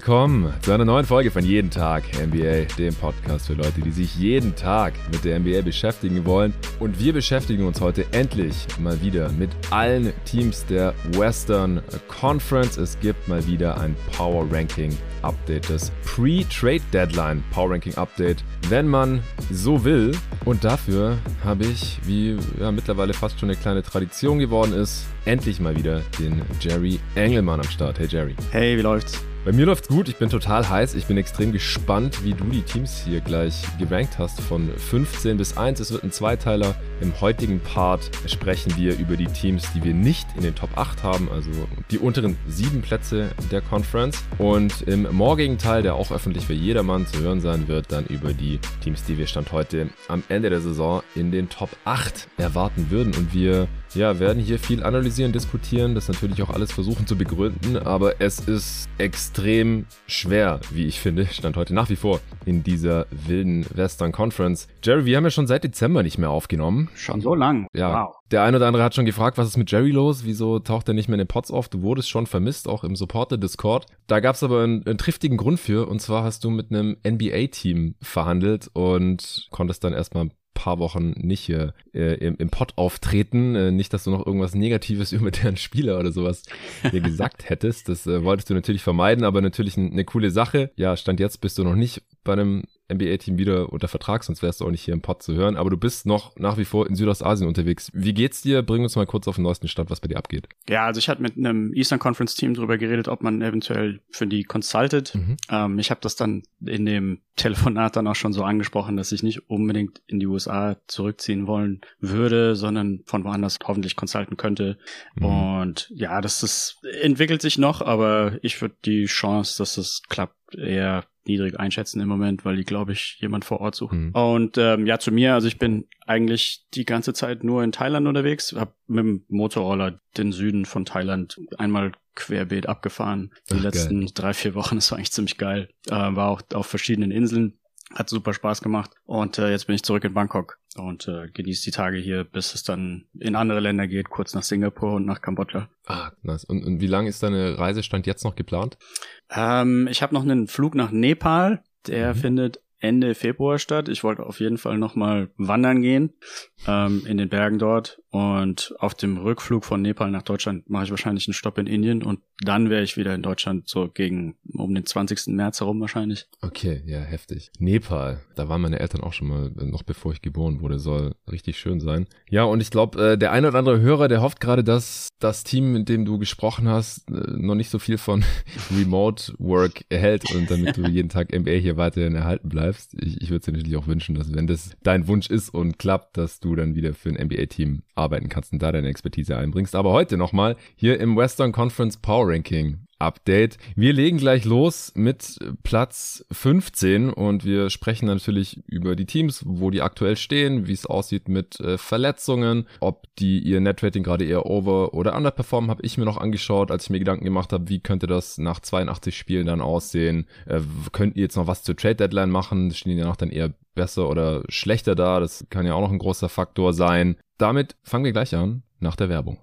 willkommen zu einer neuen Folge von Jeden Tag NBA, dem Podcast für Leute, die sich jeden Tag mit der NBA beschäftigen wollen. Und wir beschäftigen uns heute endlich mal wieder mit allen Teams der Western Conference. Es gibt mal wieder ein Power Ranking Update, das Pre-Trade Deadline Power Ranking Update, wenn man so will. Und dafür habe ich, wie ja, mittlerweile fast schon eine kleine Tradition geworden ist, endlich mal wieder den Jerry Engelmann am Start. Hey Jerry. Hey, wie läuft's? Bei mir läuft's gut, ich bin total heiß. Ich bin extrem gespannt, wie du die Teams hier gleich gerankt hast von 15 bis 1. Es wird ein Zweiteiler. Im heutigen Part sprechen wir über die Teams, die wir nicht in den Top 8 haben, also die unteren sieben Plätze der Conference. Und im morgigen Teil, der auch öffentlich für jedermann zu hören sein wird, dann über die Teams, die wir Stand heute am Ende der Saison in den Top 8 erwarten würden. Und wir ja, werden hier viel analysieren, diskutieren, das natürlich auch alles versuchen zu begründen, aber es ist extrem schwer, wie ich finde, stand heute nach wie vor in dieser wilden Western Conference. Jerry, wir haben ja schon seit Dezember nicht mehr aufgenommen. Schon so lang? Ja. Wow. Der eine oder andere hat schon gefragt, was ist mit Jerry los? Wieso taucht er nicht mehr in den Pots auf? Du wurdest schon vermisst, auch im Supporter-Discord. Da gab es aber einen, einen triftigen Grund für, und zwar hast du mit einem NBA-Team verhandelt und konntest dann erstmal paar Wochen nicht hier äh, im, im Pod auftreten. Äh, nicht, dass du noch irgendwas Negatives über deren Spieler oder sowas hier gesagt hättest. Das äh, wolltest du natürlich vermeiden, aber natürlich eine coole Sache. Ja, Stand jetzt bist du noch nicht bei einem NBA-Team wieder unter Vertrag, sonst wärst du auch nicht hier im Pod zu hören. Aber du bist noch nach wie vor in Südostasien unterwegs. Wie geht's dir? Bring uns mal kurz auf den neuesten Stand, was bei dir abgeht. Ja, also ich hatte mit einem Eastern Conference Team drüber geredet, ob man eventuell für die consultet. Mhm. Ähm, ich habe das dann in dem Telefonat dann auch schon so angesprochen, dass ich nicht unbedingt in die USA zurückziehen wollen würde, sondern von woanders hoffentlich consulten könnte. Mhm. Und ja, das ist, entwickelt sich noch, aber ich würde die Chance, dass es klappt, eher niedrig einschätzen im Moment, weil die, glaube ich, jemand vor Ort suchen. Mhm. Und ähm, ja, zu mir, also ich bin eigentlich die ganze Zeit nur in Thailand unterwegs, habe mit dem Motorroller den Süden von Thailand einmal querbeet abgefahren. Die Ach, letzten geil. drei, vier Wochen, das war eigentlich ziemlich geil. Äh, war auch auf verschiedenen Inseln hat super Spaß gemacht. Und äh, jetzt bin ich zurück in Bangkok und äh, genieße die Tage hier, bis es dann in andere Länder geht, kurz nach Singapur und nach Kambodscha. Ah, nice. Und, und wie lange ist deine Reisestand jetzt noch geplant? Ähm, ich habe noch einen Flug nach Nepal. Der mhm. findet Ende Februar statt. Ich wollte auf jeden Fall nochmal wandern gehen ähm, in den Bergen dort. Und auf dem Rückflug von Nepal nach Deutschland mache ich wahrscheinlich einen Stopp in Indien und dann wäre ich wieder in Deutschland so gegen um den 20. März herum wahrscheinlich. Okay, ja, heftig. Nepal, da waren meine Eltern auch schon mal, noch bevor ich geboren wurde, soll richtig schön sein. Ja, und ich glaube, äh, der ein oder andere Hörer, der hofft gerade, dass das Team, mit dem du gesprochen hast, äh, noch nicht so viel von Remote Work erhält und damit du jeden Tag MBA hier weiterhin erhalten bleibst. Ich, ich würde dir natürlich auch wünschen, dass wenn das dein Wunsch ist und klappt, dass du dann wieder für ein NBA-Team arbeiten kannst und da deine Expertise einbringst. Aber heute nochmal hier im Western Conference Power Ranking Update. Wir legen gleich los mit Platz 15 und wir sprechen natürlich über die Teams, wo die aktuell stehen, wie es aussieht mit äh, Verletzungen, ob die ihr Netrating gerade eher over oder underperformen, habe ich mir noch angeschaut, als ich mir Gedanken gemacht habe, wie könnte das nach 82 Spielen dann aussehen. Äh, könnt ihr jetzt noch was zur Trade Deadline machen? Stehen die danach dann eher besser oder schlechter da? Das kann ja auch noch ein großer Faktor sein. Damit fangen wir gleich an nach der Werbung.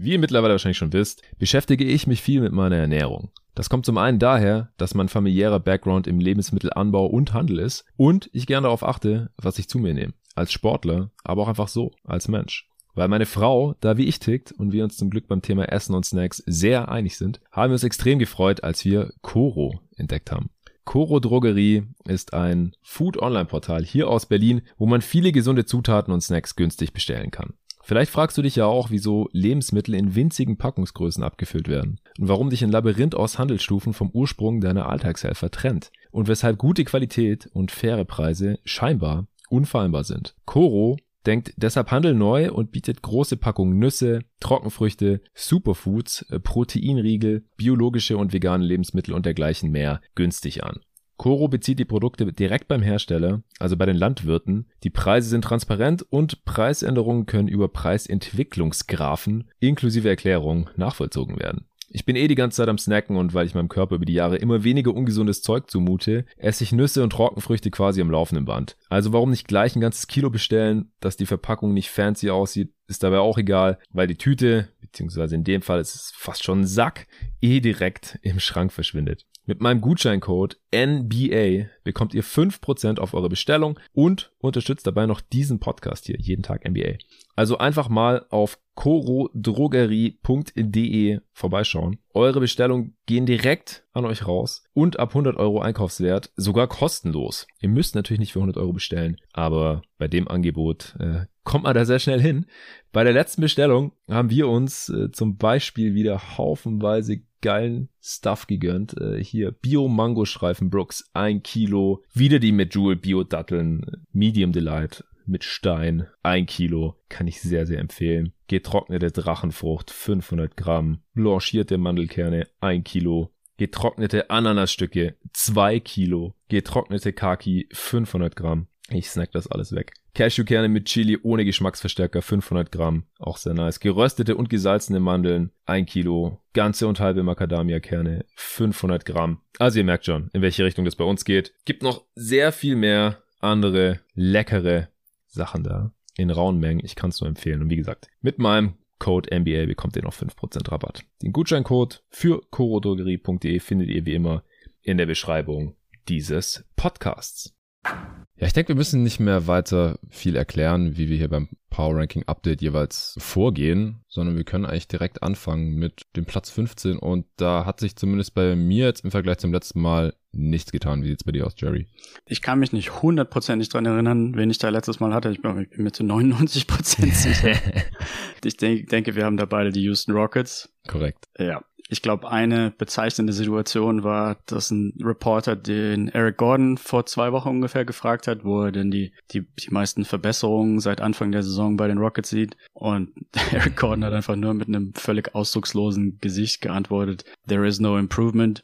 Wie ihr mittlerweile wahrscheinlich schon wisst, beschäftige ich mich viel mit meiner Ernährung. Das kommt zum einen daher, dass mein familiärer Background im Lebensmittelanbau und Handel ist und ich gerne darauf achte, was ich zu mir nehme. Als Sportler, aber auch einfach so, als Mensch. Weil meine Frau da wie ich tickt und wir uns zum Glück beim Thema Essen und Snacks sehr einig sind, haben wir uns extrem gefreut, als wir Coro entdeckt haben. Coro Drogerie ist ein Food-Online-Portal hier aus Berlin, wo man viele gesunde Zutaten und Snacks günstig bestellen kann. Vielleicht fragst du dich ja auch, wieso Lebensmittel in winzigen Packungsgrößen abgefüllt werden und warum dich ein Labyrinth aus Handelsstufen vom Ursprung deiner Alltagshelfer trennt und weshalb gute Qualität und faire Preise scheinbar unfehlbar sind. Coro denkt deshalb Handel neu und bietet große Packungen Nüsse, Trockenfrüchte, Superfoods, Proteinriegel, biologische und vegane Lebensmittel und dergleichen mehr günstig an. Coro bezieht die Produkte direkt beim Hersteller, also bei den Landwirten. Die Preise sind transparent und Preisänderungen können über Preisentwicklungsgraphen inklusive Erklärung nachvollzogen werden. Ich bin eh die ganze Zeit am Snacken und weil ich meinem Körper über die Jahre immer weniger ungesundes Zeug zumute, esse ich Nüsse und Trockenfrüchte quasi am laufenden Band. Also warum nicht gleich ein ganzes Kilo bestellen, dass die Verpackung nicht fancy aussieht, ist dabei auch egal, weil die Tüte beziehungsweise in dem Fall ist es fast schon ein Sack, eh direkt im Schrank verschwindet. Mit meinem Gutscheincode NBA bekommt ihr 5% auf eure Bestellung und unterstützt dabei noch diesen Podcast hier, jeden Tag NBA. Also einfach mal auf corodrogerie.de vorbeischauen. Eure Bestellungen gehen direkt an euch raus und ab 100 Euro Einkaufswert sogar kostenlos. Ihr müsst natürlich nicht für 100 Euro bestellen, aber bei dem Angebot äh, kommt man da sehr schnell hin. Bei der letzten Bestellung haben wir uns äh, zum Beispiel wieder haufenweise geilen Stuff gegönnt. Äh, hier Bio-Mango-Streifen Brooks, ein Kilo. Wieder die Medjool Bio-Datteln, Medium Delight mit Stein, ein Kilo. Kann ich sehr, sehr empfehlen. Getrocknete Drachenfrucht, 500 Gramm. Blanchierte Mandelkerne, ein Kilo. Getrocknete Ananasstücke, zwei Kilo. Getrocknete Kaki, 500 Gramm. Ich snack das alles weg. Cashewkerne mit Chili ohne Geschmacksverstärker 500 Gramm, auch sehr nice. Geröstete und gesalzene Mandeln 1 Kilo. Ganze und halbe Macadamia-Kerne 500 Gramm. Also ihr merkt schon, in welche Richtung das bei uns geht. Gibt noch sehr viel mehr andere leckere Sachen da in rauen Mengen. Ich kann es nur empfehlen. Und wie gesagt, mit meinem Code NBA bekommt ihr noch 5% Rabatt. Den Gutscheincode für corodrogerie.de findet ihr wie immer in der Beschreibung dieses Podcasts. Ja, ich denke, wir müssen nicht mehr weiter viel erklären, wie wir hier beim Power Ranking Update jeweils vorgehen, sondern wir können eigentlich direkt anfangen mit dem Platz 15 und da hat sich zumindest bei mir jetzt im Vergleich zum letzten Mal nichts getan. Wie sieht's bei dir aus, Jerry? Ich kann mich nicht hundertprozentig dran erinnern, wen ich da letztes Mal hatte. Ich bin mir zu 99 Prozent sicher. ich denke, denke, wir haben da beide die Houston Rockets. Korrekt. Ja, ich glaube, eine bezeichnende Situation war, dass ein Reporter den Eric Gordon vor zwei Wochen ungefähr gefragt hat, wo er denn die, die, die meisten Verbesserungen seit Anfang der Saison bei den Rockets sieht. Und Eric Gordon hat einfach nur mit einem völlig ausdruckslosen Gesicht geantwortet, there is no improvement.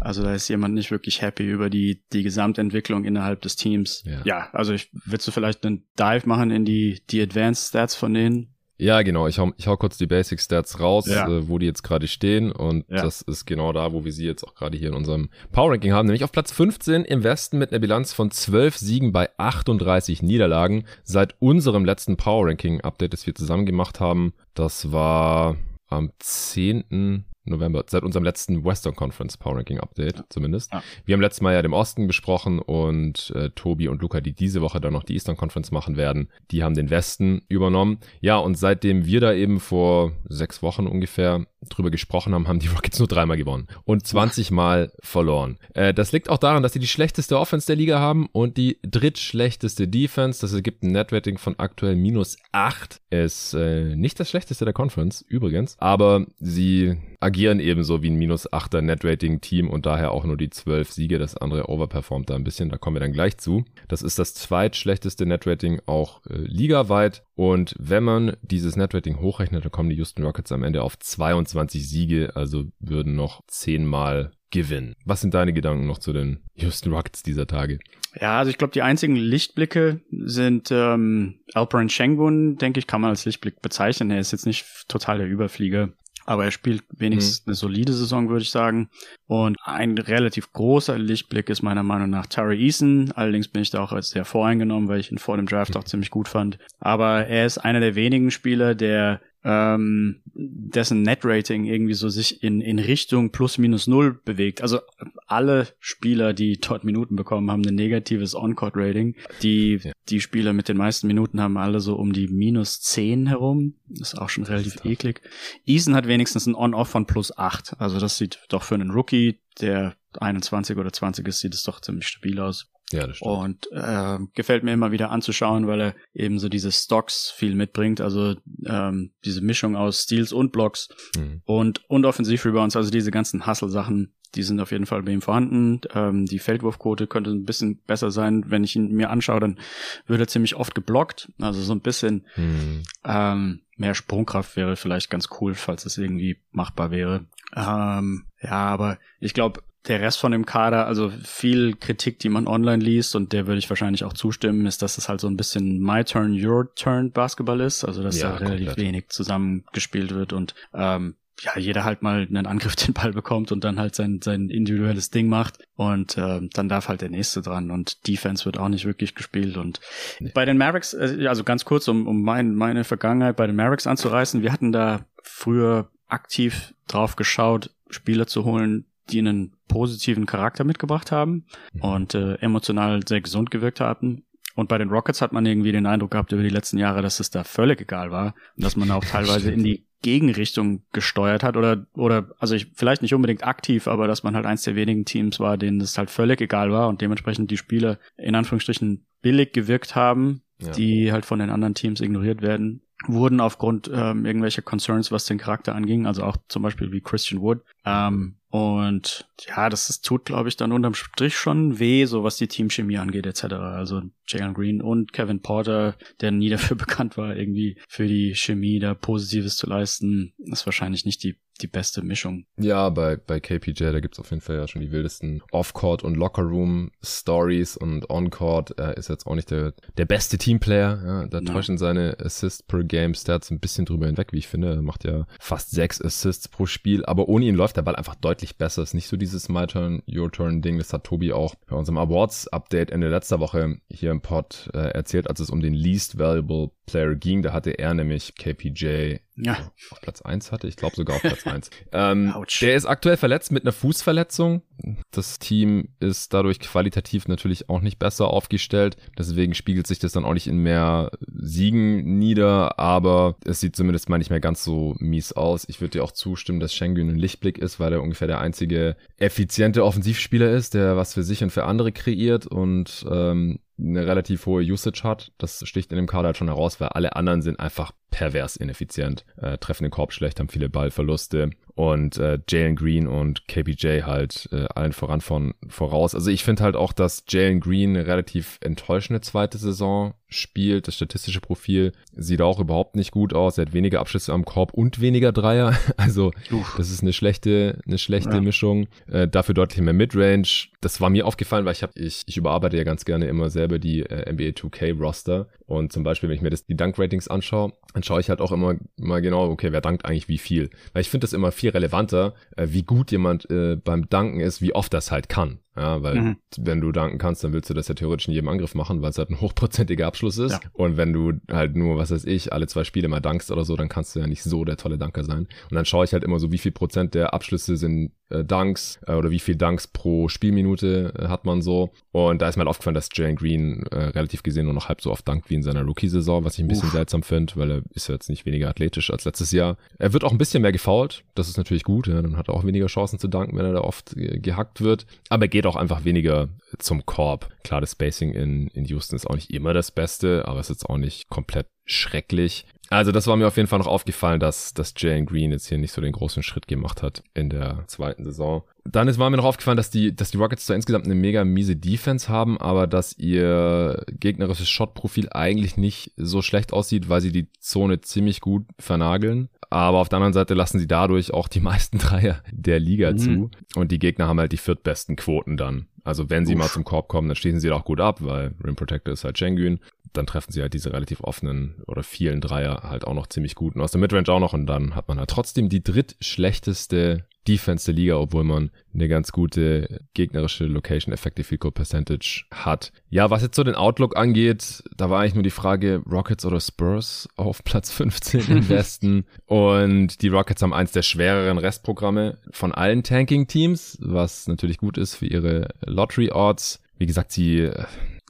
Also da ist jemand nicht wirklich happy über die, die Gesamtentwicklung innerhalb des Teams. Ja, ja also ich, willst du vielleicht einen Dive machen in die, die Advanced Stats von denen? Ja, genau. Ich hau, ich hau kurz die Basic Stats raus, ja. äh, wo die jetzt gerade stehen. Und ja. das ist genau da, wo wir sie jetzt auch gerade hier in unserem Power Ranking haben. Nämlich auf Platz 15 im Westen mit einer Bilanz von 12 Siegen bei 38 Niederlagen. Seit unserem letzten Power Ranking Update, das wir zusammen gemacht haben. Das war am 10. November, seit unserem letzten Western Conference Power Ranking Update ja. zumindest. Ja. Wir haben letztes Mal ja den Osten besprochen und äh, Tobi und Luca, die diese Woche dann noch die Eastern Conference machen werden, die haben den Westen übernommen. Ja, und seitdem wir da eben vor sechs Wochen ungefähr drüber gesprochen haben, haben die Rockets nur dreimal gewonnen und 20 Mal verloren. Äh, das liegt auch daran, dass sie die schlechteste Offense der Liga haben und die drittschlechteste Defense. Das ergibt ein Netrating von aktuell minus 8. Ist äh, nicht das schlechteste der Conference, übrigens, aber sie agieren ebenso wie ein minus 8er Netrating-Team und daher auch nur die 12 Siege. Das andere overperformt da ein bisschen, da kommen wir dann gleich zu. Das ist das zweitschlechteste Netrating auch äh, ligaweit und wenn man dieses Netrating hochrechnet, dann kommen die Houston Rockets am Ende auf 22 Siege, also würden noch 10 Mal gewinnen. Was sind deine Gedanken noch zu den Houston Rockets dieser Tage? Ja, also ich glaube, die einzigen Lichtblicke sind ähm, Alperin Shengun, denke ich, kann man als Lichtblick bezeichnen. Er ist jetzt nicht total der Überflieger. Aber er spielt wenigstens mhm. eine solide Saison, würde ich sagen. Und ein relativ großer Lichtblick ist meiner Meinung nach Tari Eason. Allerdings bin ich da auch als sehr voreingenommen, weil ich ihn vor dem Draft auch ziemlich gut fand. Aber er ist einer der wenigen Spieler, der ähm, dessen Net-Rating irgendwie so sich in, in Richtung plus minus null bewegt. Also alle Spieler, die dort Minuten bekommen, haben ein negatives On-Court-Rating. Die, ja. die Spieler mit den meisten Minuten haben alle so um die minus zehn herum. Ist auch schon relativ eklig. Eason hat wenigstens ein On-Off von plus acht. Also das sieht doch für einen Rookie, der 21 oder 20 ist, sieht es doch ziemlich stabil aus. Ja, das stimmt. Und äh, gefällt mir immer wieder anzuschauen, weil er eben so diese Stocks viel mitbringt, also ähm, diese Mischung aus Steals und Blocks mhm. und und Offensiv-Rebounds, also diese ganzen Hustle-Sachen, die sind auf jeden Fall bei ihm vorhanden. Ähm, die Feldwurfquote könnte ein bisschen besser sein, wenn ich ihn mir anschaue, dann wird er ziemlich oft geblockt, also so ein bisschen mhm. ähm, mehr Sprungkraft wäre vielleicht ganz cool, falls es irgendwie machbar wäre. Ähm, ja, aber ich glaube, der Rest von dem Kader, also viel Kritik, die man online liest, und der würde ich wahrscheinlich auch zustimmen, ist, dass es halt so ein bisschen My Turn, Your Turn Basketball ist, also dass ja, da relativ komplett. wenig zusammengespielt wird und ähm, ja, jeder halt mal einen Angriff den Ball bekommt und dann halt sein, sein individuelles Ding macht und äh, dann darf halt der nächste dran und Defense wird auch nicht wirklich gespielt und nee. bei den Mavericks, äh, also ganz kurz, um, um mein, meine Vergangenheit bei den Mavericks anzureißen, wir hatten da früher aktiv drauf geschaut, Spieler zu holen, die einen positiven Charakter mitgebracht haben mhm. und äh, emotional sehr gesund gewirkt haben. Und bei den Rockets hat man irgendwie den Eindruck gehabt über die letzten Jahre, dass es da völlig egal war und dass man auch teilweise in die Gegenrichtung gesteuert hat oder oder also ich vielleicht nicht unbedingt aktiv, aber dass man halt eins der wenigen Teams war, denen es halt völlig egal war und dementsprechend die Spieler in Anführungsstrichen billig gewirkt haben, ja. die halt von den anderen Teams ignoriert werden wurden aufgrund ähm, irgendwelcher Concerns, was den Charakter anging, also auch zum Beispiel wie Christian Wood. Ähm, und ja, das, das tut, glaube ich, dann unterm Strich schon weh, so was die Teamchemie angeht, etc. Also Jalen Green und Kevin Porter, der nie dafür bekannt war, irgendwie für die Chemie da Positives zu leisten, ist wahrscheinlich nicht die die beste Mischung. Ja, bei, bei KPJ, da gibt's auf jeden Fall ja schon die wildesten Off-Court und Locker-Room-Stories und On-Court er ist jetzt auch nicht der, der beste Teamplayer. Ja, da ja. täuschen seine Assists per Game Stats ein bisschen drüber hinweg, wie ich finde. Er macht ja fast sechs Assists pro Spiel, aber ohne ihn läuft der Ball einfach deutlich besser. Ist nicht so dieses My Turn, Your Turn Ding. Das hat Tobi auch bei unserem Awards-Update Ende letzter Woche hier im Pod äh, erzählt, als es um den Least Valuable Player ging. Da hatte er nämlich KPJ ja. auf Platz eins hatte. Ich glaube sogar auf Platz eins. Ähm, der ist aktuell verletzt mit einer Fußverletzung. Das Team ist dadurch qualitativ natürlich auch nicht besser aufgestellt. Deswegen spiegelt sich das dann auch nicht in mehr Siegen nieder. Aber es sieht zumindest mal nicht mehr ganz so mies aus. Ich würde dir auch zustimmen, dass Schengen ein Lichtblick ist, weil er ungefähr der einzige effiziente Offensivspieler ist, der was für sich und für andere kreiert. Und ähm, eine relativ hohe Usage hat. Das sticht in dem Kader halt schon heraus, weil alle anderen sind einfach pervers ineffizient, äh, treffen den Korb schlecht, haben viele Ballverluste und äh, Jalen Green und KPJ halt äh, allen voran von voraus. Also ich finde halt auch, dass Jalen Green relativ enttäuschende zweite Saison spielt. Das statistische Profil sieht auch überhaupt nicht gut aus. Er hat weniger Abschlüsse am Korb und weniger Dreier. Also Uff. das ist eine schlechte, eine schlechte ja. Mischung. Äh, dafür deutlich mehr Midrange. Das war mir aufgefallen, weil ich habe, ich, ich überarbeite ja ganz gerne immer selber die äh, NBA 2K Roster. Und zum Beispiel, wenn ich mir das, die Dunk-Ratings anschaue, dann schaue ich halt auch immer mal genau, okay, wer dankt eigentlich wie viel. Weil ich finde das immer viel relevanter, äh, wie gut jemand äh, beim Danken ist, wie oft das halt kann. Ja, weil mhm. wenn du danken kannst, dann willst du das ja theoretisch in jedem Angriff machen, weil es halt ein hochprozentiger Abschluss ist. Ja. Und wenn du halt nur, was weiß ich, alle zwei Spiele mal dankst oder so, dann kannst du ja nicht so der tolle Danker sein. Und dann schaue ich halt immer so, wie viel Prozent der Abschlüsse sind äh, Dunks äh, oder wie viel Dunks pro Spielminute äh, hat man so. Und da ist mir halt aufgefallen, dass Jalen Green äh, relativ gesehen nur noch halb so oft dankt wie in seiner Rookie-Saison, was ich ein bisschen Uff. seltsam finde, weil er ist ja jetzt nicht weniger athletisch als letztes Jahr. Er wird auch ein bisschen mehr gefault, das ist natürlich gut, ja, dann hat er auch weniger Chancen zu danken, wenn er da oft äh, gehackt wird. Aber er geht auch einfach weniger zum Korb. Klar, das Spacing in, in Houston ist auch nicht immer das Beste, aber es ist jetzt auch nicht komplett schrecklich. Also das war mir auf jeden Fall noch aufgefallen, dass, dass Jalen Green jetzt hier nicht so den großen Schritt gemacht hat in der zweiten Saison. Dann ist, war mir noch aufgefallen, dass die, dass die Rockets zwar insgesamt eine mega miese Defense haben, aber dass ihr gegnerisches Shot-Profil eigentlich nicht so schlecht aussieht, weil sie die Zone ziemlich gut vernageln. Aber auf der anderen Seite lassen sie dadurch auch die meisten Dreier der Liga mhm. zu. Und die Gegner haben halt die viertbesten Quoten dann. Also wenn sie Uff. mal zum Korb kommen, dann schließen sie auch gut ab, weil Rim Protector ist halt Schengen dann treffen sie halt diese relativ offenen oder vielen Dreier halt auch noch ziemlich gut und aus der Midrange auch noch und dann hat man halt trotzdem die drittschlechteste Defense der Liga, obwohl man eine ganz gute gegnerische Location Effective Field Goal Percentage hat. Ja, was jetzt so den Outlook angeht, da war eigentlich nur die Frage Rockets oder Spurs auf Platz 15 im Westen und die Rockets haben eins der schwereren Restprogramme von allen Tanking Teams, was natürlich gut ist für ihre Lottery Odds. Wie gesagt, sie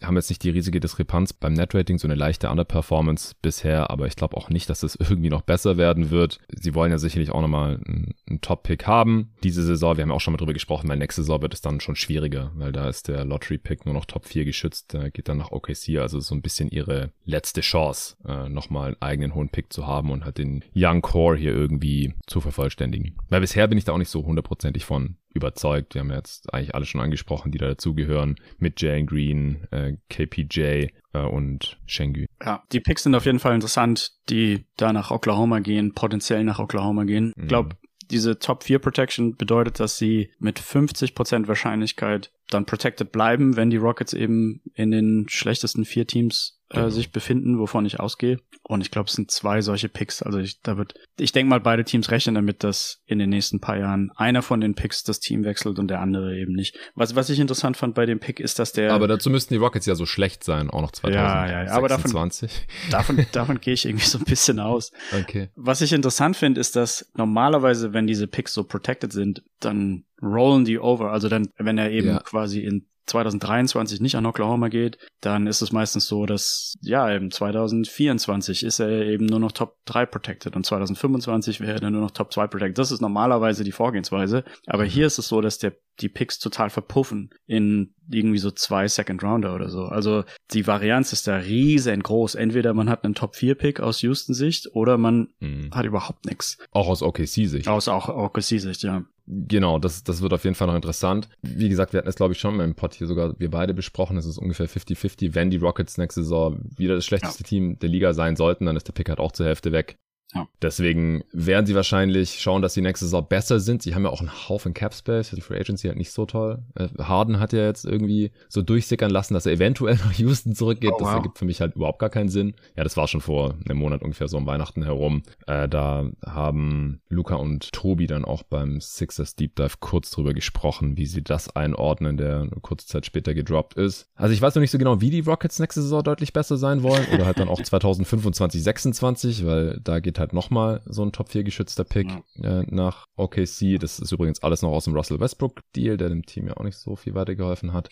haben jetzt nicht die riesige Diskrepanz beim Netrating, so eine leichte Underperformance bisher, aber ich glaube auch nicht, dass es irgendwie noch besser werden wird. Sie wollen ja sicherlich auch nochmal einen, einen Top-Pick haben. Diese Saison, wir haben auch schon mal drüber gesprochen, weil nächste Saison wird es dann schon schwieriger, weil da ist der Lottery-Pick nur noch Top 4 geschützt, der geht dann nach OKC, also so ein bisschen ihre letzte Chance, äh, nochmal einen eigenen hohen Pick zu haben und halt den Young Core hier irgendwie zu vervollständigen. Weil bisher bin ich da auch nicht so hundertprozentig von überzeugt. Wir haben jetzt eigentlich alle schon angesprochen, die da dazugehören, mit Jane Green, äh, KPJ äh, und Shengü. Ja, die Picks sind auf jeden Fall interessant, die da nach Oklahoma gehen, potenziell nach Oklahoma gehen. Ich glaube, mhm. diese Top 4 Protection bedeutet, dass sie mit 50% Wahrscheinlichkeit dann protected bleiben, wenn die Rockets eben in den schlechtesten vier Teams äh, genau. sich befinden, wovon ich ausgehe. Und ich glaube, es sind zwei solche Picks. Also ich, da wird, ich denke mal, beide Teams rechnen damit, dass in den nächsten paar Jahren einer von den Picks das Team wechselt und der andere eben nicht. Was, was ich interessant fand bei dem Pick ist, dass der. Aber dazu müssten die Rockets ja so schlecht sein, auch noch 2026. Ja, ja, ja. aber davon, davon, davon gehe ich irgendwie so ein bisschen aus. Okay. Was ich interessant finde, ist, dass normalerweise, wenn diese Picks so protected sind, dann rollen die over. Also dann, wenn er eben ja. quasi in 2023 nicht an Oklahoma geht, dann ist es meistens so, dass ja, eben 2024 ist er eben nur noch Top 3 protected und 2025 wäre er nur noch Top 2 protected. Das ist normalerweise die Vorgehensweise. Aber mhm. hier ist es so, dass der, die Picks total verpuffen in irgendwie so zwei Second Rounder oder so. Also die Varianz ist da riesengroß. Entweder man hat einen Top 4 Pick aus Houston Sicht oder man mhm. hat überhaupt nichts. Auch aus OKC Sicht. Aus auch OKC Sicht, ja. Genau, das, das wird auf jeden Fall noch interessant. Wie gesagt, wir hatten es, glaube ich, schon im Pod hier sogar wir beide besprochen. Es ist ungefähr 50-50. Wenn die Rockets nächste Saison wieder das schlechteste ja. Team der Liga sein sollten, dann ist der Pick halt auch zur Hälfte weg. Ja. Deswegen werden sie wahrscheinlich schauen, dass sie nächste Saison besser sind. Sie haben ja auch einen Haufen Cap Space. Die Free Agency halt nicht so toll. Äh, Harden hat ja jetzt irgendwie so durchsickern lassen, dass er eventuell nach Houston zurückgeht. Oh, wow. Das ergibt für mich halt überhaupt gar keinen Sinn. Ja, das war schon vor einem Monat ungefähr so um Weihnachten herum. Äh, da haben Luca und Tobi dann auch beim Sixers Deep Dive kurz drüber gesprochen, wie sie das einordnen, der kurze Zeit später gedroppt ist. Also ich weiß noch nicht so genau, wie die Rockets nächste Saison deutlich besser sein wollen oder halt dann auch 2025, 26, weil da geht halt halt nochmal so ein Top 4 geschützter Pick ja. äh, nach OKC. Das ist übrigens alles noch aus dem Russell Westbrook Deal, der dem Team ja auch nicht so viel weitergeholfen hat.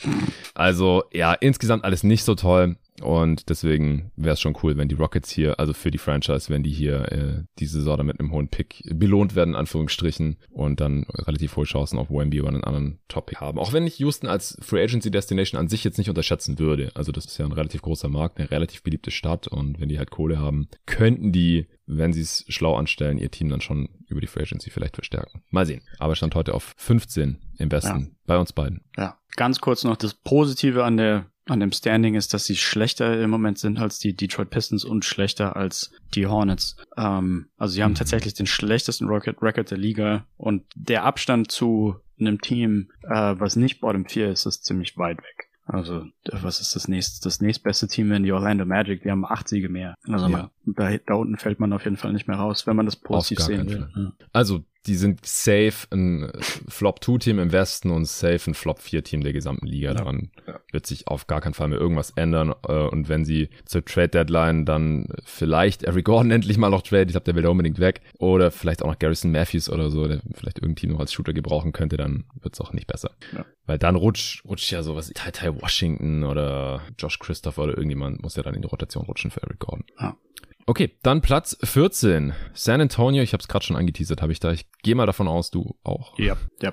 Also ja, insgesamt alles nicht so toll. Und deswegen wäre es schon cool, wenn die Rockets hier, also für die Franchise, wenn die hier äh, diese Saison mit einem hohen Pick belohnt werden, Anführungsstrichen, und dann relativ hohe Chancen auf Wemby oder einen anderen Topic haben. Auch wenn ich Houston als Free Agency Destination an sich jetzt nicht unterschätzen würde. Also das ist ja ein relativ großer Markt, eine relativ beliebte Stadt und wenn die halt Kohle haben, könnten die, wenn sie es schlau anstellen, ihr Team dann schon über die Free Agency vielleicht verstärken. Mal sehen. Aber stand heute auf 15 im Westen ja. bei uns beiden. Ja, ganz kurz noch das Positive an der an dem Standing ist, dass sie schlechter im Moment sind als die Detroit Pistons und schlechter als die Hornets. Ähm, also sie haben mhm. tatsächlich den schlechtesten Rocket Record der Liga und der Abstand zu einem Team, äh, was nicht Bottom 4 ist, ist ziemlich weit weg. Also, was ist das nächste, das nächstbeste Team in die Orlando Magic? Die haben acht Siege mehr. Also, ja. da, da unten fällt man auf jeden Fall nicht mehr raus, wenn man das positiv sehen will. Ja. Also, die sind safe ein Flop-2-Team im Westen und safe ein Flop-4-Team der gesamten Liga. Ja. Daran ja. wird sich auf gar keinen Fall mehr irgendwas ändern. Äh, und wenn sie zur Trade-Deadline dann vielleicht Eric Gordon endlich mal noch trade, ich glaube, der will da unbedingt weg, oder vielleicht auch noch Garrison Matthews oder so, der vielleicht irgendein Team noch als Shooter gebrauchen könnte, dann wird es auch nicht besser. Ja. Weil dann rutscht, rutscht ja sowas, Tai Tai Washington oder Josh Christopher oder irgendjemand muss ja dann in die Rotation rutschen für Eric Gordon. Ja. Okay, dann Platz 14. San Antonio, ich habe es gerade schon angeteasert, habe ich da. Ich gehe mal davon aus, du auch. Ja, ja.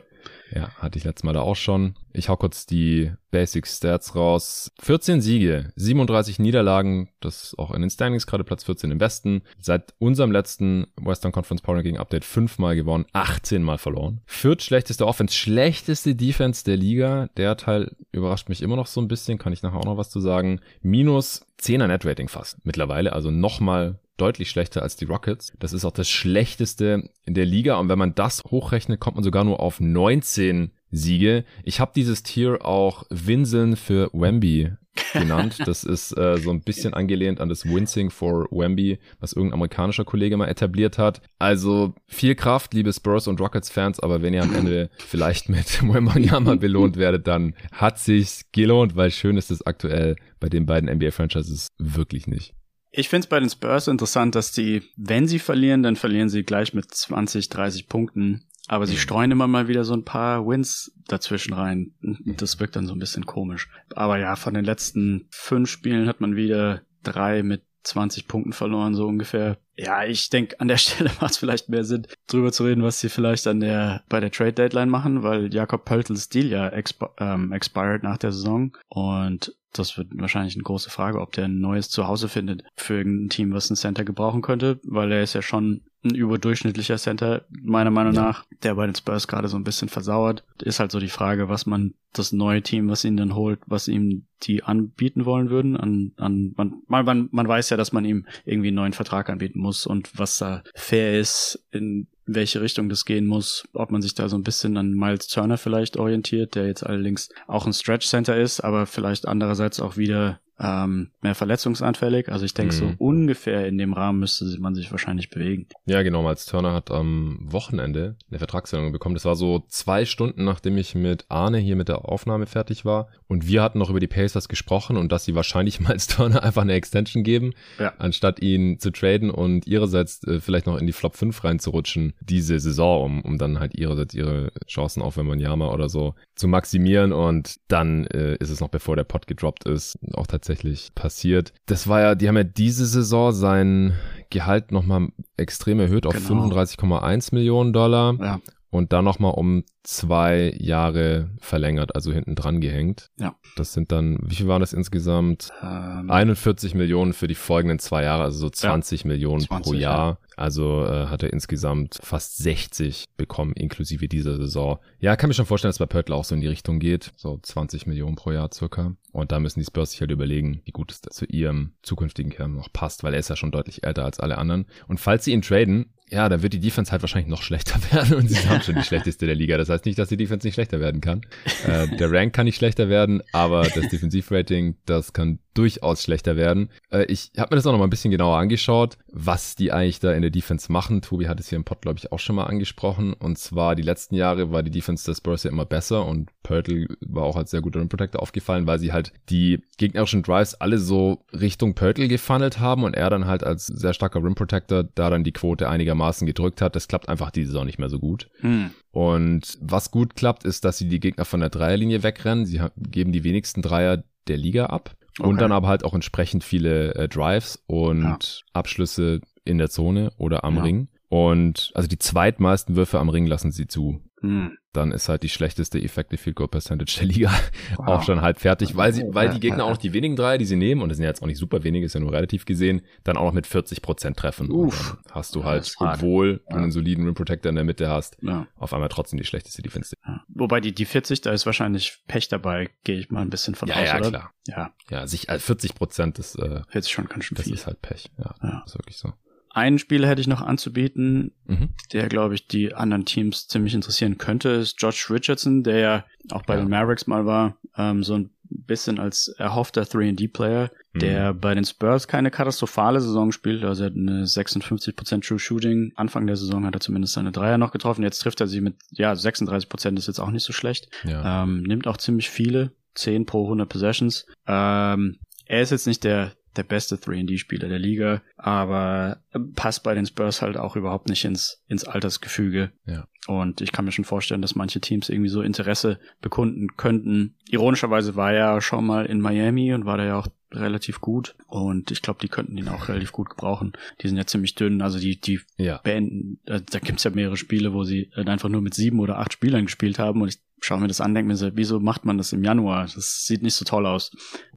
Ja, hatte ich letztes Mal da auch schon. Ich hau kurz die Basic Stats raus. 14 Siege, 37 Niederlagen, das auch in den Standings gerade Platz 14 im Westen. Seit unserem letzten Western Conference Power Ranking Update fünfmal gewonnen, 18 Mal verloren. Viert schlechteste Offense, schlechteste Defense der Liga. Der Teil überrascht mich immer noch so ein bisschen, kann ich nachher auch noch was zu sagen. Minus 10er Net Rating fast mittlerweile, also nochmal deutlich schlechter als die Rockets. Das ist auch das schlechteste in der Liga. Und wenn man das hochrechnet, kommt man sogar nur auf 19 Siege. Ich habe dieses Tier auch Winseln für Wemby genannt. Das ist äh, so ein bisschen angelehnt an das Wincing for Wemby, was irgendein amerikanischer Kollege mal etabliert hat. Also viel Kraft, liebe Spurs und Rockets-Fans, aber wenn ihr am Ende vielleicht mit Wembanyama belohnt werdet, dann hat sich's gelohnt, weil schön ist es aktuell bei den beiden NBA-Franchises wirklich nicht. Ich finde es bei den Spurs interessant, dass die, wenn sie verlieren, dann verlieren sie gleich mit 20, 30 Punkten. Aber sie mhm. streuen immer mal wieder so ein paar Wins dazwischen rein. Das wirkt dann so ein bisschen komisch. Aber ja, von den letzten fünf Spielen hat man wieder drei mit 20 Punkten verloren, so ungefähr. Ja, ich denke, an der Stelle macht es vielleicht mehr Sinn, drüber zu reden, was sie vielleicht an der, bei der Trade Deadline machen, weil Jakob Pöltels Deal ja exp ähm, expired nach der Saison und das wird wahrscheinlich eine große Frage, ob der ein neues Zuhause findet für irgendein Team, was ein Center gebrauchen könnte, weil er ist ja schon ein überdurchschnittlicher Center, meiner Meinung ja. nach, der bei den Spurs gerade so ein bisschen versauert. Ist halt so die Frage, was man das neue Team, was ihn dann holt, was ihm die anbieten wollen würden. An, an man, man, man weiß ja, dass man ihm irgendwie einen neuen Vertrag anbieten muss und was da fair ist, in welche Richtung das gehen muss, ob man sich da so ein bisschen an Miles Turner vielleicht orientiert, der jetzt allerdings auch ein Stretch Center ist, aber vielleicht andererseits auch wieder ähm, mehr verletzungsanfällig. Also ich denke, mhm. so ungefähr in dem Rahmen müsste man sich wahrscheinlich bewegen. Ja, genau. Miles Turner hat am Wochenende eine Vertragsverlängerung bekommen. Das war so zwei Stunden, nachdem ich mit Arne hier mit der Aufnahme fertig war. Und wir hatten noch über die Pacers gesprochen und dass sie wahrscheinlich Miles Turner einfach eine Extension geben, ja. anstatt ihn zu traden und ihrerseits äh, vielleicht noch in die Flop 5 reinzurutschen diese Saison, um, um dann halt ihrerseits ihre Chancen auf Wembanyama oder so zu maximieren. Und dann äh, ist es noch bevor der Pot gedroppt ist, auch tatsächlich passiert. Das war ja, die haben ja diese Saison sein Gehalt nochmal extrem erhöht auf genau. 35,1 Millionen Dollar. Ja und dann nochmal um zwei Jahre verlängert, also hinten dran gehängt. Ja. Das sind dann, wie viel waren das insgesamt? Ähm, 41 Millionen für die folgenden zwei Jahre, also so 20 ja, Millionen 20, pro Jahr. Ja. Also äh, hat er insgesamt fast 60 bekommen, inklusive dieser Saison. Ja, kann mir schon vorstellen, dass bei Pörtler auch so in die Richtung geht. So 20 Millionen pro Jahr circa. Und da müssen die Spurs sich halt überlegen, wie gut es zu ihrem zukünftigen Kern noch passt, weil er ist ja schon deutlich älter als alle anderen. Und falls sie ihn traden, ja, da wird die Defense halt wahrscheinlich noch schlechter werden und sie haben schon die schlechteste der Liga. Das heißt nicht, dass die Defense nicht schlechter werden kann. Äh, der Rank kann nicht schlechter werden, aber das Defensivrating, das kann durchaus schlechter werden. Äh, ich habe mir das auch noch mal ein bisschen genauer angeschaut, was die eigentlich da in der Defense machen. Tobi hat es hier im Pod, glaube ich, auch schon mal angesprochen. Und zwar die letzten Jahre war die Defense des Spurs ja immer besser und Pörtl war auch als sehr guter Rim Protector aufgefallen, weil sie halt die gegnerischen Drives alle so Richtung Pörtl gefunnelt haben und er dann halt als sehr starker Rim Protector da dann die Quote einigermaßen gedrückt hat. Das klappt einfach diese Saison nicht mehr so gut. Hm. Und was gut klappt, ist, dass sie die Gegner von der Dreierlinie wegrennen. Sie geben die wenigsten Dreier der Liga ab. Okay. Und dann aber halt auch entsprechend viele äh, Drives und ja. Abschlüsse in der Zone oder am ja. Ring. Und also die zweitmeisten Würfe am Ring lassen sie zu. Hm. Dann ist halt die schlechteste Effective Field Goal Percentage der Liga wow. auch schon halb fertig, weil sie, weil die Gegner auch noch die wenigen Dreier, die sie nehmen, und das sind ja jetzt auch nicht super wenige, ist ja nur relativ gesehen, dann auch noch mit 40 Prozent treffen. Uff. hast du halt, obwohl ja. du einen soliden Rim Protector in der Mitte hast, ja. auf einmal trotzdem die schlechteste Defense. Ja. Wobei die, die 40, da ist wahrscheinlich Pech dabei, gehe ich mal ein bisschen von ja, aus, ja, oder? Klar. Ja, ja. sich, also 40 Prozent ist, äh, 40 schon ganz schön das viel. ist halt Pech. Ja, ja. ist wirklich so. Einen Spieler hätte ich noch anzubieten, mhm. der, glaube ich, die anderen Teams ziemlich interessieren könnte, ist Josh Richardson, der ja auch bei ja. den Mavericks mal war, ähm, so ein bisschen als erhoffter 3D-Player, mhm. der bei den Spurs keine katastrophale Saison spielt. Also er hat eine 56% True Shooting. Anfang der Saison hat er zumindest seine Dreier noch getroffen. Jetzt trifft er sie mit, ja, 36% ist jetzt auch nicht so schlecht. Ja. Ähm, nimmt auch ziemlich viele, 10 pro 100 Possessions. Ähm, er ist jetzt nicht der der beste 3D-Spieler der Liga, aber passt bei den Spurs halt auch überhaupt nicht ins, ins Altersgefüge. Ja. Und ich kann mir schon vorstellen, dass manche Teams irgendwie so Interesse bekunden könnten. Ironischerweise war er schon mal in Miami und war da ja auch relativ gut und ich glaube, die könnten ihn auch relativ gut gebrauchen. Die sind ja ziemlich dünn, also die die ja. beenden, äh, da gibt's ja mehrere Spiele, wo sie einfach nur mit sieben oder acht Spielern gespielt haben und ich schaue mir das an, denke mir so, wieso macht man das im Januar? Das sieht nicht so toll aus.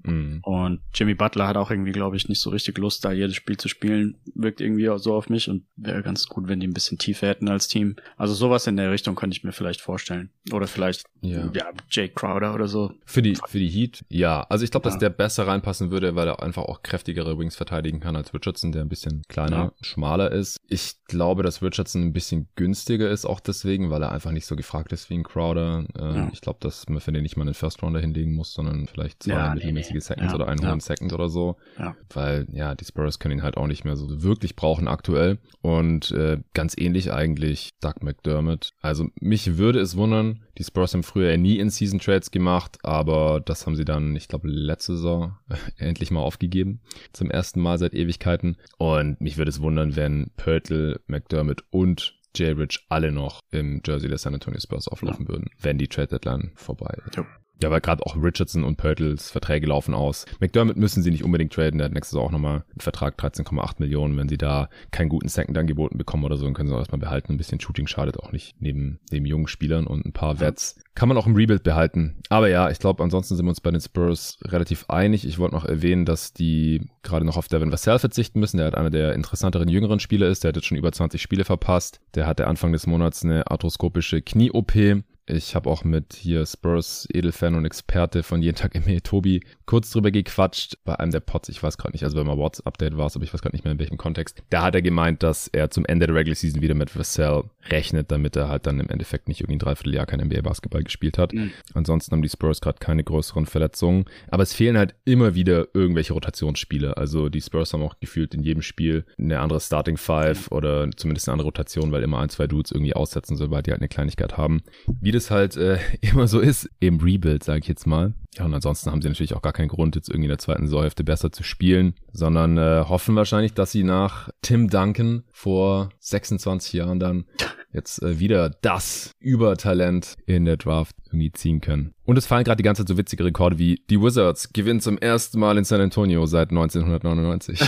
Mhm. Und Jimmy Butler hat auch irgendwie, glaube ich, nicht so richtig Lust, da jedes Spiel zu spielen. Wirkt irgendwie auch so auf mich und wäre ganz gut, wenn die ein bisschen tiefer hätten als Team. Also sowas in der Richtung könnte ich mir vielleicht vorstellen. Oder vielleicht, ja, ja Jake Crowder oder so. Für die, für die Heat, ja. Also ich glaube, ja. dass der besser reinpassen würde, weil er einfach auch kräftigere Wings verteidigen kann als Richardson, der ein bisschen kleiner, ja. schmaler ist. Ich glaube, dass Richardson ein bisschen günstiger ist, auch deswegen, weil er einfach nicht so gefragt ist wie ein Crowder. Äh, ja. Ich glaube, dass man für den nicht mal einen First Rounder hinlegen muss, sondern vielleicht zwei ja, mittelmäßige nee, nee. Seconds ja, oder einen hohen Second oder so. Ja. Weil, ja, die Spurs können ihn halt auch nicht mehr so wirklich brauchen aktuell. Und äh, ganz ähnlich eigentlich Doug McDermott. Also mich würde es wundern, die Spurs haben früher nie In-Season-Trades gemacht, aber das haben sie dann, ich glaube, letzte Saison endlich mal aufgegeben. Zum ersten Mal seit Ewigkeiten. Und mich würde es wundern, wenn Pörtl, McDermott und Jay Rich alle noch im Jersey der San Antonio Spurs auflaufen ja. würden, wenn die Trade Deadline vorbei ist. Ja. Ja, weil gerade auch Richardson und Pörtels Verträge laufen aus. McDermott müssen sie nicht unbedingt traden. Der hat nächstes Jahr auch nochmal einen Vertrag 13,8 Millionen. Wenn sie da keinen guten Second angeboten bekommen oder so, dann können sie auch erstmal behalten. Ein bisschen Shooting schadet auch nicht neben, neben jungen Spielern und ein paar Vets. Kann man auch im Rebuild behalten. Aber ja, ich glaube, ansonsten sind wir uns bei den Spurs relativ einig. Ich wollte noch erwähnen, dass die gerade noch auf Devin Vassell verzichten müssen. Der hat einer der interessanteren jüngeren Spieler ist. Der hat jetzt schon über 20 Spiele verpasst. Der hatte Anfang des Monats eine arthroskopische Knie-OP Ich habe auch mit hier Spurs Edelfan und Experte von jeden Tag ME Tobi kurz drüber gequatscht bei einem der Pots. Ich weiß gerade nicht, also beim Awards Update war es, aber ich weiß gerade nicht mehr in welchem Kontext. Da hat er gemeint, dass er zum Ende der Regular Season wieder mit Vassell rechnet, damit er halt dann im Endeffekt nicht irgendwie ein Dreivierteljahr kein NBA Basketball gespielt hat. Mhm. Ansonsten haben die Spurs gerade keine größeren Verletzungen, aber es fehlen halt immer wieder irgendwelche Rotationsspiele. Also die Spurs haben auch gefühlt in jedem Spiel eine andere Starting Five mhm. oder zumindest eine andere Rotation, weil immer ein, zwei Dudes irgendwie aussetzen, sobald die halt eine Kleinigkeit haben. Wie das halt äh, immer so ist, im Rebuild, sage ich jetzt mal. Ja, und ansonsten haben sie natürlich auch gar keinen Grund, jetzt irgendwie in der zweiten Saisonhälfte besser zu spielen, sondern äh, hoffen wahrscheinlich, dass sie nach Tim Duncan vor 26 Jahren dann jetzt äh, wieder das Übertalent in der Draft irgendwie ziehen können. Und es fallen gerade die ganze Zeit so witzige Rekorde wie die Wizards gewinnen zum ersten Mal in San Antonio seit 1999.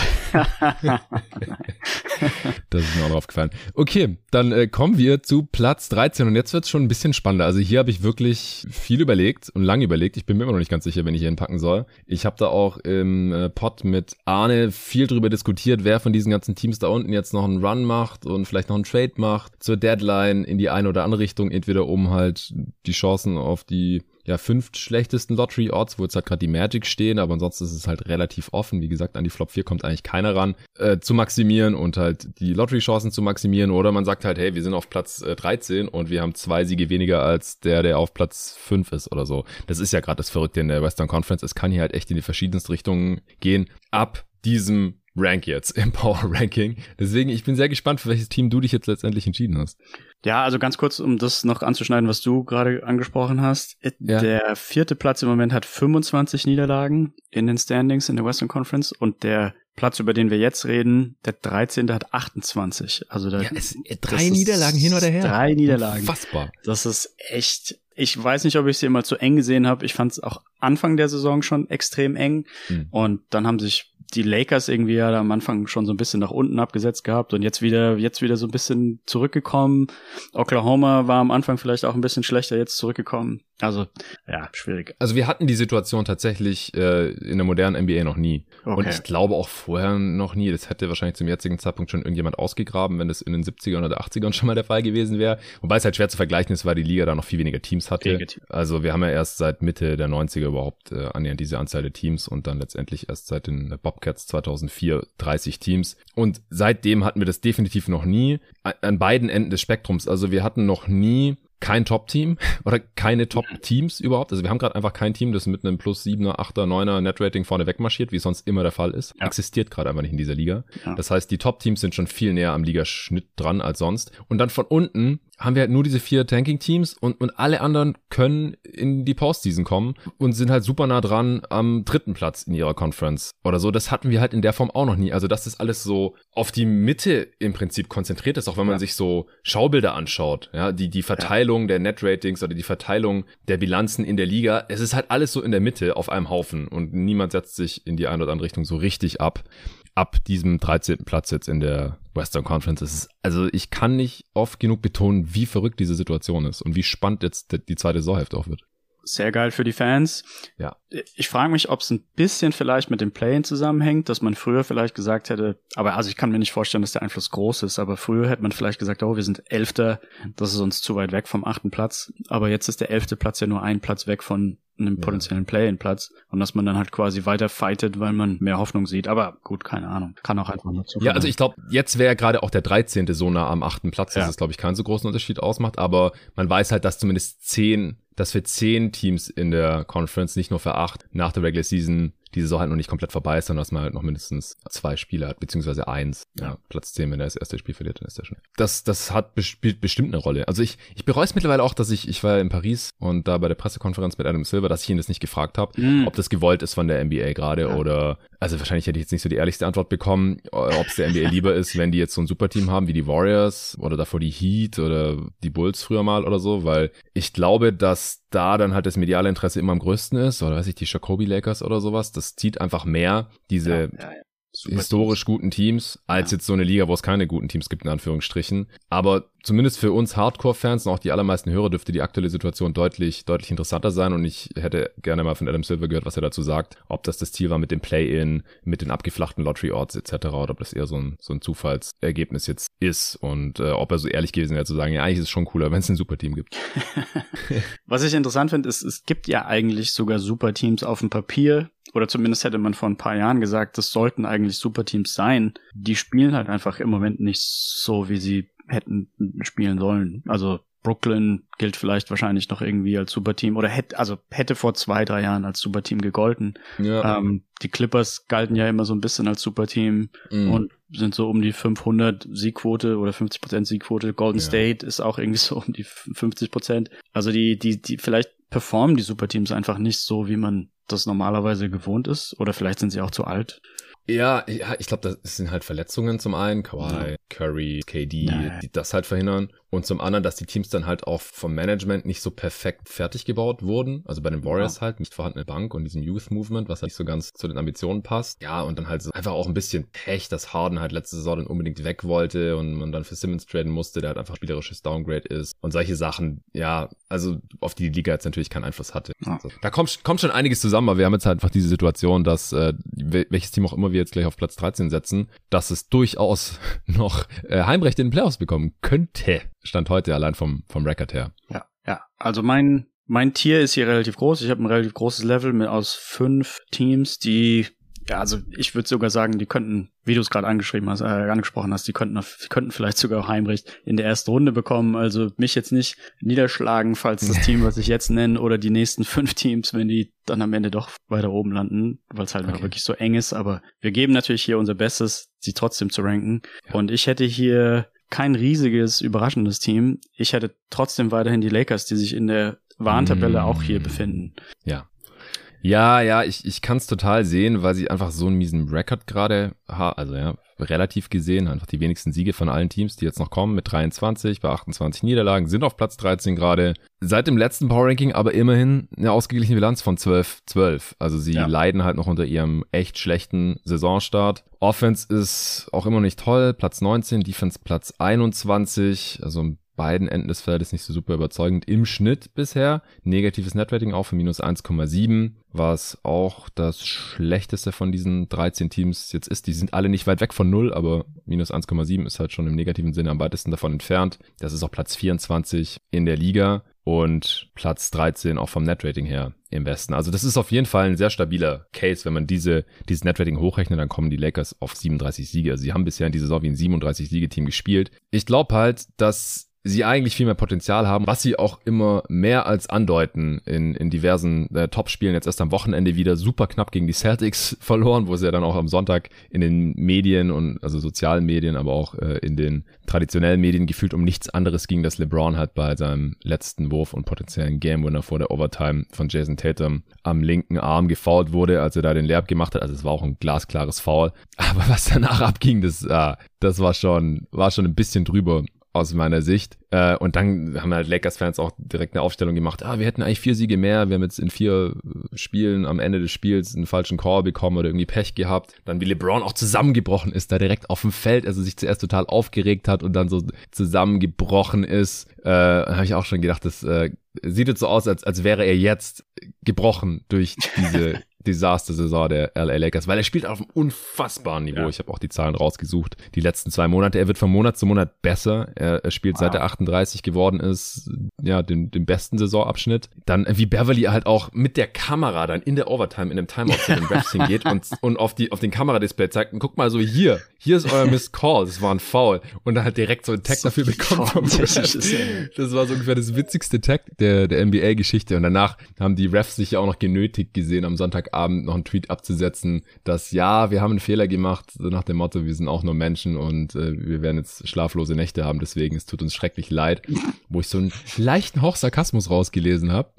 das ist mir auch aufgefallen. Okay, dann äh, kommen wir zu Platz 13 und jetzt wird es schon ein bisschen spannender. Also hier habe ich wirklich viel überlegt und lange überlegt. Ich bin mir immer noch nicht ganz sicher, wenn ich hier hinpacken soll. Ich habe da auch im äh, Pod mit Arne viel drüber diskutiert, wer von diesen ganzen Teams da unten jetzt noch einen Run macht und vielleicht noch einen Trade macht zur Deadline in die eine oder andere Richtung, entweder um halt die Chancen auf die ja, fünf schlechtesten Lottery-Odds, wo jetzt halt gerade die Magic stehen, aber ansonsten ist es halt relativ offen. Wie gesagt, an die Flop 4 kommt eigentlich keiner ran, äh, zu maximieren und halt die Lottery-Chancen zu maximieren. Oder man sagt halt, hey, wir sind auf Platz äh, 13 und wir haben zwei Siege weniger als der, der auf Platz 5 ist oder so. Das ist ja gerade das Verrückte in der Western Conference. Es kann hier halt echt in die verschiedensten Richtungen gehen. Ab diesem Rank jetzt im Power Ranking. Deswegen, ich bin sehr gespannt, für welches Team du dich jetzt letztendlich entschieden hast. Ja, also ganz kurz, um das noch anzuschneiden, was du gerade angesprochen hast. Ja. Der vierte Platz im Moment hat 25 Niederlagen in den Standings in der Western Conference und der Platz, über den wir jetzt reden, der 13. hat 28. Also da, ja, es, drei Niederlagen hin oder her. Drei Niederlagen. Fassbar. Das ist echt ich weiß nicht, ob ich sie immer zu eng gesehen habe. Ich fand es auch Anfang der Saison schon extrem eng. Mhm. Und dann haben sich die Lakers irgendwie ja am Anfang schon so ein bisschen nach unten abgesetzt gehabt und jetzt wieder, jetzt wieder so ein bisschen zurückgekommen. Oklahoma war am Anfang vielleicht auch ein bisschen schlechter, jetzt zurückgekommen. Also, ja, schwierig. Also wir hatten die Situation tatsächlich äh, in der modernen NBA noch nie. Okay. Und ich glaube auch vorher noch nie. Das hätte wahrscheinlich zum jetzigen Zeitpunkt schon irgendjemand ausgegraben, wenn das in den 70ern oder 80ern schon mal der Fall gewesen wäre. Wobei es halt schwer zu vergleichen ist, weil die Liga da noch viel weniger Teams hatte. Also wir haben ja erst seit Mitte der 90er überhaupt äh, annähernd diese Anzahl der Teams und dann letztendlich erst seit den Bobcats 2004 30 Teams. Und seitdem hatten wir das definitiv noch nie an beiden Enden des Spektrums. Also wir hatten noch nie kein Top-Team oder keine Top-Teams überhaupt. Also wir haben gerade einfach kein Team, das mit einem plus 7er, 8er, 9er Net-Rating vorne wegmarschiert, wie sonst immer der Fall ist. Ja. Existiert gerade einfach nicht in dieser Liga. Ja. Das heißt, die Top-Teams sind schon viel näher am Ligaschnitt dran als sonst. Und dann von unten haben wir halt nur diese vier Tanking-Teams und, und alle anderen können in die Postseason kommen und sind halt super nah dran am dritten Platz in ihrer Conference oder so. Das hatten wir halt in der Form auch noch nie. Also, dass das alles so auf die Mitte im Prinzip konzentriert ist, auch wenn man ja. sich so Schaubilder anschaut, ja, die, die Verteilung ja. der Net-Ratings oder die Verteilung der Bilanzen in der Liga. Es ist halt alles so in der Mitte auf einem Haufen und niemand setzt sich in die eine oder andere Richtung so richtig ab ab diesem 13. Platz jetzt in der Western Conference. ist also ich kann nicht oft genug betonen, wie verrückt diese Situation ist und wie spannend jetzt die zweite Saisonhälfte auch wird. Sehr geil für die Fans. Ja. Ich frage mich, ob es ein bisschen vielleicht mit dem Play-in zusammenhängt, dass man früher vielleicht gesagt hätte, aber also ich kann mir nicht vorstellen, dass der Einfluss groß ist, aber früher hätte man vielleicht gesagt, oh, wir sind Elfter, das ist uns zu weit weg vom achten Platz. Aber jetzt ist der elfte Platz ja nur ein Platz weg von einem potenziellen Play-in-Platz und dass man dann halt quasi weiter fightet, weil man mehr Hoffnung sieht. Aber gut, keine Ahnung. Kann auch einfach nur zu. Ja, also ich glaube, jetzt wäre gerade auch der 13. so nah am achten Platz, dass ja. es, glaube ich, keinen so großen Unterschied ausmacht. Aber man weiß halt, dass zumindest zehn, dass für zehn Teams in der Conference, nicht nur für acht, nach der Regular Season die Saison halt noch nicht komplett vorbei ist, sondern dass man halt noch mindestens zwei Spiele hat, beziehungsweise eins. Ja, ja Platz 10, wenn er das erste Spiel verliert, dann ist er schon. Das, das hat spielt bestimmt eine Rolle. Also ich, ich bereue es mittlerweile auch, dass ich, ich war in Paris und da bei der Pressekonferenz mit Adam Silver, dass ich ihn das nicht gefragt habe, mhm. ob das gewollt ist von der NBA gerade ja. oder, also wahrscheinlich hätte ich jetzt nicht so die ehrlichste Antwort bekommen, ob es der NBA lieber ist, wenn die jetzt so ein Superteam haben wie die Warriors oder davor die Heat oder die Bulls früher mal oder so, weil ich glaube, dass da dann halt das mediale Interesse immer am größten ist, oder weiß ich, die Jacoby Lakers oder sowas, das zieht einfach mehr diese ja, ja, ja. historisch guten Teams, als jetzt so eine Liga, wo es keine guten Teams gibt, in Anführungsstrichen. Aber zumindest für uns Hardcore-Fans und auch die allermeisten Hörer dürfte die aktuelle Situation deutlich, deutlich interessanter sein. Und ich hätte gerne mal von Adam Silver gehört, was er dazu sagt, ob das das Ziel war mit dem Play-In, mit den abgeflachten Lottery-Odds etc. oder ob das eher so ein, so ein Zufallsergebnis jetzt ist und äh, ob er so ehrlich gewesen wäre zu sagen, ja, eigentlich ist es schon cooler, wenn es ein Superteam gibt. was ich interessant finde, ist, es gibt ja eigentlich sogar Superteams auf dem Papier, oder zumindest hätte man vor ein paar Jahren gesagt, das sollten eigentlich Superteams sein. Die spielen halt einfach im Moment nicht so, wie sie hätten spielen sollen. Also Brooklyn gilt vielleicht wahrscheinlich noch irgendwie als Superteam oder hätte, also hätte vor zwei, drei Jahren als Superteam gegolten. Ja. Ähm, die Clippers galten ja immer so ein bisschen als Superteam mhm. und sind so um die 500 Siegquote oder 50 Prozent Siegquote. Golden ja. State ist auch irgendwie so um die 50 Prozent. Also die, die, die, vielleicht performen die Superteams einfach nicht so, wie man das normalerweise gewohnt ist. Oder vielleicht sind sie auch zu alt. Ja, ja ich glaube, das sind halt Verletzungen zum einen, Kawhi, ja. Curry, KD, nee. die das halt verhindern. Und zum anderen, dass die Teams dann halt auch vom Management nicht so perfekt fertig gebaut wurden. Also bei den Warriors ja. halt, nicht vorhandene Bank und diesem Youth Movement, was halt nicht so ganz zu den Ambitionen passt. Ja, und dann halt so einfach auch ein bisschen Pech, dass Harden halt letzte Saison dann unbedingt weg wollte und man dann für Simmons traden musste, der halt einfach spielerisches Downgrade ist. Und solche Sachen, ja, also auf die die Liga jetzt natürlich keinen Einfluss hatte. Ja. Also, da kommt, kommt schon einiges zusammen, aber wir haben jetzt halt einfach diese Situation, dass äh, welches Team auch immer wir jetzt gleich auf Platz 13 setzen, dass es durchaus noch äh, Heimrechte in den Playoffs bekommen könnte. Stand heute allein vom, vom Record her. Ja, ja. Also mein, mein Tier ist hier relativ groß. Ich habe ein relativ großes Level mit aus fünf Teams, die ja, also ich würde sogar sagen, die könnten, wie du es gerade angeschrieben hast, äh, angesprochen hast, die könnten, die könnten vielleicht sogar Heimrecht in der ersten Runde bekommen. Also mich jetzt nicht niederschlagen, falls das Team, was ich jetzt nenne, oder die nächsten fünf Teams, wenn die dann am Ende doch weiter oben landen, weil es halt okay. wirklich so eng ist. Aber wir geben natürlich hier unser Bestes, sie trotzdem zu ranken. Ja. Und ich hätte hier kein riesiges, überraschendes Team. Ich hätte trotzdem weiterhin die Lakers, die sich in der Warntabelle mm. auch hier befinden. Ja. Ja, ja, ich, ich kann es total sehen, weil sie einfach so einen miesen Rekord gerade haben. Also ja, relativ gesehen, einfach die wenigsten Siege von allen Teams, die jetzt noch kommen, mit 23 bei 28 Niederlagen, sind auf Platz 13 gerade. Seit dem letzten Power Ranking aber immerhin eine ausgeglichene Bilanz von 12-12. Also sie ja. leiden halt noch unter ihrem echt schlechten Saisonstart. Offense ist auch immer nicht toll, Platz 19, Defense Platz 21, also ein beiden Enden des Feldes nicht so super überzeugend im Schnitt bisher. Negatives Netrating auch für minus 1,7, was auch das schlechteste von diesen 13 Teams jetzt ist. Die sind alle nicht weit weg von null, aber minus 1,7 ist halt schon im negativen Sinne am weitesten davon entfernt. Das ist auch Platz 24 in der Liga und Platz 13 auch vom Netrating her im Westen. Also das ist auf jeden Fall ein sehr stabiler Case. Wenn man diese, dieses Netrating hochrechnet, dann kommen die Lakers auf 37 Siege. Also sie haben bisher in dieser Saison wie ein 37-Siege-Team gespielt. Ich glaube halt, dass sie eigentlich viel mehr Potenzial haben, was sie auch immer mehr als andeuten in, in diversen äh, Top-Spielen. Jetzt erst am Wochenende wieder super knapp gegen die Celtics verloren, wo sie ja dann auch am Sonntag in den Medien und also sozialen Medien, aber auch äh, in den traditionellen Medien gefühlt um nichts anderes ging, dass LeBron halt bei seinem letzten Wurf und potenziellen Game-Winner vor der Overtime von Jason Tatum am linken Arm gefoult wurde, als er da den Lerb gemacht hat. Also es war auch ein glasklares Foul. Aber was danach abging, das, äh, das war schon, war schon ein bisschen drüber aus meiner Sicht. Äh, und dann haben halt Lakers-Fans auch direkt eine Aufstellung gemacht. Ah, wir hätten eigentlich vier Siege mehr. Wir haben jetzt in vier Spielen am Ende des Spiels einen falschen Call bekommen oder irgendwie Pech gehabt. Dann wie LeBron auch zusammengebrochen ist, da direkt auf dem Feld, also sich zuerst total aufgeregt hat und dann so zusammengebrochen ist. Äh, habe ich auch schon gedacht, das äh, sieht jetzt so aus, als, als wäre er jetzt gebrochen durch diese Desaster-Saison der LA Lakers, weil er spielt auf einem unfassbaren Niveau. Ja. Ich habe auch die Zahlen rausgesucht. Die letzten zwei Monate. Er wird von Monat zu Monat besser. Er, er spielt wow. seit er 38 geworden ist, ja, den, den besten Saisonabschnitt. Dann, wie Beverly halt auch mit der Kamera dann in der Overtime in einem Timeout zu den Refs hingeht und, und auf, die, auf den Kameradisplay zeigt, und guck mal so hier, hier ist euer Missed Call, das war ein Foul. Und dann halt direkt so ein Tag so dafür bekommt. Vom das war so ungefähr das witzigste Tag der, der NBA-Geschichte. Und danach haben die Refs sich ja auch noch genötigt gesehen, am Sonntagabend noch einen Tweet abzusetzen, dass ja, wir haben einen Fehler gemacht, nach dem Motto, wir sind auch nur Menschen und äh, wir werden jetzt schlaflose Nächte haben, deswegen es tut uns schrecklich leid. Wo ich so einen leichten Hauch Sarkasmus rausgelesen habe.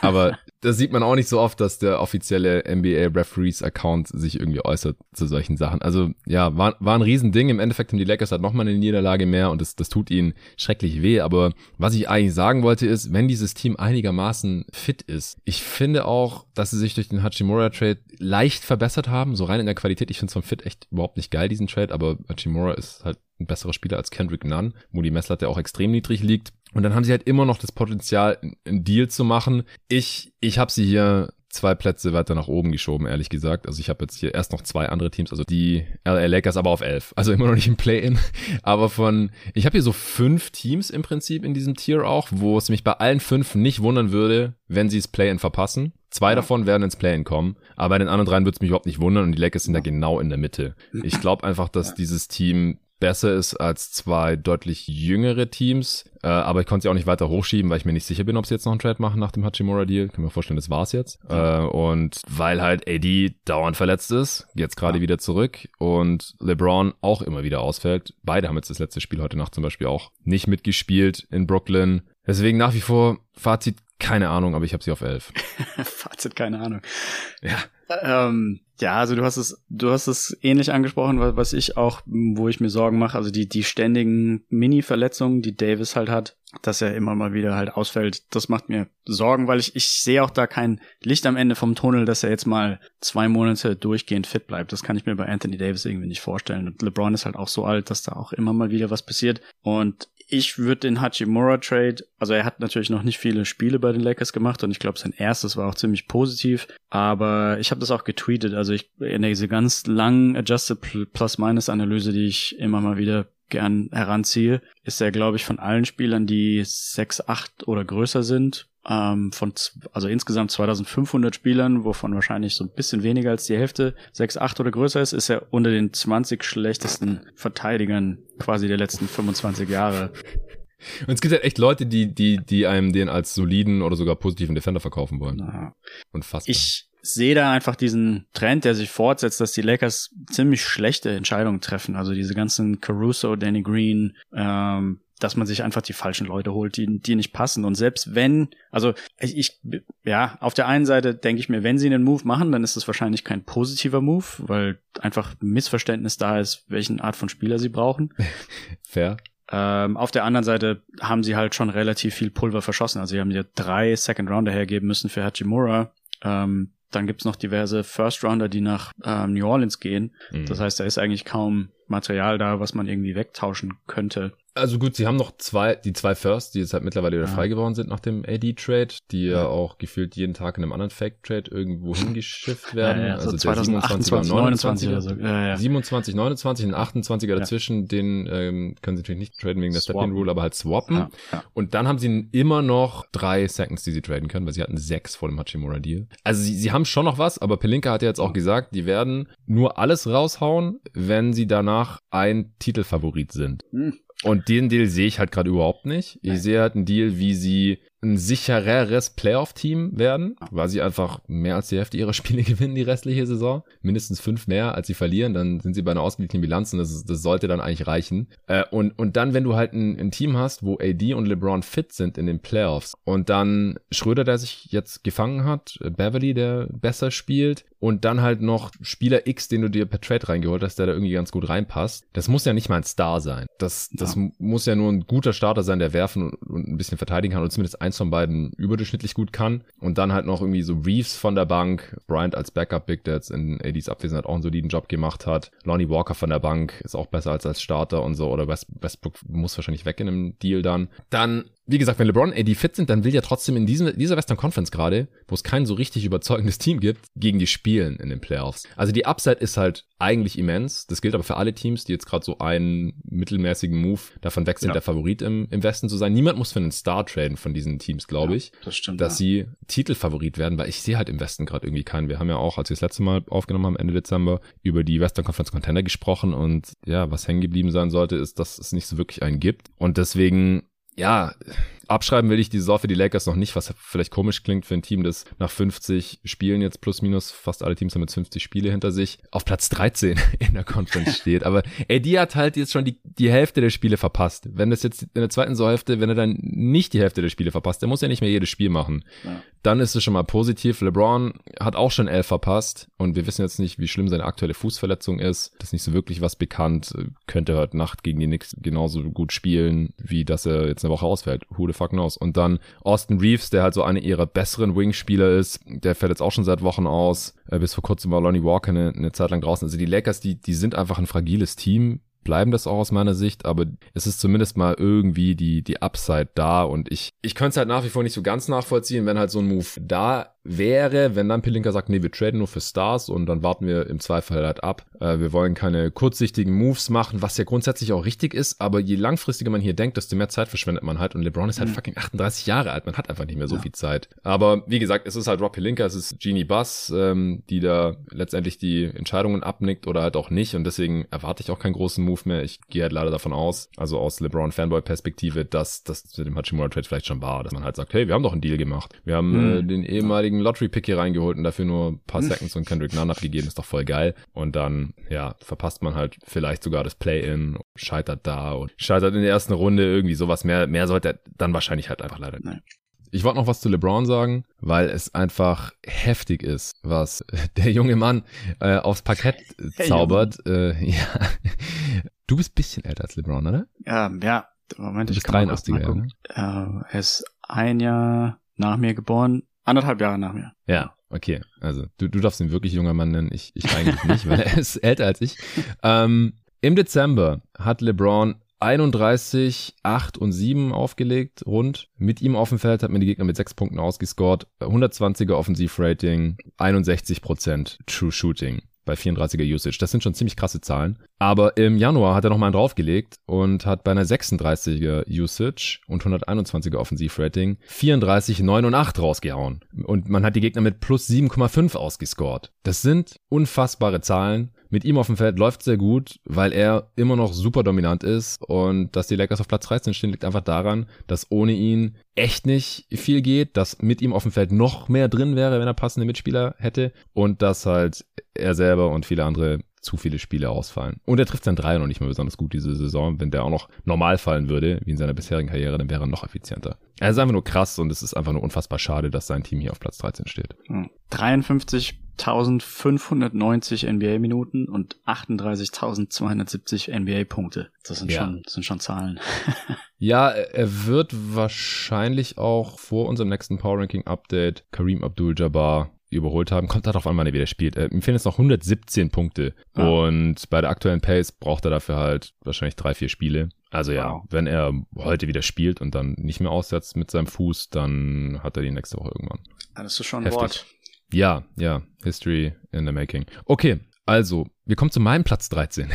Aber das sieht man auch nicht so oft, dass der offizielle NBA Referees Account sich irgendwie äußert zu solchen Sachen. Also ja, war, war ein Riesending. Im Endeffekt haben die Lakers halt nochmal eine Niederlage mehr und das, das tut ihnen schrecklich weh. Aber was ich eigentlich sagen wollte ist, wenn dieses Team einigermaßen fit ist, ich finde auch, dass sie sich durch den Hachimura Trade leicht verbessert haben, so rein in der Qualität. Ich finde es vom Fit echt überhaupt nicht geil, diesen Trade, aber Hachimura ist halt ein besserer Spieler als Kendrick Nunn, wo die Messlatte auch extrem niedrig liegt. Und dann haben sie halt immer noch das Potenzial, einen Deal zu machen. Ich, ich habe sie hier zwei Plätze weiter nach oben geschoben, ehrlich gesagt. Also ich habe jetzt hier erst noch zwei andere Teams, also die LA Lakers, aber auf elf. Also immer noch nicht im Play-In. Aber von, ich habe hier so fünf Teams im Prinzip in diesem Tier auch, wo es mich bei allen fünf nicht wundern würde, wenn sie es Play-In verpassen. Zwei davon werden ins Play-In kommen, aber bei den anderen dreien würde es mich überhaupt nicht wundern und die Lakers sind da genau in der Mitte. Ich glaube einfach, dass dieses Team besser ist als zwei deutlich jüngere Teams. Äh, aber ich konnte sie auch nicht weiter hochschieben, weil ich mir nicht sicher bin, ob sie jetzt noch einen Trade machen nach dem Hachimura-Deal. Kann mir vorstellen, das war's jetzt. Äh, und weil halt AD dauernd verletzt ist, jetzt gerade ja. wieder zurück und LeBron auch immer wieder ausfällt. Beide haben jetzt das letzte Spiel heute Nacht zum Beispiel auch nicht mitgespielt in Brooklyn. Deswegen nach wie vor Fazit keine Ahnung, aber ich habe sie auf elf. Fazit, keine Ahnung. Ja. Ähm, ja, also du hast es, du hast es ähnlich angesprochen, was ich auch, wo ich mir Sorgen mache, also die, die ständigen Mini-Verletzungen, die Davis halt hat, dass er immer mal wieder halt ausfällt, das macht mir Sorgen, weil ich, ich sehe auch da kein Licht am Ende vom Tunnel, dass er jetzt mal zwei Monate durchgehend fit bleibt. Das kann ich mir bei Anthony Davis irgendwie nicht vorstellen. Und LeBron ist halt auch so alt, dass da auch immer mal wieder was passiert. Und ich würde den Hachimura Trade, also er hat natürlich noch nicht viele Spiele bei den Lakers gemacht und ich glaube sein erstes war auch ziemlich positiv, aber ich habe das auch getweetet, also ich in dieser ganz langen Adjusted Plus-Minus Analyse, die ich immer mal wieder gern heranziehe, ist er glaube ich von allen Spielern, die 6, 8 oder größer sind, ähm, von, also insgesamt 2500 Spielern, wovon wahrscheinlich so ein bisschen weniger als die Hälfte 6, 8 oder größer ist, ist er unter den 20 schlechtesten Verteidigern quasi der letzten 25 Jahre. Und es gibt halt echt Leute, die, die, die einem den als soliden oder sogar positiven Defender verkaufen wollen. Naja. Unfassbar. Ich sehe da einfach diesen Trend, der sich fortsetzt, dass die Lakers ziemlich schlechte Entscheidungen treffen. Also diese ganzen Caruso, Danny Green, ähm, dass man sich einfach die falschen Leute holt, die, die nicht passen. Und selbst wenn, also ich, ich ja, auf der einen Seite denke ich mir, wenn sie einen Move machen, dann ist das wahrscheinlich kein positiver Move, weil einfach Missverständnis da ist, welchen Art von Spieler sie brauchen. Fair. Ähm, auf der anderen Seite haben sie halt schon relativ viel Pulver verschossen. Also sie haben ja drei Second Rounder hergeben müssen für Hachimura. Ähm, dann gibt's noch diverse First Rounder, die nach ähm, New Orleans gehen. Mhm. Das heißt, da ist eigentlich kaum Material da, was man irgendwie wegtauschen könnte. Also gut, sie haben noch zwei, die zwei Firsts, die jetzt halt mittlerweile wieder ja. frei geworden sind nach dem AD-Trade, die ja. ja. auch gefühlt jeden Tag in einem anderen Fake-Trade irgendwo hingeschifft werden. Ja, ja, also so 2028, 29 oder so. Ja, ja. 27, 29 und 28er dazwischen, den ähm, können sie natürlich nicht traden wegen der Step-In-Rule, aber halt swappen. Und dann haben sie immer noch drei Seconds, die sie traden können, weil sie hatten sechs vor dem Hachimura-Deal. Also sie, sie haben schon noch was, aber Pelinka hat ja jetzt auch gesagt, die werden nur alles raushauen, wenn sie danach ein Titelfavorit sind. Hm. Und den Deal sehe ich halt gerade überhaupt nicht. Ich sehe halt einen Deal, wie sie ein sichereres Playoff-Team werden, weil sie einfach mehr als die Hälfte ihrer Spiele gewinnen die restliche Saison. Mindestens fünf mehr, als sie verlieren, dann sind sie bei einer ausgeglichenen Bilanz und das, das sollte dann eigentlich reichen. Äh, und, und dann, wenn du halt ein, ein, Team hast, wo AD und LeBron fit sind in den Playoffs und dann Schröder, der sich jetzt gefangen hat, Beverly, der besser spielt und dann halt noch Spieler X, den du dir per Trade reingeholt hast, der da irgendwie ganz gut reinpasst. Das muss ja nicht mal ein Star sein. Das, das ja. muss ja nur ein guter Starter sein, der werfen und, und ein bisschen verteidigen kann und zumindest eins von beiden überdurchschnittlich gut kann. Und dann halt noch irgendwie so Reeves von der Bank, Bryant als Backup-Big, der jetzt in ADs Abwesenheit auch einen soliden Job gemacht hat. Lonnie Walker von der Bank ist auch besser als als Starter und so. Oder West, Westbrook muss wahrscheinlich weg in einem Deal dann. Dann wie gesagt, wenn LeBron AD fit sind, dann will ja trotzdem in diesem, dieser Western Conference gerade, wo es kein so richtig überzeugendes Team gibt, gegen die spielen in den Playoffs. Also die Upside ist halt eigentlich immens. Das gilt aber für alle Teams, die jetzt gerade so einen mittelmäßigen Move davon weg sind, ja. der Favorit im, im Westen zu sein. Niemand muss für einen Star traden von diesen Teams, glaube ja, ich. Das stimmt. Dass ja. sie Titelfavorit werden, weil ich sehe halt im Westen gerade irgendwie keinen. Wir haben ja auch, als wir das letzte Mal aufgenommen haben, Ende Dezember, über die Western Conference Contender gesprochen und ja, was hängen geblieben sein sollte, ist, dass es nicht so wirklich einen gibt. Und deswegen ja, abschreiben will ich die Saison für die Lakers noch nicht, was vielleicht komisch klingt für ein Team, das nach 50 Spielen jetzt plus minus, fast alle Teams haben jetzt 50 Spiele hinter sich, auf Platz 13 in der Conference steht. Aber AD hat halt jetzt schon die, die Hälfte der Spiele verpasst. Wenn das jetzt in der zweiten Saisonhälfte, wenn er dann nicht die Hälfte der Spiele verpasst, der muss ja nicht mehr jedes Spiel machen. Ja. Dann ist es schon mal positiv. LeBron hat auch schon elf verpasst und wir wissen jetzt nicht, wie schlimm seine aktuelle Fußverletzung ist. Das ist nicht so wirklich was bekannt. Könnte heute Nacht gegen die Knicks genauso gut spielen, wie dass er jetzt eine Woche ausfällt. Who the fuck knows? Und dann Austin Reeves, der halt so eine ihrer besseren Wing-Spieler ist, der fällt jetzt auch schon seit Wochen aus. Äh, bis vor kurzem war Lonnie Walker eine, eine Zeit lang draußen. Also die Lakers, die, die sind einfach ein fragiles Team bleiben das auch aus meiner Sicht, aber es ist zumindest mal irgendwie die, die Upside da und ich, ich könnte es halt nach wie vor nicht so ganz nachvollziehen, wenn halt so ein Move da wäre, wenn dann Pelinka sagt, nee, wir traden nur für Stars und dann warten wir im Zweifel halt ab. Äh, wir wollen keine kurzsichtigen Moves machen, was ja grundsätzlich auch richtig ist, aber je langfristiger man hier denkt, desto mehr Zeit verschwendet man halt und LeBron ist halt mhm. fucking 38 Jahre alt, man hat einfach nicht mehr so ja. viel Zeit. Aber wie gesagt, es ist halt Rob Pelinka, es ist Genie Buss, ähm, die da letztendlich die Entscheidungen abnickt oder halt auch nicht und deswegen erwarte ich auch keinen großen Move mehr. Ich gehe halt leider davon aus, also aus LeBron Fanboy Perspektive, dass das mit dem Hachimura Trade vielleicht schon war, dass man halt sagt, hey, wir haben doch einen Deal gemacht. Wir haben mhm. äh, den ehemaligen riesigen Lottery-Pick hier reingeholt und dafür nur ein paar Seconds und Kendrick Nunn abgegeben, ist doch voll geil. Und dann, ja, verpasst man halt vielleicht sogar das Play-In, scheitert da und scheitert in der ersten Runde irgendwie sowas. Mehr, mehr sollte er dann wahrscheinlich halt einfach leider nicht. Ich wollte noch was zu LeBron sagen, weil es einfach heftig ist, was der junge Mann äh, aufs Parkett zaubert. Hey, äh, ja. Du bist bisschen älter als LeBron, oder? Ja, ja. Moment, du bist 83er, ja, ne? Uh, er ist ein Jahr nach mir geboren. Anderthalb Jahre nach mir. Ja, okay. Also du, du darfst ihn wirklich junger Mann nennen. Ich, ich eigentlich nicht, weil er ist älter als ich. Ähm, Im Dezember hat LeBron 31, 8 und 7 aufgelegt, rund. Mit ihm auf dem Feld hat man die Gegner mit 6 Punkten ausgescored. 120er Offensivrating, 61% True Shooting bei 34er Usage. Das sind schon ziemlich krasse Zahlen. Aber im Januar hat er nochmal einen draufgelegt und hat bei einer 36er Usage und 121er Offensivrating 34, 9 und 8 rausgehauen. Und man hat die Gegner mit plus 7,5 ausgescored. Das sind unfassbare Zahlen mit ihm auf dem Feld läuft sehr gut, weil er immer noch super dominant ist und dass die Lakers auf Platz 13 stehen, liegt einfach daran, dass ohne ihn echt nicht viel geht, dass mit ihm auf dem Feld noch mehr drin wäre, wenn er passende Mitspieler hätte und dass halt er selber und viele andere zu viele Spiele ausfallen. Und er trifft sein Dreier noch nicht mal besonders gut diese Saison. Wenn der auch noch normal fallen würde, wie in seiner bisherigen Karriere, dann wäre er noch effizienter. Er ist einfach nur krass und es ist einfach nur unfassbar schade, dass sein Team hier auf Platz 13 steht. 53 1590 NBA-Minuten und 38.270 NBA-Punkte. Das sind, ja. schon, das sind schon Zahlen. ja, er wird wahrscheinlich auch vor unserem nächsten Power Ranking Update Kareem Abdul-Jabbar überholt haben. Kommt darauf an, wann er wieder spielt. Äh, ihm fehlen jetzt noch 117 Punkte. Ja. Und bei der aktuellen Pace braucht er dafür halt wahrscheinlich drei, vier Spiele. Also ja, wow. wenn er heute wieder spielt und dann nicht mehr aussetzt mit seinem Fuß, dann hat er die nächste Woche irgendwann. Das ist schon ein Heftig. Wort. Ja, ja, History in the Making. Okay, also, wir kommen zu meinem Platz 13.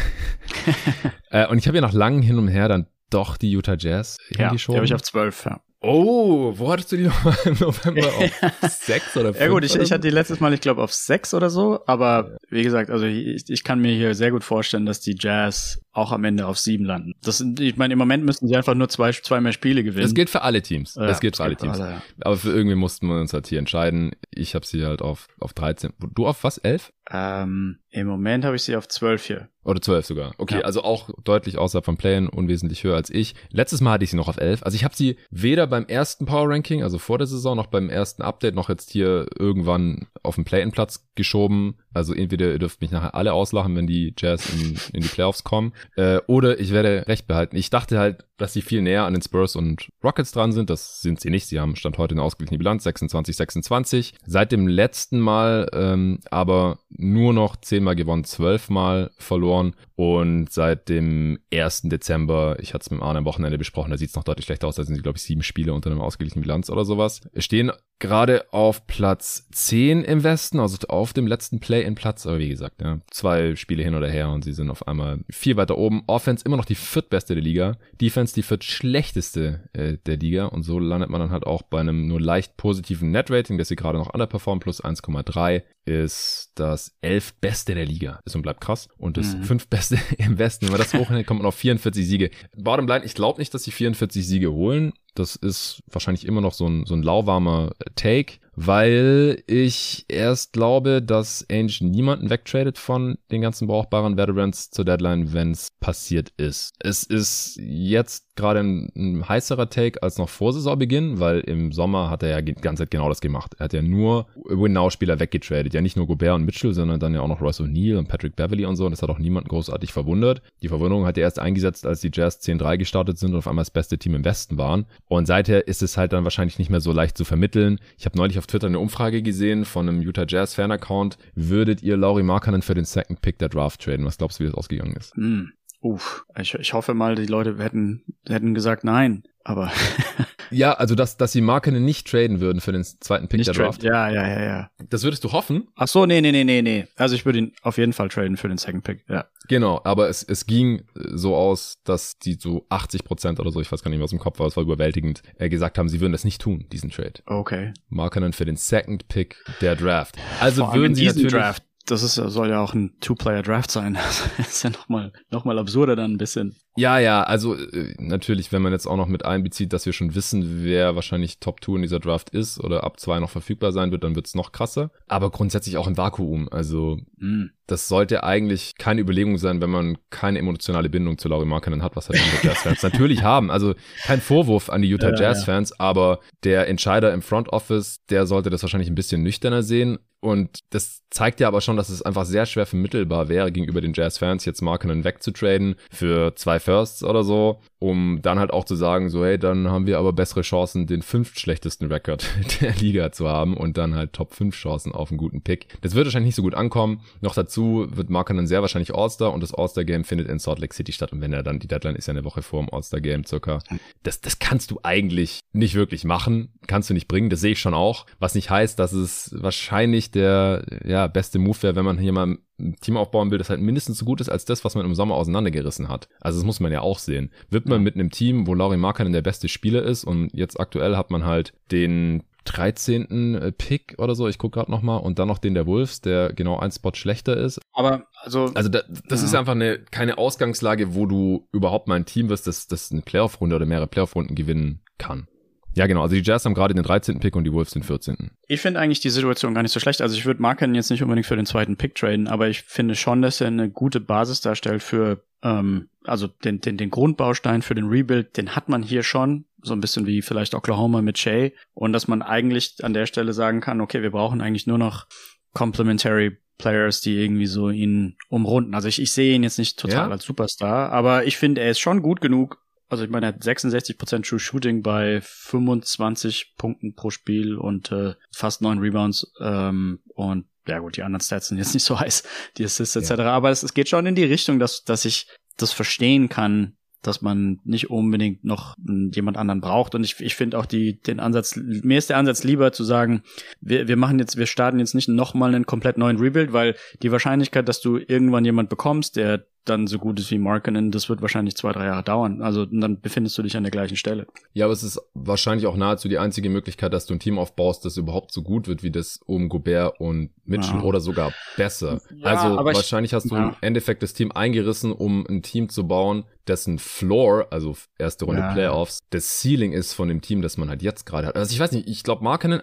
äh, und ich habe ja nach langem Hin und Her dann doch die Utah Jazz ja, Die habe ich auf 12, ja. Oh, wo hattest du die nochmal im November? Auf sechs oder fünf? Ja gut, ich, ich hatte die letztes Mal, ich glaube, auf sechs oder so. Aber wie gesagt, also ich, ich kann mir hier sehr gut vorstellen, dass die Jazz auch am Ende auf sieben landen. Das, ich meine, im Moment müssten sie einfach nur zwei, zwei mehr Spiele gewinnen. Das gilt für alle Teams. Ja, das gilt für alle Teams. Alle, ja. Aber für irgendwie mussten wir uns halt hier entscheiden. Ich habe sie halt auf, auf 13. Du auf was? 11? Ähm, Im Moment habe ich sie auf 12 hier. Oder 12 sogar. Okay, ja. also auch deutlich außerhalb von Playen, unwesentlich höher als ich. Letztes Mal hatte ich sie noch auf 11. Also ich habe sie weder beim ersten Power Ranking, also vor der Saison, noch beim ersten Update, noch jetzt hier irgendwann auf den Play-In-Platz geschoben. Also entweder ihr dürft mich nachher alle auslachen, wenn die Jazz in, in die Playoffs kommen, äh, oder ich werde recht behalten. Ich dachte halt, dass sie viel näher an den Spurs und Rockets dran sind. Das sind sie nicht. Sie haben Stand heute eine ausgeglichene Bilanz, 26-26. Seit dem letzten Mal ähm, aber nur noch zehnmal gewonnen, zwölfmal verloren. Und seit dem 1. Dezember, ich hatte es mit Arne am Wochenende besprochen, da sieht es noch deutlich schlechter aus. Da sind sie, glaube ich, sieben Spiele unter einem ausgeglichenen Bilanz oder sowas. Stehen gerade auf Platz 10 im Westen, also auf dem letzten Play-in-Platz. Aber wie gesagt, ja, zwei Spiele hin oder her und sie sind auf einmal viel weiter oben. Offense immer noch die viertbeste der Liga. Defense Defense die viertschlechteste äh, der Liga und so landet man dann halt auch bei einem nur leicht positiven Net-Rating, das sie gerade noch underperformt, plus 1,3 ist das elf Beste der Liga. Ist und bleibt krass. Und das mhm. fünf Beste im Westen. Wenn man das hochnimmt, kommt man auf 44 Siege. Bottom line, ich glaube nicht, dass sie 44 Siege holen. Das ist wahrscheinlich immer noch so ein, so ein lauwarmer Take weil ich erst glaube, dass Ainge niemanden wegtradet von den ganzen brauchbaren Veterans zur Deadline, wenn es passiert ist. Es ist jetzt gerade ein, ein, heißerer Take als noch vor Saisonbeginn, weil im Sommer hat er ja die ganze Zeit genau das gemacht. Er hat ja nur Win-Now-Spieler weggetradet. Ja, nicht nur Gobert und Mitchell, sondern dann ja auch noch Royce O'Neal und Patrick Beverly und so. Und das hat auch niemanden großartig verwundert. Die Verwunderung hat er erst eingesetzt, als die Jazz 10-3 gestartet sind und auf einmal das beste Team im Westen waren. Und seither ist es halt dann wahrscheinlich nicht mehr so leicht zu vermitteln. Ich habe neulich auf Twitter eine Umfrage gesehen von einem Utah Jazz Fan-Account. Würdet ihr Laurie Markkanen für den Second Pick der Draft traden? Was glaubst du, wie das ausgegangen ist? Mm. Uff, ich, ich hoffe mal, die Leute hätten, hätten gesagt nein, aber. ja, also dass, dass sie Markenen nicht traden würden für den zweiten Pick nicht der Draft. Ja, ja, ja, ja. Das würdest du hoffen? Ach so, nee, nee, nee, nee, nee. Also ich würde ihn auf jeden Fall traden für den Second Pick, ja. Genau, aber es, es ging so aus, dass die so 80 Prozent oder so, ich weiß gar nicht mehr aus dem Kopf, aber es war überwältigend, äh, gesagt haben, sie würden das nicht tun, diesen Trade. Okay. Markenen für den Second Pick der Draft. Also Vor würden sie natürlich. Draft das ist, soll ja auch ein Two-Player-Draft sein. Das ist ja nochmal noch mal absurder dann ein bisschen. Ja, ja, also äh, natürlich, wenn man jetzt auch noch mit einbezieht, dass wir schon wissen, wer wahrscheinlich Top 2 in dieser Draft ist oder ab 2 noch verfügbar sein wird, dann wird's noch krasser. Aber grundsätzlich auch im Vakuum. Also mm. das sollte eigentlich keine Überlegung sein, wenn man keine emotionale Bindung zu Laurie Markkanen hat, was halt die Jazz-Fans natürlich haben. Also kein Vorwurf an die Utah ja, Jazz-Fans, ja. aber der Entscheider im Front Office, der sollte das wahrscheinlich ein bisschen nüchterner sehen. Und das zeigt ja aber schon, dass es einfach sehr schwer vermittelbar wäre, gegenüber den Jazz-Fans jetzt Markenen wegzutraden für zwei Firsts oder so, um dann halt auch zu sagen, so hey, dann haben wir aber bessere Chancen, den fünftschlechtesten Rekord der Liga zu haben und dann halt Top 5 Chancen auf einen guten Pick. Das wird wahrscheinlich nicht so gut ankommen. Noch dazu wird Markenen sehr wahrscheinlich All-Star und das All-Star-Game findet in Salt Lake City statt. Und wenn er dann, die Deadline ist ja eine Woche vor dem All-Star-Game circa, das, das kannst du eigentlich nicht wirklich machen, kannst du nicht bringen, das sehe ich schon auch, was nicht heißt, dass es wahrscheinlich der ja, beste Move wäre, wenn man hier mal Team aufbauen will, das halt mindestens so gut ist als das, was man im Sommer auseinandergerissen hat. Also das muss man ja auch sehen. Wird man mit einem Team, wo Laurie Markkanen der beste Spieler ist und jetzt aktuell hat man halt den 13. Äh, Pick oder so, ich gucke gerade nochmal, und dann noch den der Wolves, der genau ein Spot schlechter ist. Aber also. Also da, das ja. ist einfach eine keine Ausgangslage, wo du überhaupt mal ein Team wirst, das, das eine Playoff-Runde oder mehrere Playoff-Runden gewinnen kann. Ja, genau. Also die Jazz haben gerade den 13. Pick und die Wolves den 14. Ich finde eigentlich die Situation gar nicht so schlecht. Also ich würde Marken jetzt nicht unbedingt für den zweiten Pick traden, aber ich finde schon, dass er eine gute Basis darstellt für, ähm, also den, den, den Grundbaustein für den Rebuild, den hat man hier schon. So ein bisschen wie vielleicht Oklahoma mit Shea. Und dass man eigentlich an der Stelle sagen kann, okay, wir brauchen eigentlich nur noch Complementary Players, die irgendwie so ihn umrunden. Also ich, ich sehe ihn jetzt nicht total ja? als Superstar, aber ich finde, er ist schon gut genug, also ich meine, er hat 66% True Shooting bei 25 Punkten pro Spiel und äh, fast neun Rebounds. Ähm, und ja gut, die anderen Stats sind jetzt nicht so heiß, die Assists etc. Ja. Aber es, es geht schon in die Richtung, dass, dass ich das verstehen kann, dass man nicht unbedingt noch jemand anderen braucht. Und ich, ich finde auch die, den Ansatz, mir ist der Ansatz lieber zu sagen, wir, wir machen jetzt, wir starten jetzt nicht nochmal einen komplett neuen Rebuild, weil die Wahrscheinlichkeit, dass du irgendwann jemand bekommst, der dann so gut ist wie Markinen, das wird wahrscheinlich zwei, drei Jahre dauern. Also dann befindest du dich an der gleichen Stelle. Ja, aber es ist wahrscheinlich auch nahezu die einzige Möglichkeit, dass du ein Team aufbaust, das überhaupt so gut wird wie das um Gobert und Mitchell ja. oder sogar besser. Ja, also wahrscheinlich ich, hast du ja. im Endeffekt das Team eingerissen, um ein Team zu bauen, dessen Floor, also erste Runde Playoffs, das Ceiling ist von dem Team, das man halt jetzt gerade hat. Also ich weiß nicht, ich glaube Markinen,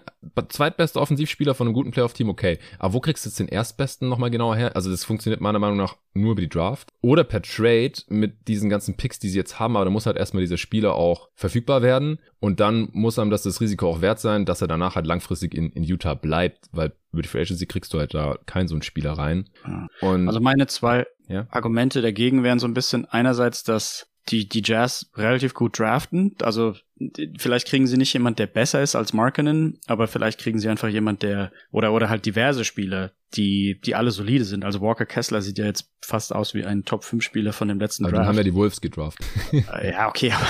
zweitbester Offensivspieler von einem guten Playoff-Team, okay. Aber wo kriegst du jetzt den Erstbesten nochmal genauer her? Also das funktioniert meiner Meinung nach nur über die Draft oder per Trade mit diesen ganzen Picks, die sie jetzt haben, aber da muss halt erstmal dieser Spieler auch verfügbar werden und dann muss einem das das Risiko auch wert sein, dass er danach halt langfristig in, in Utah bleibt, weil über die Free Agency kriegst du halt da keinen so einen Spieler rein. Und also meine zwei ja? Argumente dagegen wären so ein bisschen einerseits, dass die, die Jazz relativ gut draften. Also vielleicht kriegen sie nicht jemand, der besser ist als Markinen, aber vielleicht kriegen sie einfach jemand, der oder oder halt diverse Spieler, die die alle solide sind. Also Walker Kessler sieht ja jetzt fast aus wie ein Top 5 Spieler von dem letzten aber Draft. Dann haben ja die Wolves gedraftet. Äh, ja, okay, aber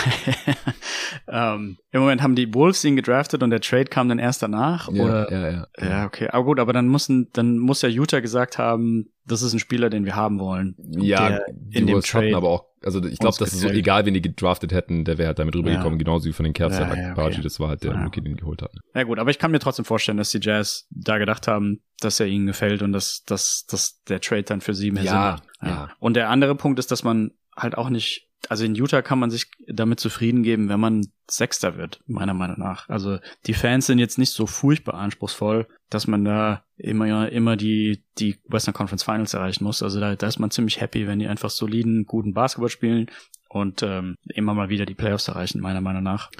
ähm, im Moment haben die Wolves ihn gedraftet und der Trade kam dann erst danach ja, oder ja, ja, ja, okay, aber gut, aber dann mussten dann muss ja Utah gesagt haben, das ist ein Spieler, den wir haben wollen. Ja, in dem Trade. hatten aber auch Also ich glaube, das ist so egal, wen die gedraftet hätten, der wäre halt damit rübergekommen, ja. genauso wie von den Cavs ja, halt ja, okay. das war halt der ja. Rookie, den geholt hat. Ja gut, aber ich kann mir trotzdem vorstellen, dass die Jazz da gedacht haben, dass er ihnen gefällt und dass, dass, dass der Trade dann für sie mehr ja, Sinn macht. Ja. Und der andere Punkt ist, dass man halt auch nicht also in Utah kann man sich damit zufrieden geben, wenn man Sechster wird, meiner Meinung nach. Also die Fans sind jetzt nicht so furchtbar anspruchsvoll, dass man da immer immer die die Western Conference Finals erreichen muss. Also da, da ist man ziemlich happy, wenn die einfach soliden, guten Basketball spielen und ähm, immer mal wieder die Playoffs erreichen, meiner Meinung nach.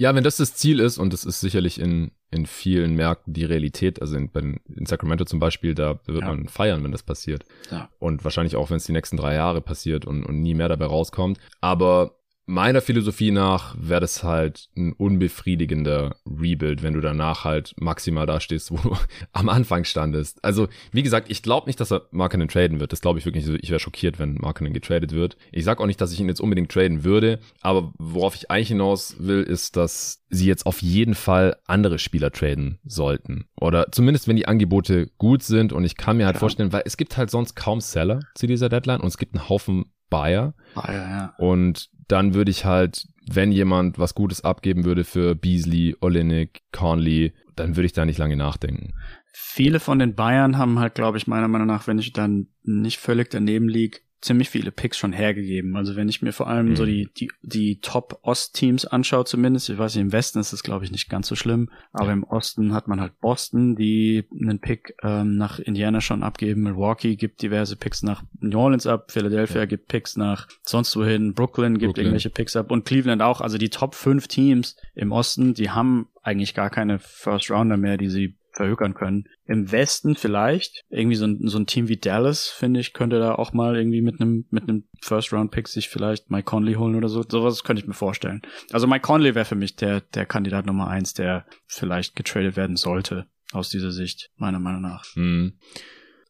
Ja, wenn das das Ziel ist, und das ist sicherlich in, in vielen Märkten die Realität, also in, in Sacramento zum Beispiel, da wird ja. man feiern, wenn das passiert. Ja. Und wahrscheinlich auch, wenn es die nächsten drei Jahre passiert und, und nie mehr dabei rauskommt. Aber meiner Philosophie nach wäre das halt ein unbefriedigender Rebuild, wenn du danach halt maximal da stehst, wo du am Anfang standest. Also, wie gesagt, ich glaube nicht, dass er Markinen traden wird. Das glaube ich wirklich nicht. Ich wäre schockiert, wenn Markinen getradet wird. Ich sag auch nicht, dass ich ihn jetzt unbedingt traden würde, aber worauf ich eigentlich hinaus will, ist, dass sie jetzt auf jeden Fall andere Spieler traden sollten. Oder zumindest, wenn die Angebote gut sind. Und ich kann mir halt ja. vorstellen, weil es gibt halt sonst kaum Seller zu dieser Deadline und es gibt einen Haufen Buyer. Buyer, ja. Und dann würde ich halt, wenn jemand was Gutes abgeben würde für Beasley, Olenek, Conley, dann würde ich da nicht lange nachdenken. Viele von den Bayern haben halt, glaube ich, meiner Meinung nach, wenn ich dann nicht völlig daneben liege, ziemlich viele Picks schon hergegeben. Also wenn ich mir vor allem mhm. so die, die, die Top-Ost-Teams anschaue zumindest, ich weiß nicht, im Westen ist es glaube ich nicht ganz so schlimm, aber ja. im Osten hat man halt Boston, die einen Pick ähm, nach Indiana schon abgeben, Milwaukee gibt diverse Picks nach New Orleans ab, Philadelphia ja. gibt Picks nach sonst wohin, Brooklyn gibt Brooklyn. irgendwelche Picks ab und Cleveland auch. Also die Top 5 Teams im Osten, die haben eigentlich gar keine First Rounder mehr, die sie verhökern können. Im Westen vielleicht, irgendwie so ein, so ein Team wie Dallas, finde ich, könnte da auch mal irgendwie mit einem mit First-Round-Pick sich vielleicht Mike Conley holen oder so. Sowas könnte ich mir vorstellen. Also Mike Conley wäre für mich der, der Kandidat Nummer eins, der vielleicht getradet werden sollte, aus dieser Sicht, meiner Meinung nach. Hm.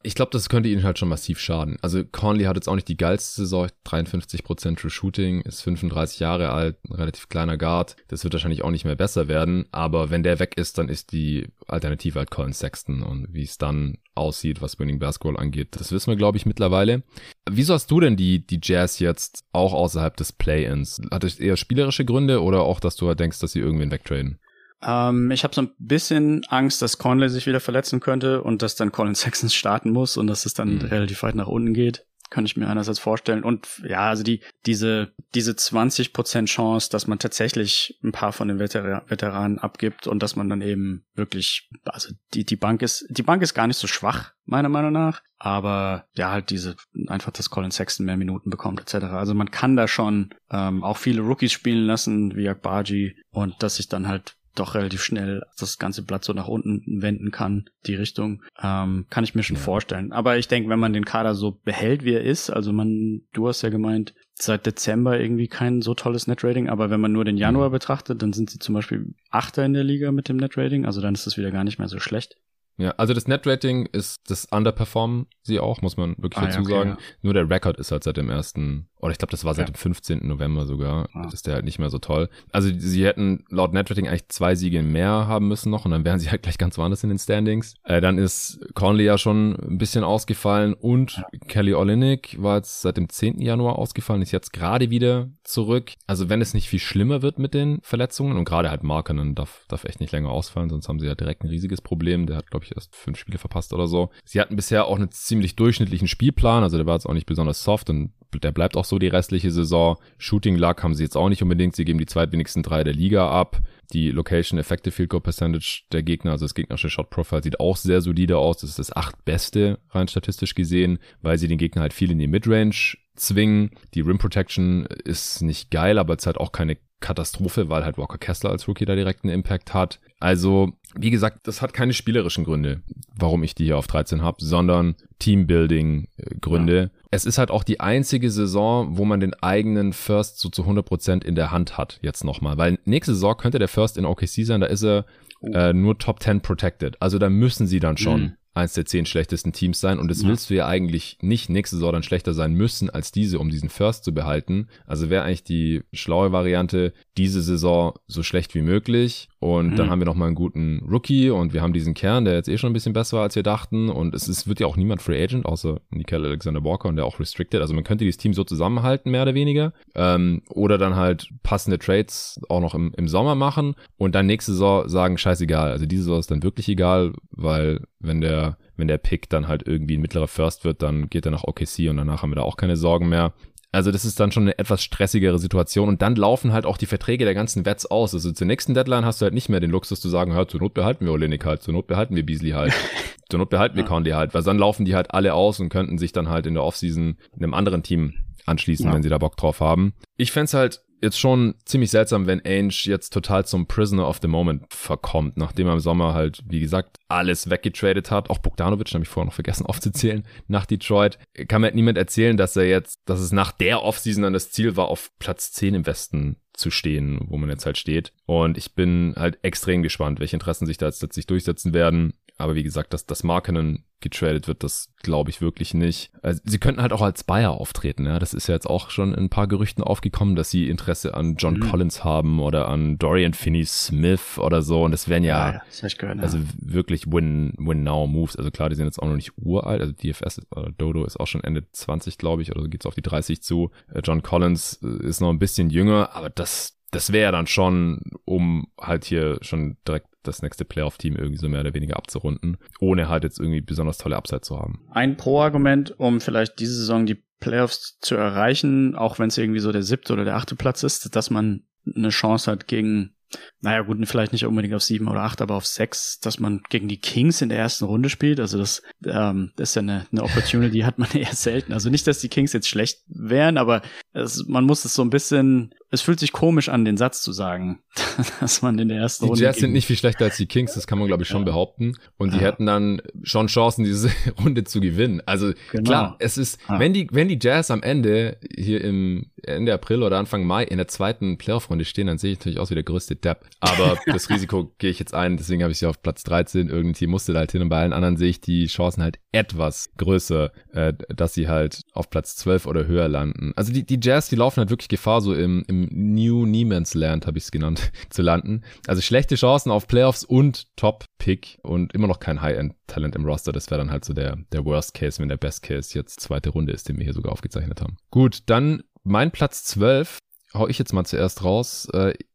Ich glaube, das könnte ihnen halt schon massiv schaden. Also Conley hat jetzt auch nicht die geilste Saison, 53% True Shooting, ist 35 Jahre alt, relativ kleiner Guard. Das wird wahrscheinlich auch nicht mehr besser werden, aber wenn der weg ist, dann ist die Alternative halt Colin Sexton und wie es dann aussieht, was Winning Basketball angeht, das wissen wir, glaube ich, mittlerweile. Wieso hast du denn die, die Jazz jetzt auch außerhalb des Play-Ins? Hat es eher spielerische Gründe oder auch, dass du halt denkst, dass sie irgendwen wegtraden? Ähm, ich habe so ein bisschen Angst, dass Conley sich wieder verletzen könnte und dass dann Colin Sexton starten muss und dass es dann mhm. relativ weit nach unten geht. Kann ich mir einerseits vorstellen. Und ja, also die, diese, diese 20% Chance, dass man tatsächlich ein paar von den Veter Veteranen abgibt und dass man dann eben wirklich, also die, die Bank ist, die Bank ist gar nicht so schwach, meiner Meinung nach. Aber ja, halt diese, einfach, dass Colin Sexton mehr Minuten bekommt, etc. Also man kann da schon ähm, auch viele Rookies spielen lassen, wie Akbaji, und dass sich dann halt doch relativ schnell das ganze Blatt so nach unten wenden kann, die Richtung, ähm, kann ich mir schon ja. vorstellen. Aber ich denke, wenn man den Kader so behält, wie er ist, also man, du hast ja gemeint, seit Dezember irgendwie kein so tolles Netrating, aber wenn man nur den Januar mhm. betrachtet, dann sind sie zum Beispiel Achter in der Liga mit dem Netrating, also dann ist es wieder gar nicht mehr so schlecht. Ja, also das Netrating ist, das underperformen sie auch, muss man wirklich ah, dazu ja, okay, sagen. Ja. Nur der Rekord ist halt seit dem ersten, oder ich glaube, das war seit ja. dem 15. November sogar, ah. ist der halt nicht mehr so toll. Also sie hätten laut Netrating eigentlich zwei Siege mehr haben müssen noch und dann wären sie halt gleich ganz woanders in den Standings. Äh, dann ist Conley ja schon ein bisschen ausgefallen und Kelly Olynyk war jetzt seit dem 10. Januar ausgefallen, ist jetzt gerade wieder zurück. Also wenn es nicht viel schlimmer wird mit den Verletzungen und gerade halt Markenen darf, darf echt nicht länger ausfallen, sonst haben sie ja direkt ein riesiges Problem. Der hat, glaube ich, ich, erst fünf Spiele verpasst oder so. Sie hatten bisher auch einen ziemlich durchschnittlichen Spielplan, also der war jetzt auch nicht besonders soft und der bleibt auch so die restliche Saison. Shooting Luck haben sie jetzt auch nicht unbedingt. Sie geben die zweitwenigsten drei der Liga ab. Die Location Effective Field Goal Percentage der Gegner, also das gegnerische Shot Profile sieht auch sehr solide aus. Das ist das acht beste rein statistisch gesehen, weil sie den Gegner halt viel in die Midrange zwingen. Die Rim Protection ist nicht geil, aber es hat auch keine Katastrophe, weil halt Walker Kessler als Rookie da direkt einen Impact hat. Also, wie gesagt, das hat keine spielerischen Gründe, warum ich die hier auf 13 habe, sondern Teambuilding-Gründe. Ja. Es ist halt auch die einzige Saison, wo man den eigenen First so zu 100% in der Hand hat, jetzt nochmal. Weil nächste Saison könnte der First in OKC sein, da ist er oh. äh, nur Top 10 protected. Also da müssen sie dann schon mhm eins der zehn schlechtesten Teams sein und das ja. willst du ja eigentlich nicht nächste Saison dann schlechter sein müssen als diese, um diesen First zu behalten. Also wäre eigentlich die schlaue Variante, diese Saison so schlecht wie möglich und mhm. dann haben wir noch mal einen guten Rookie und wir haben diesen Kern, der jetzt eh schon ein bisschen besser war, als wir dachten und es ist, wird ja auch niemand Free Agent, außer Nickel Alexander Walker und der auch restricted, also man könnte dieses Team so zusammenhalten, mehr oder weniger, ähm, oder dann halt passende Trades auch noch im, im Sommer machen und dann nächste Saison sagen, scheißegal, also diese Saison ist dann wirklich egal, weil wenn der wenn der Pick dann halt irgendwie ein mittlerer First wird, dann geht er nach OKC und danach haben wir da auch keine Sorgen mehr. Also das ist dann schon eine etwas stressigere Situation und dann laufen halt auch die Verträge der ganzen Wets aus. Also zur nächsten Deadline hast du halt nicht mehr den Luxus zu sagen, hör, zur Not behalten wir Olenek halt, zur Not behalten wir Beasley halt, zur Not behalten wir Conley halt, weil dann laufen die halt alle aus und könnten sich dann halt in der Offseason einem anderen Team anschließen, ja. wenn sie da Bock drauf haben. Ich fände halt jetzt schon ziemlich seltsam, wenn Ainge jetzt total zum Prisoner of the Moment verkommt, nachdem er im Sommer halt, wie gesagt, alles weggetradet hat. Auch Bogdanovic, habe ich vorher noch vergessen aufzuzählen, nach Detroit. Kann mir halt niemand erzählen, dass er jetzt, dass es nach der Offseason dann das Ziel war, auf Platz 10 im Westen zu stehen, wo man jetzt halt steht. Und ich bin halt extrem gespannt, welche Interessen sich da jetzt letztlich durchsetzen werden. Aber wie gesagt, dass das Markenen getradet wird, das glaube ich wirklich nicht. Also, sie könnten halt auch als Bayer auftreten, ja. Das ist ja jetzt auch schon in ein paar Gerüchten aufgekommen, dass sie Interesse an John mhm. Collins haben oder an Dorian Finney-Smith oder so. Und das wären ja, ja, das gehört, ja. also wirklich Win-Win-Now-Moves. Also klar, die sind jetzt auch noch nicht uralt. Also DFS oder Dodo ist auch schon Ende 20, glaube ich, oder geht's auf die 30 zu. Äh, John Collins äh, ist noch ein bisschen jünger, aber das, das wäre dann schon, um halt hier schon direkt das nächste Playoff-Team irgendwie so mehr oder weniger abzurunden, ohne halt jetzt irgendwie besonders tolle Upside zu haben. Ein Pro-Argument, um vielleicht diese Saison die Playoffs zu erreichen, auch wenn es irgendwie so der siebte oder der achte Platz ist, dass man eine Chance hat gegen naja, gut, vielleicht nicht unbedingt auf sieben oder acht, aber auf sechs, dass man gegen die Kings in der ersten Runde spielt. Also das, ähm, das ist ja eine, eine Opportunity, hat man eher selten. Also nicht, dass die Kings jetzt schlecht wären, aber es, man muss es so ein bisschen, es fühlt sich komisch an, den Satz zu sagen, dass man in der ersten die Runde. Die Jazz sind nicht viel schlechter als die Kings, das kann man glaube ich schon ja. behaupten. Und die ja. hätten dann schon Chancen, diese Runde zu gewinnen. Also genau. klar, es ist, ja. wenn die, wenn die Jazz am Ende hier im Ende April oder Anfang Mai in der zweiten Playoff-Runde stehen, dann sehe ich natürlich aus wie der größte Depp. Aber das Risiko gehe ich jetzt ein, deswegen habe ich sie auf Platz 13. Irgendein Team musste da halt hin und bei allen anderen sehe ich die Chancen halt etwas größer, äh, dass sie halt auf Platz 12 oder höher landen. Also die, die Jazz, die laufen halt wirklich Gefahr, so im, im New Niemans Land, habe ich es genannt, zu landen. Also schlechte Chancen auf Playoffs und Top-Pick und immer noch kein High-End-Talent im Roster. Das wäre dann halt so der, der Worst Case, wenn der Best Case jetzt zweite Runde ist, den wir hier sogar aufgezeichnet haben. Gut, dann mein Platz 12 hau ich jetzt mal zuerst raus.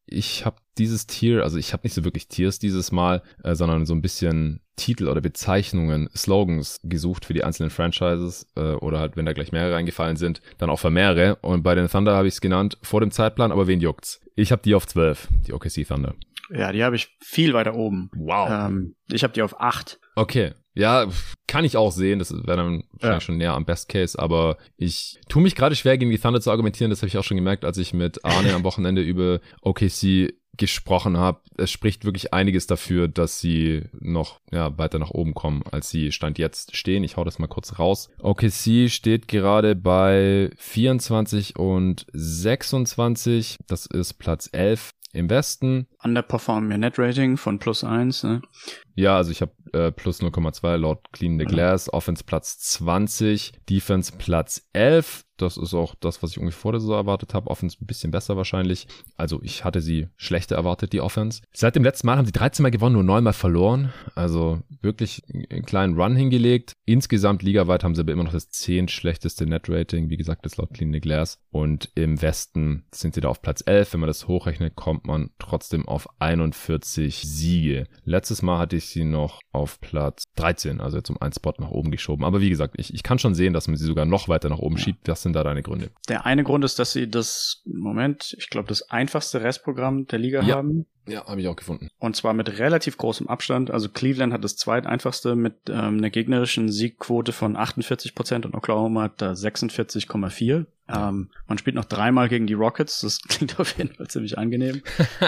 Ich habe dieses Tier, also ich habe nicht so wirklich Tiers dieses Mal, äh, sondern so ein bisschen Titel oder Bezeichnungen, Slogans gesucht für die einzelnen Franchises äh, oder halt, wenn da gleich mehrere reingefallen sind, dann auch für mehrere. Und bei den Thunder habe ich es genannt vor dem Zeitplan, aber wen juckt's? Ich habe die auf 12, die OKC Thunder. Ja, die habe ich viel weiter oben. Wow. Ähm, ich habe die auf 8. Okay. Ja, kann ich auch sehen. Das wäre dann wahrscheinlich ja. schon näher am Best Case, aber ich tue mich gerade schwer, gegen die Thunder zu argumentieren. Das habe ich auch schon gemerkt, als ich mit Arne am Wochenende über OKC gesprochen habe. Es spricht wirklich einiges dafür, dass sie noch ja, weiter nach oben kommen, als sie Stand jetzt stehen. Ich hau das mal kurz raus. OKC steht gerade bei 24 und 26. Das ist Platz 11 im Westen. Underperform ihr Net Rating von plus eins. Ne? Ja, also ich habe äh, plus 0,2 laut Clean the Glass. Offense Platz 20, Defense Platz 11. Das ist auch das, was ich irgendwie vor der Saison erwartet habe. Offense ein bisschen besser wahrscheinlich. Also ich hatte sie schlechter erwartet, die Offense. Seit dem letzten Mal haben sie 13 Mal gewonnen, nur 9 Mal verloren. Also wirklich einen kleinen Run hingelegt. Insgesamt ligaweit haben sie aber immer noch das 10 schlechteste Net-Rating. Wie gesagt, das laut Clean the Glass. Und im Westen sind sie da auf Platz 11. Wenn man das hochrechnet, kommt man trotzdem auf 41 Siege. Letztes Mal hatte ich sie noch auf Platz 13, also jetzt um einen Spot nach oben geschoben. Aber wie gesagt, ich, ich kann schon sehen, dass man sie sogar noch weiter nach oben schiebt. Was sind da deine Gründe? Der eine Grund ist, dass sie das, Moment, ich glaube, das einfachste Restprogramm der Liga ja. haben. Ja, habe ich auch gefunden. Und zwar mit relativ großem Abstand. Also Cleveland hat das zweiteinfachste mit ähm, einer gegnerischen Siegquote von 48 Prozent und Oklahoma hat da 46,4. Ähm, man spielt noch dreimal gegen die Rockets. Das klingt auf jeden Fall ziemlich angenehm.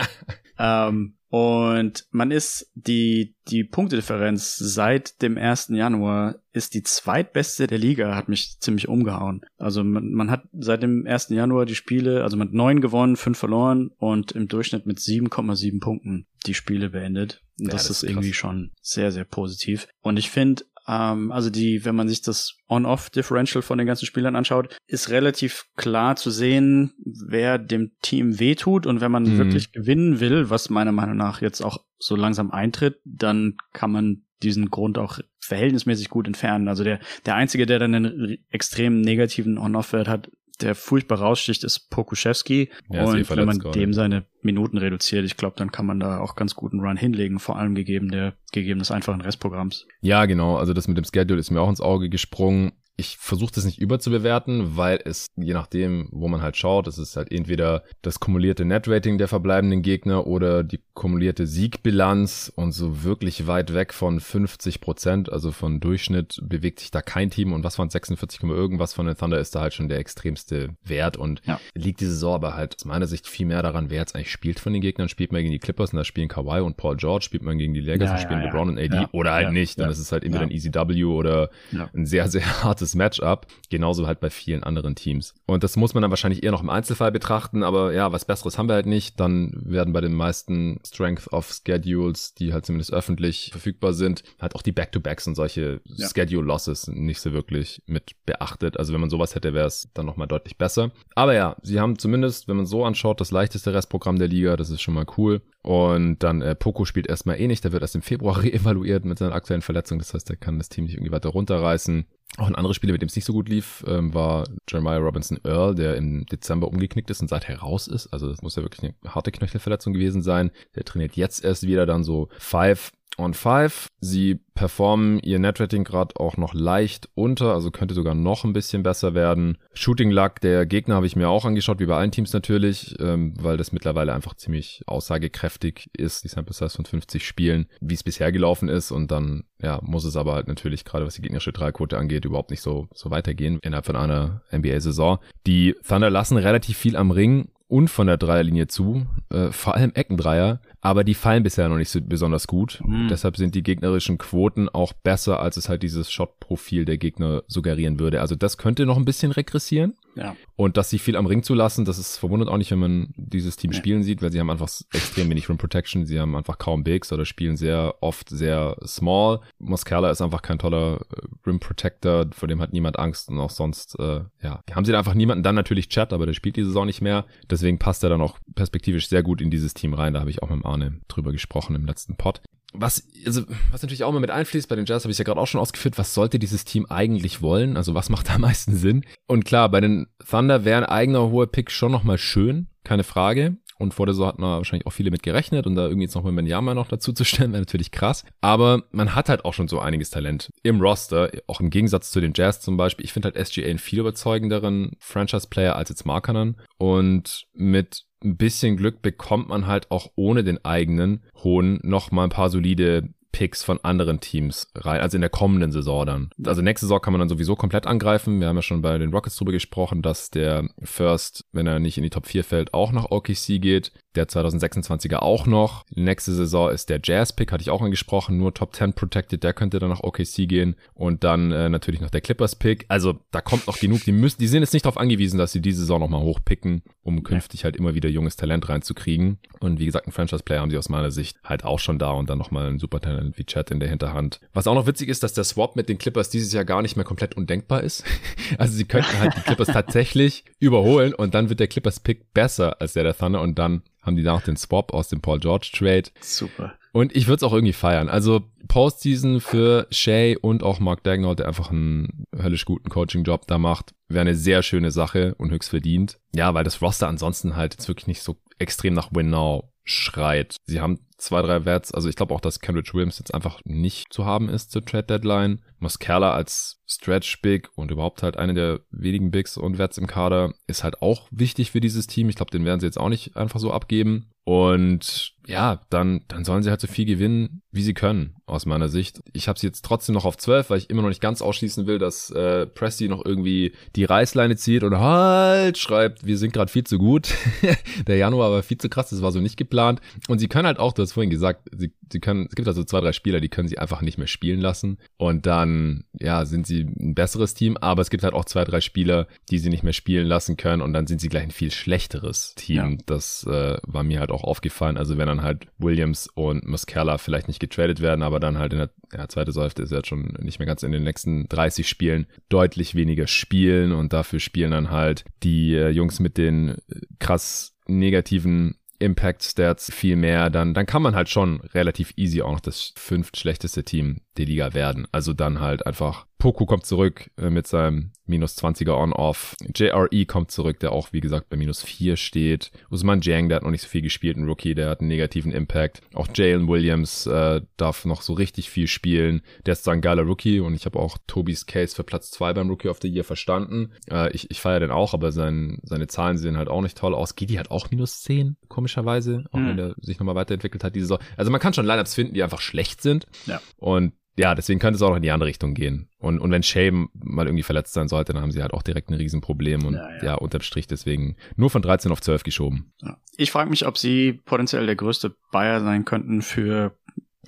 ähm, und man ist die, die Punktedifferenz seit dem 1. Januar ist die zweitbeste der Liga, hat mich ziemlich umgehauen. Also man, man hat seit dem 1. Januar die Spiele, also mit neun gewonnen, fünf verloren und im Durchschnitt mit 7,7 Punkten die Spiele beendet. Und ja, das, das, ist, ist irgendwie schon sehr, sehr positiv. Und ich finde Ähm, also die, wenn man sich das On-Off-Differential von den ganzen Spielern anschaut, ist relativ klar zu sehen, wer dem Team wehtut. Und wenn man mhm. wirklich gewinnen will, was meiner Meinung nach jetzt auch so langsam eintritt, dann kann man diesen Grund auch verhältnismäßig gut entfernen. Also der, der Einzige, der dann einen extrem negativen On-Off-Wert hat, der furchtbar raussticht, ist Pokuschewski. Ja, und eh wenn man gerade. dem seine Minuten reduziert, ich glaube, dann kann man da auch ganz guten Run hinlegen, vor allem gegeben der gegeben des einfachen Restprogramms. Ja, genau. Also das mit dem Schedule ist mir auch ins Auge gesprungen ich versuche das nicht überzubewerten, weil es, je nachdem, wo man halt schaut, es ist halt entweder das kumulierte Netrating der verbleibenden Gegner oder die kumulierte Siegbilanz und so wirklich weit weg von 50 Prozent, also von Durchschnitt, bewegt sich da kein Team und was waren 46, irgendwas von den Thunder ist da halt schon der extremste Wert und ja. liegt die Saison aber halt aus meiner Sicht viel mehr daran, wer jetzt eigentlich spielt von den Gegnern. Spielt man gegen die Clippers und da spielen Kawhi und Paul George, spielt man gegen die Lakers ja, und spielen ja, LeBron und AD oder halt nicht. Dann ist es halt entweder ein Easy W oder ein sehr, sehr hartes gutes Matchup. Genauso halt bei vielen anderen Teams. Und das muss man dann wahrscheinlich eher noch im Einzelfall betrachten, aber ja, was Besseres haben wir halt nicht. Dann werden bei den meisten Strength of Schedules, die halt zumindest öffentlich verfügbar sind, halt auch die Back-to-Backs und solche ja. Schedule-Losses nicht so wirklich mit beachtet. Also wenn man sowas hätte, wäre es dann nochmal deutlich besser. Aber ja, sie haben zumindest, wenn man so anschaut, das leichteste Restprogramm der Liga. Das ist schon mal cool. Und dann äh, Poco spielt erstmal eh nicht. Der wird erst im Februar reevaluiert mit seiner aktuellen Verletzung. Das heißt, er kann das Team nicht irgendwie weiter runterreißen. Auch ein anderes Spiel, mit dem es nicht so gut lief, ähm, war Jeremiah Robinson Earl, der im Dezember umgeknickt ist und seither raus ist. Also das muss ja wirklich eine harte Knöchelverletzung gewesen sein. Der trainiert jetzt erst wieder dann so Five on 5. Sie performen ihr Netrating gerade auch noch leicht unter, also könnte sogar noch ein bisschen besser werden. Shooting Luck der Gegner habe ich mir auch angeschaut, wie bei allen Teams natürlich, ähm, weil das mittlerweile einfach ziemlich aussagekräftig ist, die Sample Size von 50 Spielen, wie es bisher gelaufen ist und dann ja, muss es aber halt natürlich gerade was die gegnerische Dreiquote angeht, überhaupt nicht so so weitergehen innerhalb von einer NBA-Saison. Die Thunder lassen relativ viel am Ring und von der Dreierlinie zu, äh, vor allem Eckendreier, aber die fallen bisher noch nicht so besonders gut. Mhm. Deshalb sind die gegnerischen Quoten auch besser, als es halt dieses Shot-Profil der Gegner suggerieren würde. Also das könnte noch ein bisschen regressieren. Ja. Und dass sie viel am Ring zu lassen, das ist verwundert auch nicht, wenn man dieses Team ja. spielen sieht, weil sie haben einfach extrem wenig Rim Protection, sie haben einfach kaum Bigs oder spielen sehr oft sehr small. Muscala ist einfach kein toller äh, Rim Protector, vor dem hat niemand Angst und auch sonst, äh, ja, haben sie da einfach niemanden. Dann natürlich Chat, aber der spielt die Saison nicht mehr. Deswegen passt er dann auch perspektivisch sehr gut in dieses Team rein. Da habe ich auch mit Arne drüber gesprochen im letzten Pod was, also, was natürlich auch mal mit einfließt, bei den Jazz habe ich ja gerade auch schon ausgeführt, was sollte dieses Team eigentlich wollen? Also was macht da am meisten Sinn? Und klar, bei den Thunder wäre ein eigener hoher Pick schon nochmal schön, keine Frage. Und vor der Saison hatten wir wahrscheinlich auch viele mit gerechnet und da irgendwie jetzt noch mal Benyama noch dazu zu stellen, wäre natürlich krass. Aber man hat halt auch schon so einiges Talent im Roster, auch im Gegensatz zu den Jazz zum Beispiel. Ich finde halt SGA einen viel überzeugenderen Franchise-Player als jetzt Markanen. Und mit ein bisschen Glück bekommt man halt auch ohne den eigenen hohen noch mal ein paar solide Picks von anderen Teams rein, also in der kommenden Saison dann. Also nächste Saison kann man dann sowieso komplett angreifen. Wir haben ja schon bei den Rockets drüber gesprochen, dass der First, wenn er nicht in die Top 4 fällt, auch nach OKC geht der 2026er auch noch. Nächste Saison ist der Jazz-Pick, hatte ich auch angesprochen, nur Top 10 protected, der könnte dann nach OKC gehen und dann äh, natürlich noch der Clippers-Pick. Also da kommt noch genug, die müssen, die sind jetzt nicht darauf angewiesen, dass sie diese Saison nochmal hochpicken, um künftig halt immer wieder junges Talent reinzukriegen. Und wie gesagt, ein Franchise-Player haben sie aus meiner Sicht halt auch schon da und dann nochmal ein super Talent wie Chad in der Hinterhand. Was auch noch witzig ist, dass der Swap mit den Clippers dieses Jahr gar nicht mehr komplett undenkbar ist. also sie könnten halt die Clippers tatsächlich überholen und dann wird der Clippers-Pick besser als der der Thunder und dann haben die danach den Swap aus dem Paul George Trade. Super. Und ich würde es auch irgendwie feiern. Also Postseason für Shay und auch Mark Dagnall, der einfach einen höllisch guten Coaching-Job da macht, wäre eine sehr schöne Sache und höchst verdient. Ja, weil das Roster ansonsten halt jetzt wirklich nicht so extrem nach Win Now schreit. Sie haben zwei, drei Werts. Also ich glaube auch, dass Kendrick Williams jetzt einfach nicht zu haben ist zur Trade Deadline. Muscala als Stretch Big und überhaupt halt eine der wenigen Bigs und Werts im Kader ist halt auch wichtig für dieses Team. Ich glaube, den werden sie jetzt auch nicht einfach so abgeben. Und ja, dann, dann sollen sie halt so viel gewinnen, wie sie können, aus meiner Sicht. Ich habe sie jetzt trotzdem noch auf 12, weil ich immer noch nicht ganz ausschließen will, dass äh, Presti noch irgendwie die Reißleine zieht und halt schreibt, wir sind gerade viel zu gut. Der Januar war viel zu krass, das war so nicht geplant. Und sie können halt auch, du hast vorhin gesagt, sie, sie können, es gibt also zwei, drei Spieler, die können sie einfach nicht mehr spielen lassen. Und dann, ja, sind sie ein besseres Team, aber es gibt halt auch zwei, drei Spieler, die sie nicht mehr spielen lassen können und dann sind sie gleich ein viel schlechteres Team. Ja. Das äh, war mir halt auch auch aufgefallen. Also wenn dann halt Williams und Muscala vielleicht nicht getradet werden, aber dann halt in der ja, zweite Säufte ist jetzt schon nicht mehr ganz in den nächsten 30 Spielen deutlich weniger spielen und dafür spielen dann halt die äh, Jungs mit den äh, krass negativen Impact Stats viel mehr, dann, dann kann man halt schon relativ easy auch noch das fünft schlechteste Team der Liga werden. Also dann halt einfach Poku kommt zurück äh, mit seinem minus 20er On-Off. JRE kommt zurück, der auch, wie gesagt, bei minus 4 steht. Usman Jang, der hat noch nicht so viel gespielt, ein Rookie, der hat einen negativen Impact. Auch Jalen Williams äh, darf noch so richtig viel spielen. Der ist zwar ein geiler Rookie und ich habe auch Tobis Case für Platz 2 beim Rookie of the Year verstanden. Äh, ich ich feiere den auch, aber sein, seine Zahlen sehen halt auch nicht toll aus. Gidi hat auch minus 10, komischerweise, auch hm. wenn er sich nochmal weiterentwickelt hat diese Saison. Also man kann schon Lineups finden, die einfach schlecht sind. Ja. Und ja, deswegen könnte es auch noch in die andere Richtung gehen. Und, und wenn Shea mal irgendwie verletzt sein sollte, dann haben sie halt auch direkt ein Riesenproblem. Und ja, ja. ja unterm Strich deswegen nur von 13 auf 12 geschoben. Ja. Ich frage mich, ob sie potenziell der größte Buyer sein könnten für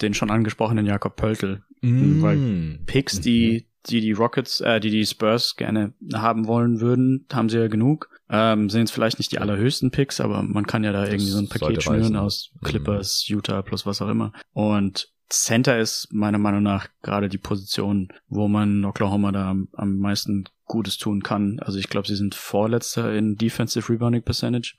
den schon angesprochenen Jakob Pöltl. Mm. Weil Picks, die, mhm. die die Rockets, äh, die die Spurs gerne haben wollen würden, haben sie ja genug. Ähm, sind jetzt vielleicht nicht die allerhöchsten Picks, aber man kann ja da das irgendwie so ein Paket schnüren aus Clippers, mhm. Utah plus was auch immer. Und Center ist meiner Meinung nach gerade die Position, wo man Oklahoma da am, am meisten Gutes tun kann. Also ich glaube, sie sind Vorletzter in Defensive Rebounding Percentage.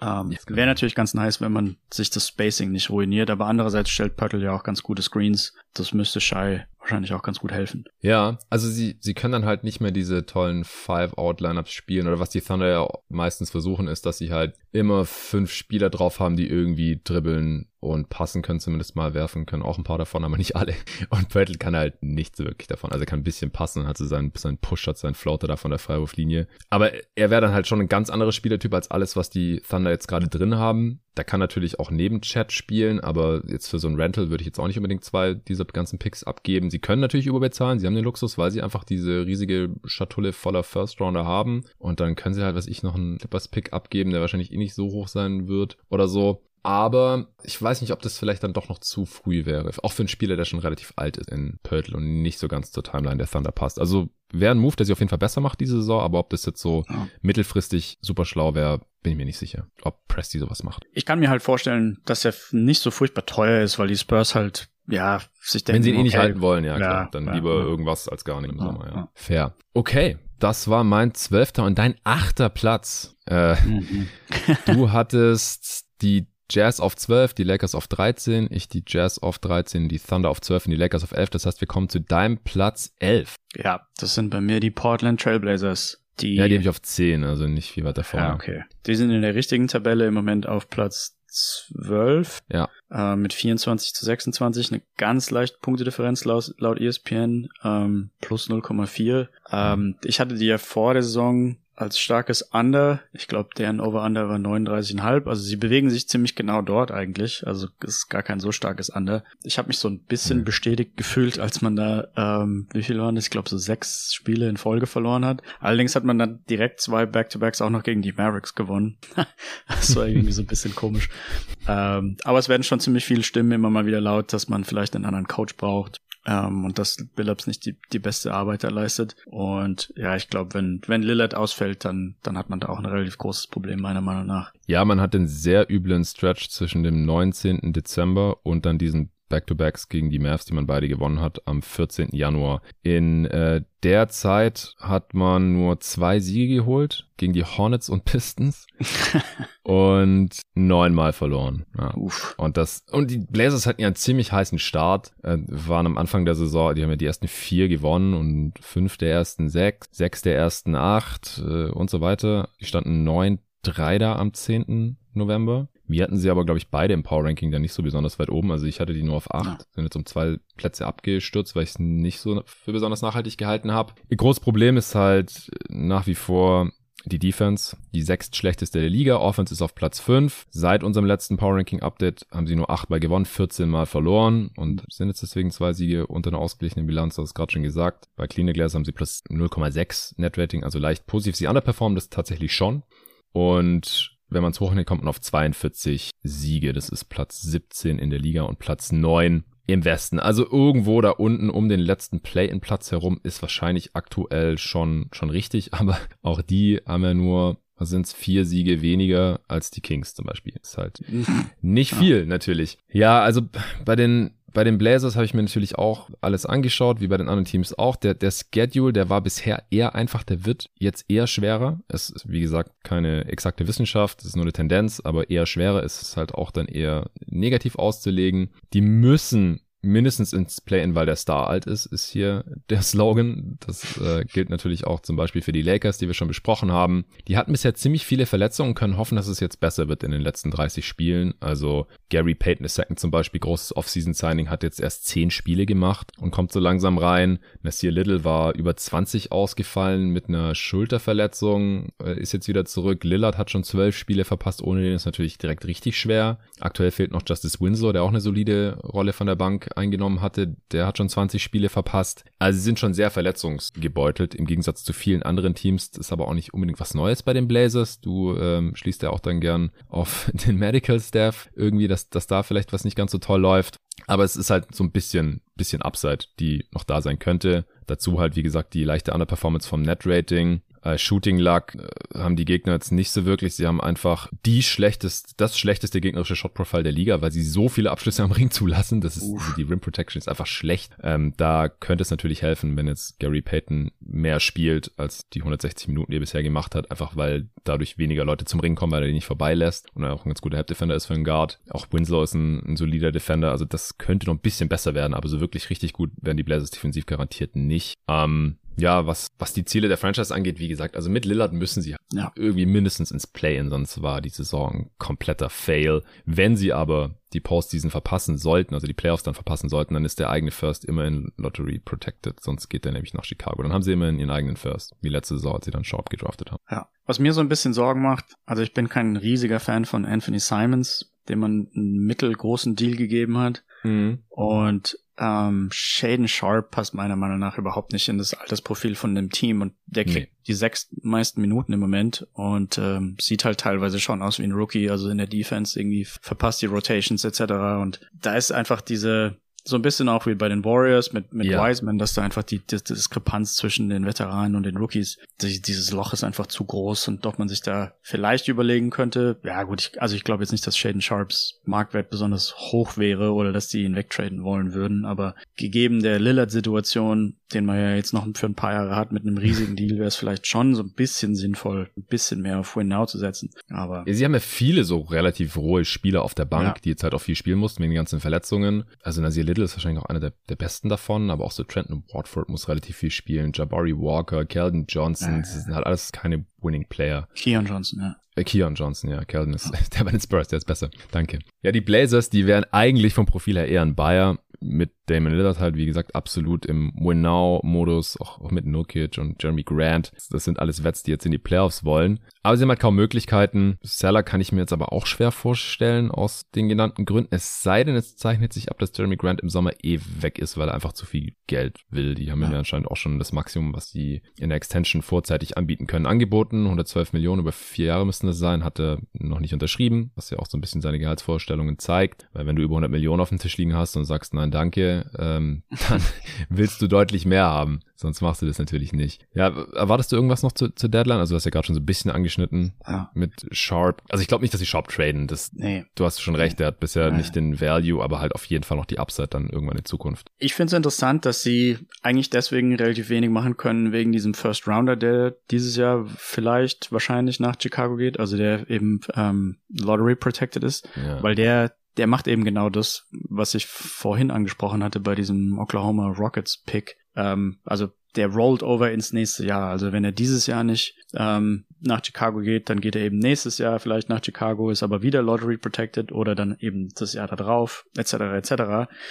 Ähm, Wäre natürlich ganz nice, wenn man sich das Spacing nicht ruiniert, aber andererseits stellt Pörtl ja auch ganz gute Screens. Das müsste Shy wahrscheinlich auch ganz gut helfen. Ja, also sie, sie können dann halt nicht mehr diese tollen Five-Out-Lineups spielen oder was die Thunder ja meistens versuchen, ist, dass sie halt immer fünf Spieler drauf haben, die irgendwie dribbeln und passen können, zumindest mal werfen können. Auch ein paar davon, aber nicht alle. Und Pörtl kann halt nichts wirklich davon. Also er kann ein bisschen passen, hat so seinen, seinen Push-Shot, seinen Floater da von der Freiwurflinie. Aber er wäre dann halt schon ein ganz anderer Spielertyp als alles, was die Thunder jetzt gerade drin haben. Der kann natürlich auch neben Chat spielen, aber jetzt für so ein Rental würde ich jetzt auch nicht unbedingt zwei dieser ganzen Picks abgeben. Sie können natürlich überbezahlen, sie haben den Luxus, weil sie einfach diese riesige Schatulle voller First Rounder haben und dann können sie halt, was ich, noch einen Clippers Pick abgeben, der wahrscheinlich eh nicht so hoch sein wird oder so. Aber ich weiß nicht, ob das vielleicht dann doch noch zu früh wäre. Auch für einen Spieler, der schon relativ alt ist in Pörtl und nicht so ganz zur Timeline der Thunder passt. Also wäre ein Move, der sich auf jeden Fall besser macht diese Saison, aber ob das jetzt so ja. mittelfristig super schlau wäre, bin ich mir nicht sicher, ob Presti sowas macht. Ich kann mir halt vorstellen, dass er nicht so furchtbar teuer ist, weil die Spurs halt, ja, sich denken, Wenn sie ihn eh okay, nicht halten wollen, ja, klar, ja, dann ja, lieber irgendwas als gar nicht im Sommer, ja. Fair. Okay, das war mein zwölfter und dein achter Platz. Äh, mhm. du hattest die Jazz auf 12, die Lakers auf 13, ich die Jazz auf 13, die Thunder auf 12 und die Lakers auf 11. Das heißt, wir kommen zu deinem Platz 11. Ja, das sind bei mir die Portland Trailblazers. Die, ja, die habe ich auf 10, also nicht viel weiter vorne. Ja, okay. Die sind in der richtigen Tabelle im Moment auf Platz 12. Ja. Äh, mit 24 zu 26. Eine ganz leichte Punktedifferenz laut, laut ESPN. Ähm, plus 0,4. Ähm, ich hatte die ja vor der Saison als starkes Under. Ich glaube, deren Over-Under war 39,5. Also sie bewegen sich ziemlich genau dort eigentlich. Also ist gar kein so starkes Under. Ich habe mich so ein bisschen mhm. bestätigt gefühlt, als man da, ähm, wie viel waren das? Ich glaube, so sechs Spiele in Folge verloren hat. Allerdings hat man dann direkt zwei Back-to-Backs auch noch gegen die Mavericks gewonnen. das war irgendwie so ein bisschen komisch. Ähm, aber es werden schon ziemlich viele Stimmen immer mal wieder laut, dass man vielleicht einen anderen Coach braucht ähm, und dass Billups nicht die, die beste Arbeit da leistet. Und ja, ich glaube, wenn, wenn Lillard ausfällt, dann, dann hat man da auch ein relativ großes Problem, meiner Meinung nach. Ja, man hat den sehr üblen Stretch zwischen dem 19. Dezember und dann diesen Back-to-Backs gegen die Mavs, die man beide gewonnen hat, am 14. Januar. In äh, der Zeit hat man nur zwei Siege geholt gegen die Hornets und Pistons und neunmal verloren. Ja. Und das und die Blazers hatten ja einen ziemlich heißen Start, äh, waren am Anfang der Saison, die haben ja die ersten vier gewonnen und fünf der ersten sechs, sechs der ersten acht äh, und so weiter. Die standen neun drei da am 10. November. Wir hatten sie aber, glaube ich, beide im Power Ranking dann nicht so besonders weit oben. Also ich hatte die nur auf acht, ja. sind jetzt um zwei Plätze abgestürzt, weil ich es nicht so für besonders nachhaltig gehalten habe. Ihr großes Problem ist halt nach wie vor die Defense, die sechstschlechteste der Liga. Offense ist auf Platz 5. Seit unserem letzten Power Ranking Update haben sie nur 8 Mal gewonnen, 14 Mal verloren und sind jetzt deswegen zwei Siege unter einer ausgeglichenen Bilanz, das ist gerade schon gesagt. Bei Clean Glass haben sie plus 0,6 Net Rating, also leicht positiv. Sie underperformen das tatsächlich schon. Und wenn man es hochnimmt, kommt man auf 42 Siege. Das ist Platz 17 in der Liga und Platz 9 im Westen. Also irgendwo da unten um den letzten Play-in-Platz herum ist wahrscheinlich aktuell schon, schon richtig, aber auch die haben ja nur Was sind es? Vier Siege weniger als die Kings zum Beispiel. Ist halt nicht viel, natürlich. Ja, also bei den bei den Blazers habe ich mir natürlich auch alles angeschaut, wie bei den anderen Teams auch. Der, der Schedule, der war bisher eher einfach, der wird jetzt eher schwerer. Es ist, wie gesagt, keine exakte Wissenschaft, es ist nur eine Tendenz, aber eher schwerer ist es halt auch dann eher negativ auszulegen. Die müssen mindestens ins Play-In, weil der Star alt ist, ist hier der Slogan. Das äh, gilt natürlich auch zum Beispiel für die Lakers, die wir schon besprochen haben. Die hatten bisher ziemlich viele Verletzungen können hoffen, dass es jetzt besser wird in den letzten 30 Spielen. Also Gary Payton II zum Beispiel, großes Off-Season-Signing, hat jetzt erst 10 Spiele gemacht und kommt so langsam rein. Nasir Little war über 20 ausgefallen mit einer Schulterverletzung, äh, ist jetzt wieder zurück. Lillard hat schon 12 Spiele verpasst, ohne den ist natürlich direkt richtig schwer. Aktuell fehlt noch Justice Winslow, der auch eine solide Rolle von der Bank eingenommen hatte, der hat schon 20 Spiele verpasst. Also sie sind schon sehr verletzungsgebeutelt im Gegensatz zu vielen anderen Teams. Das ist aber auch nicht unbedingt was Neues bei den Blazers. Du ähm, schließt ja auch dann gern auf den Medical Staff irgendwie, dass, dass da vielleicht was nicht ganz so toll läuft. Aber es ist halt so ein bisschen, bisschen Upside, die noch da sein könnte. Dazu halt, wie gesagt, die leichte Underperformance vom Net-Rating. Äh, Shooting Luck äh, haben die Gegner jetzt nicht so wirklich. Sie haben einfach die schlechteste, das schlechteste gegnerische Shot Profile der Liga, weil sie so viele Abschlüsse am Ring zulassen. Das ist, Uff. die Rim Protection ist einfach schlecht. Ähm, da könnte es natürlich helfen, wenn jetzt Gary Payton mehr spielt als die 160 Minuten, die er bisher gemacht hat, einfach weil dadurch weniger Leute zum Ring kommen, weil er die nicht vorbeilässt und er auch ein ganz guter Help Defender ist für einen Guard. Auch Winslow ist ein, ein solider Defender, also das könnte noch ein bisschen besser werden, aber so wirklich richtig gut werden die Blazers defensiv garantiert nicht. Ähm, ja, was, was die Ziele der Franchise angeht, wie gesagt, also mit Lillard müssen sie ja. irgendwie mindestens ins Play-In, sonst war die Saison ein kompletter Fail. Wenn sie aber die Postseason verpassen sollten, also die Playoffs dann verpassen sollten, dann ist der eigene First immer in Lottery protected, sonst geht der nämlich nach Chicago. Dann haben sie immer in ihren eigenen First, wie letzte Saison, als sie dann Sharp gedraftet haben. Ja, was mir so ein bisschen Sorgen macht, also ich bin kein riesiger Fan von Anthony Simons, dem man einen mittelgroßen Deal gegeben hat. Mhm. Und ähm, Shaden Sharp passt meiner Meinung nach überhaupt nicht in das Altersprofil von dem Team und der kriegt nee. die sechs meisten Minuten im Moment und ähm, sieht halt teilweise schon aus wie ein Rookie, also in der Defense irgendwie verpasst die Rotations etc. Und da ist einfach diese so ein bisschen auch wie bei den Warriors mit, mit ja. Wiseman, dass da einfach die, die, die, Diskrepanz zwischen den Veteranen und den Rookies, die, dieses Loch ist einfach zu groß und ob man sich da vielleicht überlegen könnte, ja gut, ich, also ich glaube jetzt nicht, dass Shaden Sharps Marktwert besonders hoch wäre oder dass die ihn wegtraden wollen würden, aber gegeben der Lillard-Situation, den man ja jetzt noch für ein paar Jahre hat mit einem riesigen Deal, wäre es vielleicht schon so ein bisschen sinnvoll, ein bisschen mehr auf Win Now zu setzen. Aber sie haben ja viele so relativ rohe Spieler auf der Bank, ja. die jetzt halt auch viel spielen mussten wegen den ganzen Verletzungen. Also Nasir Little ist wahrscheinlich auch einer der, der besten davon, aber auch so Trenton Watford muss relativ viel spielen. Jabari Walker, Keldon Johnson, das sind halt alles keine Winning Player. Keon Johnson, ja. Äh, Keon Johnson, ja. Keldon ist, der bei den Spurs, der ist besser. Danke. Ja, die Blazers, die wären eigentlich vom Profil her eher ein Bayer mit Damon Lillard halt, wie gesagt, absolut im Win-Now-Modus, auch, auch mit Nurkic und Jeremy Grant. Das sind alles Wets, die jetzt in die Playoffs wollen. Aber sie haben halt kaum Möglichkeiten. Seller kann ich mir jetzt aber auch schwer vorstellen, aus den genannten Gründen. Es sei denn, es zeichnet sich ab, dass Jeremy Grant im Sommer eh weg ist, weil er einfach zu viel Geld will. Die haben ja. ja anscheinend auch schon das Maximum, was sie in der Extension vorzeitig anbieten können, angeboten. 112 Millionen über vier Jahre müssten das sein, hat er noch nicht unterschrieben, was ja auch so ein bisschen seine Gehaltsvorstellungen zeigt. Weil wenn du über 100 Millionen auf dem Tisch liegen hast und sagst, nein, danke, ähm, dann willst du deutlich mehr haben. Sonst machst du das natürlich nicht. Ja, erwartest du irgendwas noch zu, zur Deadline? Also du hast ja gerade schon so ein bisschen angeschnitten ja. mit Sharp. Also ich glaube nicht, dass sie Sharp traden. Das, nee. Du hast schon recht, der hat bisher nee. nicht den Value, aber halt auf jeden Fall noch die Upside dann irgendwann in Zukunft. Ich finde es interessant, dass sie eigentlich deswegen relativ wenig machen können, wegen diesem First Rounder, der dieses Jahr vielleicht wahrscheinlich nach Chicago geht, also der eben ähm, Lottery protected ist, ja. weil der der macht eben genau das, was ich vorhin angesprochen hatte bei diesem Oklahoma Rockets Pick. Ähm, also der rollt over ins nächste Jahr. Also wenn er dieses Jahr nicht ähm, nach Chicago geht, dann geht er eben nächstes Jahr vielleicht nach Chicago, ist aber wieder Lottery protected oder dann eben das Jahr darauf, etc. etc.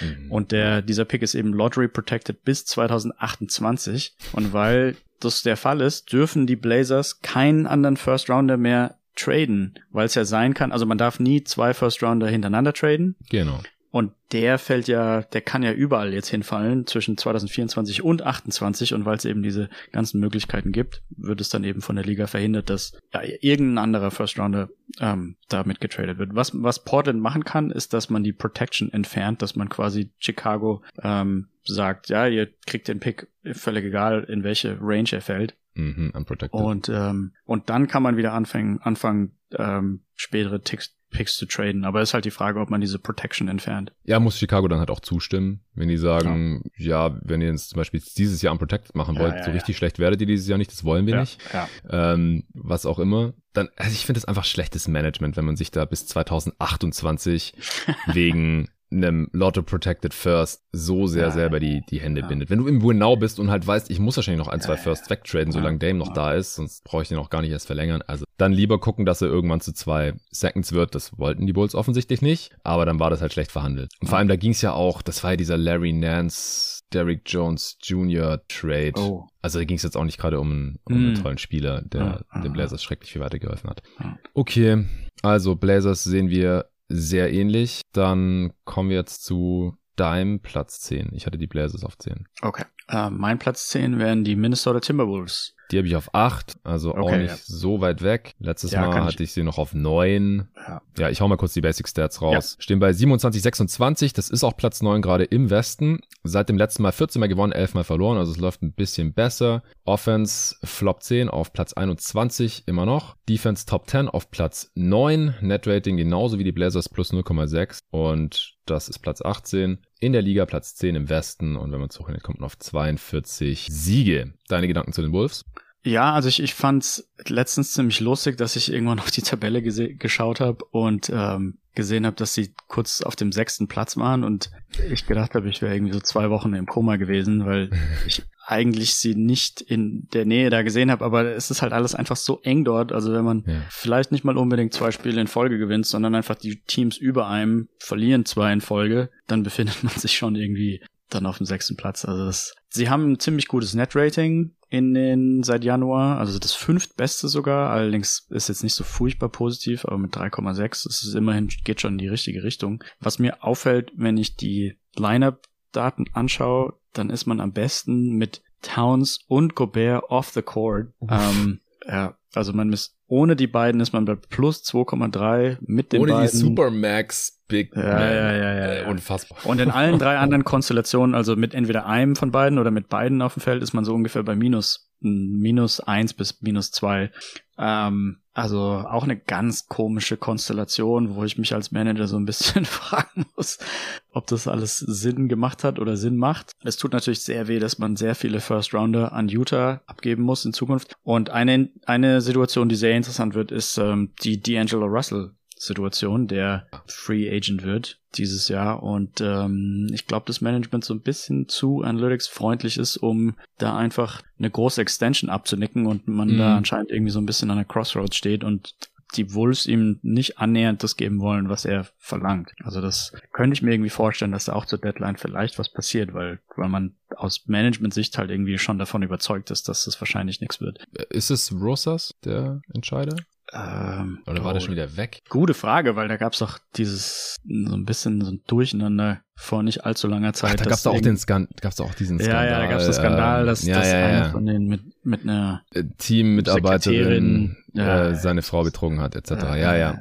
Mhm. Und der dieser Pick ist eben Lottery protected bis 2028. Und weil das der Fall ist, dürfen die Blazers keinen anderen First Rounder mehr traden, weil es ja sein kann, also man darf nie zwei First Rounder hintereinander traden. Genau. Und der fällt ja, der kann ja überall jetzt hinfallen zwischen 2024 und 28 und weil es eben diese ganzen Möglichkeiten gibt, wird es dann eben von der Liga verhindert, dass ja, irgendein anderer First Rounder ähm, damit getradet wird. Was, was Portland machen kann, ist, dass man die Protection entfernt, dass man quasi Chicago ähm, sagt, ja, ihr kriegt den Pick, völlig egal, in welche Range er fällt. Mhm. Und, ähm, und dann kann man wieder anfangen, anfangen ähm, spätere Ticks Picks zu traden. Aber ist halt die Frage, ob man diese Protection entfernt. Ja, muss Chicago dann halt auch zustimmen, wenn die sagen, ja, ja wenn ihr jetzt zum Beispiel dieses Jahr unprotected machen wollt, ja, ja, so richtig schlecht werdet ihr dieses Jahr nicht, das wollen wir nicht. Ähm, was auch immer. Dann, also ich finde es einfach schlechtes Management, wenn man sich da bis 2028 wegen einem Lotto Protected First so sehr ja, selber die, die Hände ja. bindet. Wenn du im Winnow bist und halt weißt, ich muss wahrscheinlich noch ein, zwei Firsts wegtraden, solange Dame noch da ist, sonst brauche ich den auch gar nicht erst verlängern. Also dann lieber gucken, dass er irgendwann zu zwei Seconds wird. Das wollten die Bulls offensichtlich nicht, aber dann war das halt schlecht verhandelt. Und vor allem, da ging es ja auch, das war ja dieser Larry Nance, Derrick Jones Jr. Trade. Oh. Also da ging es jetzt auch nicht gerade um, einen, um einen mm. tollen Spieler, der den Blazers schrecklich viel weitergeholfen hat. Okay, also Blazers sehen wir sehr ähnlich. Dann kommen wir jetzt zu deinem Platz 10. Ich hatte die Blazers auf 10. Okay. Uh, mein Platz 10 wären die Minnesota Timberwolves. Die habe ich auf 8, also okay, auch nicht ja. so weit weg. Letztes ja, Mal hatte ich. ich. sie noch auf 9. Ja. ja, ich hau mal kurz die Basic Stats raus. Stehen bei 27, 26. Das ist auch Platz 9 gerade im Westen. Seit dem letzten Mal 14 Mal gewonnen, 11 Mal verloren. Also es läuft ein bisschen besser. Offense Flop 10 auf Platz 21 immer noch. Defense Top 10 auf Platz 9. Net Rating genauso wie die Blazers plus 0,6. Und das ist Platz 18 in der Liga, Platz 10 im Westen. Und wenn man zurücknimmt, kommt man auf 42 Siege. Deine Gedanken zu den Wolves? Ja, also ich, ich fand's letztens ziemlich lustig, dass ich irgendwann auf die Tabelle geschaut habe und ähm, gesehen habe, dass sie kurz auf dem sechsten Platz waren und ich gedacht habe, ich wäre irgendwie so zwei Wochen im Koma gewesen, weil ich eigentlich sie nicht in der Nähe da gesehen habe, aber es ist halt alles einfach so eng dort. Also wenn man ja. vielleicht nicht mal unbedingt zwei Spiele in Folge gewinnt, sondern einfach die Teams über einem verlieren zwei in Folge, dann befindet man sich schon irgendwie dann auf dem sechsten Platz. Also das, sie haben ein ziemlich gutes Net-Rating in den seit Januar, also das fünftbeste sogar. Allerdings ist jetzt nicht so furchtbar positiv, aber mit 3,6 ist es immerhin geht schon in die richtige Richtung. Was mir auffällt, wenn ich die Lineup-Daten anschaue, dann ist man am besten mit Towns und Gobert off the court. Ähm, ja, also man ist ohne die beiden ist man bei plus 2,3 mit den ohne beiden. Ohne die Supermax Big ja, Man. Ja, ja, ja, ja, äh, Unfassbar. Und in allen drei anderen Konstellationen, also mit entweder einem von beiden oder mit beiden auf dem Feld, ist man so ungefähr bei minus minus eins bis minus zwei. Ähm, also auch eine ganz komische Konstellation, wo ich mich als Manager so ein bisschen fragen muss, ob das alles Sinn gemacht hat oder Sinn macht. Es tut natürlich sehr weh, dass man sehr viele First Rounder an Utah abgeben muss in Zukunft. Und eine, eine Situation, die sehr interessant wird, ist ähm, die D'Angelo Russell Situation, der Free Agent wird dieses Jahr. Und ähm, ich glaube, das Management so ein bisschen zu Analytics freundlich ist, um da einfach eine große Extension abzunicken und man mhm. da anscheinend irgendwie so ein bisschen an der Crossroads steht und die Wolves ihm nicht annähernd das geben wollen, was er verlangt. Also das könnte ich mir irgendwie vorstellen, dass da auch zur Deadline vielleicht was passiert, weil, weil man aus Management-Sicht halt irgendwie schon davon überzeugt ist, dass das wahrscheinlich nichts wird. Ist es Rosas, der Entscheider? Ähm, Oder war oh, der schon wieder weg? Gute Frage, weil da gab's doch dieses so ein bisschen so ein Durcheinander vor nicht allzu langer Zeit. Ach, da gab's da auch den Skan gab's auch diesen Skandal. Ja, ja, da gab's den Skandal, dass, ja, dass ja, ja. einer von den mit mit einer äh, Teammitarbeiterin äh, seine Frau betrogen hat, etc. ja, ja. ja.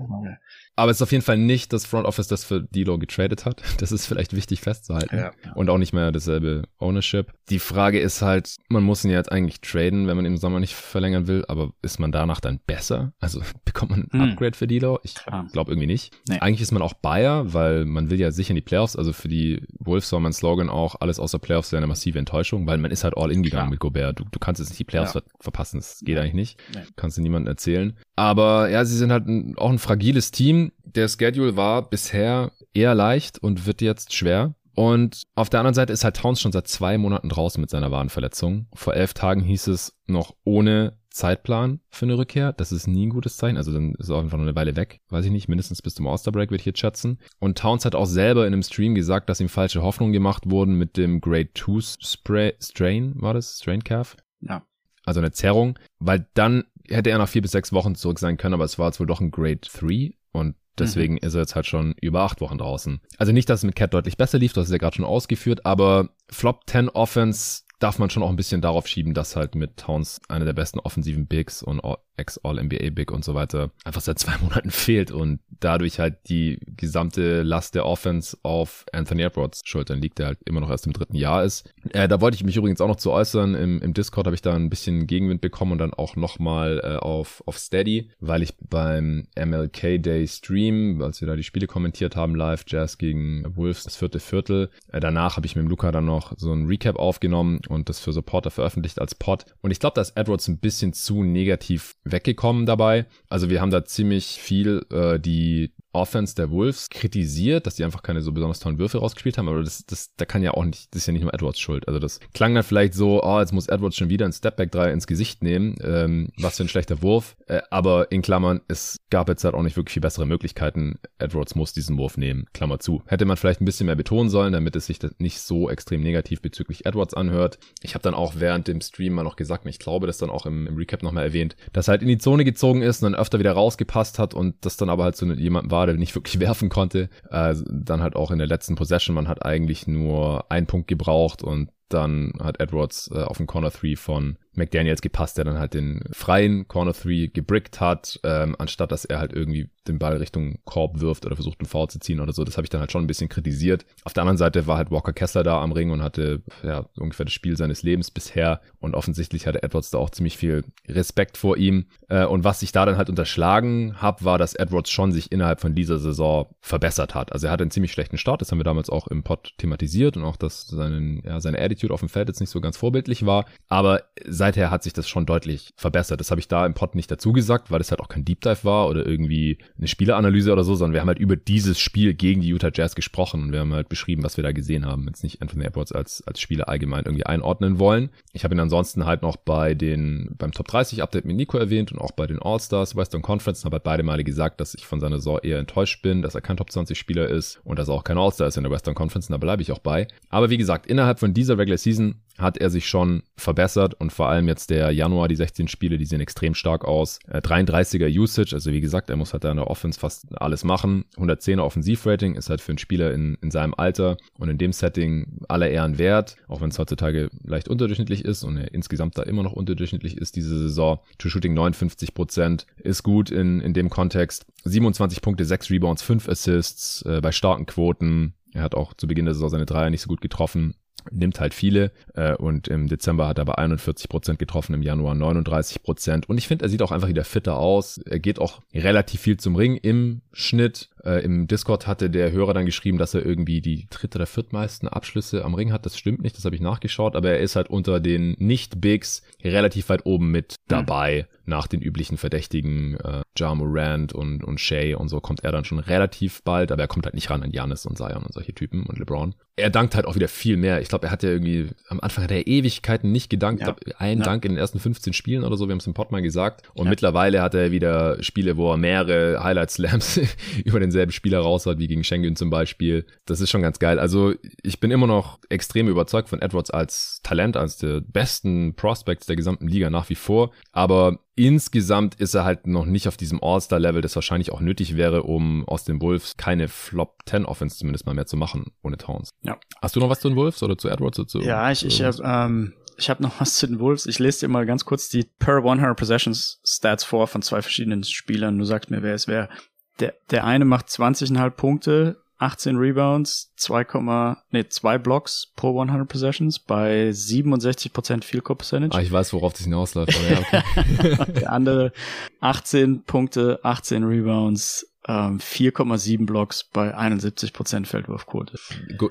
Aber es ist auf jeden Fall nicht das Front Office, das für Dilo getradet hat. Das ist vielleicht wichtig festzuhalten. Ja. Und auch nicht mehr dasselbe Ownership. Die Frage ist halt, man muss ihn ja jetzt eigentlich traden, wenn man ihn im Sommer nicht verlängern will, aber ist man danach dann besser? Also bekommt man ein hm. Upgrade für Dilo? Ich glaube irgendwie nicht. Nee. Eigentlich ist man auch Bayer, weil man will ja sicher in die Playoffs. Also für die Wolves war mein Slogan auch, alles außer Playoffs wäre eine massive Enttäuschung, weil man ist halt all in gegangen Klar. mit Gobert. Du, du kannst jetzt nicht die Playoffs ja. ver verpassen, das geht eigentlich nicht. Nee. Kannst du niemandem erzählen. Aber ja, sie sind halt ein, auch ein fragiles Team. Der Schedule war bisher eher leicht und wird jetzt schwer. Und auf der anderen Seite ist halt Towns schon seit zwei Monaten draußen mit seiner Wadenverletzung. Vor elf Tagen hieß es noch ohne Zeitplan für eine Rückkehr. Das ist nie ein gutes Zeichen. Also dann ist er einfach noch eine Weile weg. Weiß ich nicht. Mindestens bis zum All-Star-Break würde ich jetzt schätzen. Und Towns hat auch selber in einem Stream gesagt, dass ihm falsche Hoffnungen gemacht wurden mit dem Grade 2 Spray, Strain, war das? Strain Calf? Ja. Also eine Zerrung. Weil dann hätte er nach vier bis sechs Wochen zurück sein können, aber es war jetzt wohl doch ein Grade 3 Und Deswegen mhm. ist er jetzt halt schon über acht Wochen draußen. Also nicht, dass es mit Cat deutlich besser lief, das ist ja gerade schon ausgeführt, aber Flop 10 Offense darf man schon auch ein bisschen darauf schieben, dass halt mit Towns einer der besten offensiven Bigs und Ex-All-NBA-Big und so weiter einfach seit zwei Monaten fehlt und dadurch halt die gesamte Last der Offense auf Anthony Edwards Schultern liegt, der halt immer noch erst im dritten Jahr ist. Äh, da wollte ich mich übrigens auch noch zu äußern. Im, im Discord habe ich da ein bisschen Gegenwind bekommen und dann auch nochmal äh, auf, auf Steady, weil ich beim MLK Day Stream, als wir da die Spiele kommentiert haben, live Jazz gegen Wolves, das vierte Viertel, äh, danach habe ich mit Luca dann noch so ein Recap aufgenommen und das für Supporter veröffentlicht als Pod. Und ich glaube, dass Edwards ein bisschen zu negativ weggekommen dabei. Also wir haben da ziemlich viel äh, die Offense der Wolves kritisiert, dass die einfach keine so besonders tollen Würfe rausgespielt haben, aber das, das, da kann ja auch nicht, das ist ja nicht nur Edwards Schuld. Also das klang dann vielleicht so, oh, jetzt muss Edwards schon wieder ein Stepback 3 ins Gesicht nehmen, ähm, was für ein schlechter Wurf, äh, aber in Klammern, es gab jetzt halt auch nicht wirklich viel bessere Möglichkeiten. Edwards muss diesen Wurf nehmen, Klammer zu. Hätte man vielleicht ein bisschen mehr betonen sollen, damit es sich nicht so extrem negativ bezüglich Edwards anhört. Ich habe dann auch während dem Stream mal noch gesagt, ich glaube, das dann auch im, im Recap nochmal erwähnt, dass er halt in die Zone gezogen ist und dann öfter wieder rausgepasst hat und das dann aber halt so jemand war, der nicht wirklich werfen konnte. Äh, dann halt auch in der letzten Possession, man hat eigentlich nur einen Punkt gebraucht und dann hat Edwards äh, auf den Corner 3 von McDaniels gepasst, der dann halt den freien Corner 3 gebrickt hat, ähm, anstatt dass er halt irgendwie den Ball Richtung Korb wirft oder versucht einen Foul zu ziehen oder so. Das habe ich dann halt schon ein bisschen kritisiert. Auf der anderen Seite war halt Walker Kessler da am Ring und hatte ja ungefähr das Spiel seines Lebens bisher und offensichtlich hatte Edwards da auch ziemlich viel Respekt vor ihm. Äh, und was ich da dann halt unterschlagen habe, war, dass Edwards schon sich innerhalb von dieser Saison verbessert hat. Also er hatte einen ziemlich schlechten Start, das haben wir damals auch im Pod thematisiert und auch, dass seinen, ja, seine Attitude auf dem Feld jetzt nicht so ganz vorbildlich war. Aber seither hat sich das schon deutlich verbessert. Das habe ich da im Pod nicht dazu gesagt, weil es halt auch kein Deep Dive war oder irgendwie eine Spieleranalyse oder so, sondern wir haben halt über dieses Spiel gegen die Utah Jazz gesprochen und wir haben halt beschrieben, was wir da gesehen haben. Jetzt nicht Anthony Edwards als, als Spieler allgemein irgendwie einordnen wollen. Ich habe ihn ansonsten halt noch bei den, beim Top 30 Update mit Nico erwähnt und auch bei den All-Stars Western Conference habe halt beide Male gesagt, dass ich von seiner Saison eher enttäuscht bin, dass er kein Top 20 Spieler ist und dass er auch kein All-Star ist in der Western Conference und da bleibe ich auch bei. Aber wie gesagt, innerhalb von dieser Regular Season hat er sich schon verbessert und vor allem jetzt der Januar, die 16 Spiele, die sehen extrem stark aus. 33er äh, Usage, also wie gesagt, er muss halt da in der Offense fast alles machen. 110er Offensivrating ist halt für einen Spieler in, in seinem Alter und in dem Setting aller Ehren wert, auch wenn es heutzutage leicht unterdurchschnittlich ist und er insgesamt da immer noch unterdurchschnittlich ist diese Saison. True Shooting 59 Prozent ist gut in, in dem Kontext. 27 Punkte, 6 Rebounds, 5 Assists äh, bei starken Quoten. Er hat auch zu Beginn der Saison seine Dreier nicht so gut getroffen nimmt halt viele äh, und im Dezember hat er aber 41 Prozent getroffen, im Januar 39 Prozent und ich finde, er sieht auch einfach wieder fitter aus. Er geht auch relativ viel zum Ring im Schnitt. Äh, Im Discord hatte der Hörer dann geschrieben, dass er irgendwie die dritte oder viertmeisten Abschlüsse am Ring hat. Das stimmt nicht, das habe ich nachgeschaut, aber er ist halt unter den Nicht-Bigs relativ weit oben mit hm. dabei. Mhm. Nach den üblichen Verdächtigen, äh, Ja Morant und, und Shay und so kommt er dann schon relativ bald, aber er kommt halt nicht ran an Janis und Zion und solche Typen und LeBron. Er dankt halt auch wieder viel mehr. Ich glaube, er hat ja irgendwie, am Anfang hat er Ewigkeiten nicht gedankt. Ja. Glaub, ein ja. Dank in den ersten 15 Spielen oder so, wir haben es im Pod mal gesagt. Und ja. mittlerweile hat er wieder Spiele, wo er mehrere Highlight-Slams über denselben Spieler raus hat, wie gegen Schengen zum Beispiel. Das ist schon ganz geil. Also ich bin immer noch extrem überzeugt von Edwards als Talent, als der besten Prospects der gesamten Liga nach wie vor. Aber insgesamt ist er halt noch nicht auf diesem All-Star-Level, das wahrscheinlich auch nötig wäre, um aus den Wolves keine Flop-10-Offense zumindest mal mehr zu machen, ohne Towns. Ja. Hast du noch was zu den Wolves oder zu Edwards? Oder zu, ja, ich, ich habe ähm, ich hab noch was zu den Wolves. Ich lese dir mal ganz kurz die per 100 Possessions Stats vor von zwei verschiedenen Spielern. Du sagst mir, wer es wäre. Der, der eine macht 20,5 Punkte, 18 Rebounds, 2, nee, 2 Blocks pro 100 Possessions bei 67% Field Goal Percentage. Ah, ich weiß, worauf das hinausläuft. Aber ja, okay. der andere 18 Punkte, 18 Rebounds, ähm, 4,7 Blocks bei 71% Feldwurfquote.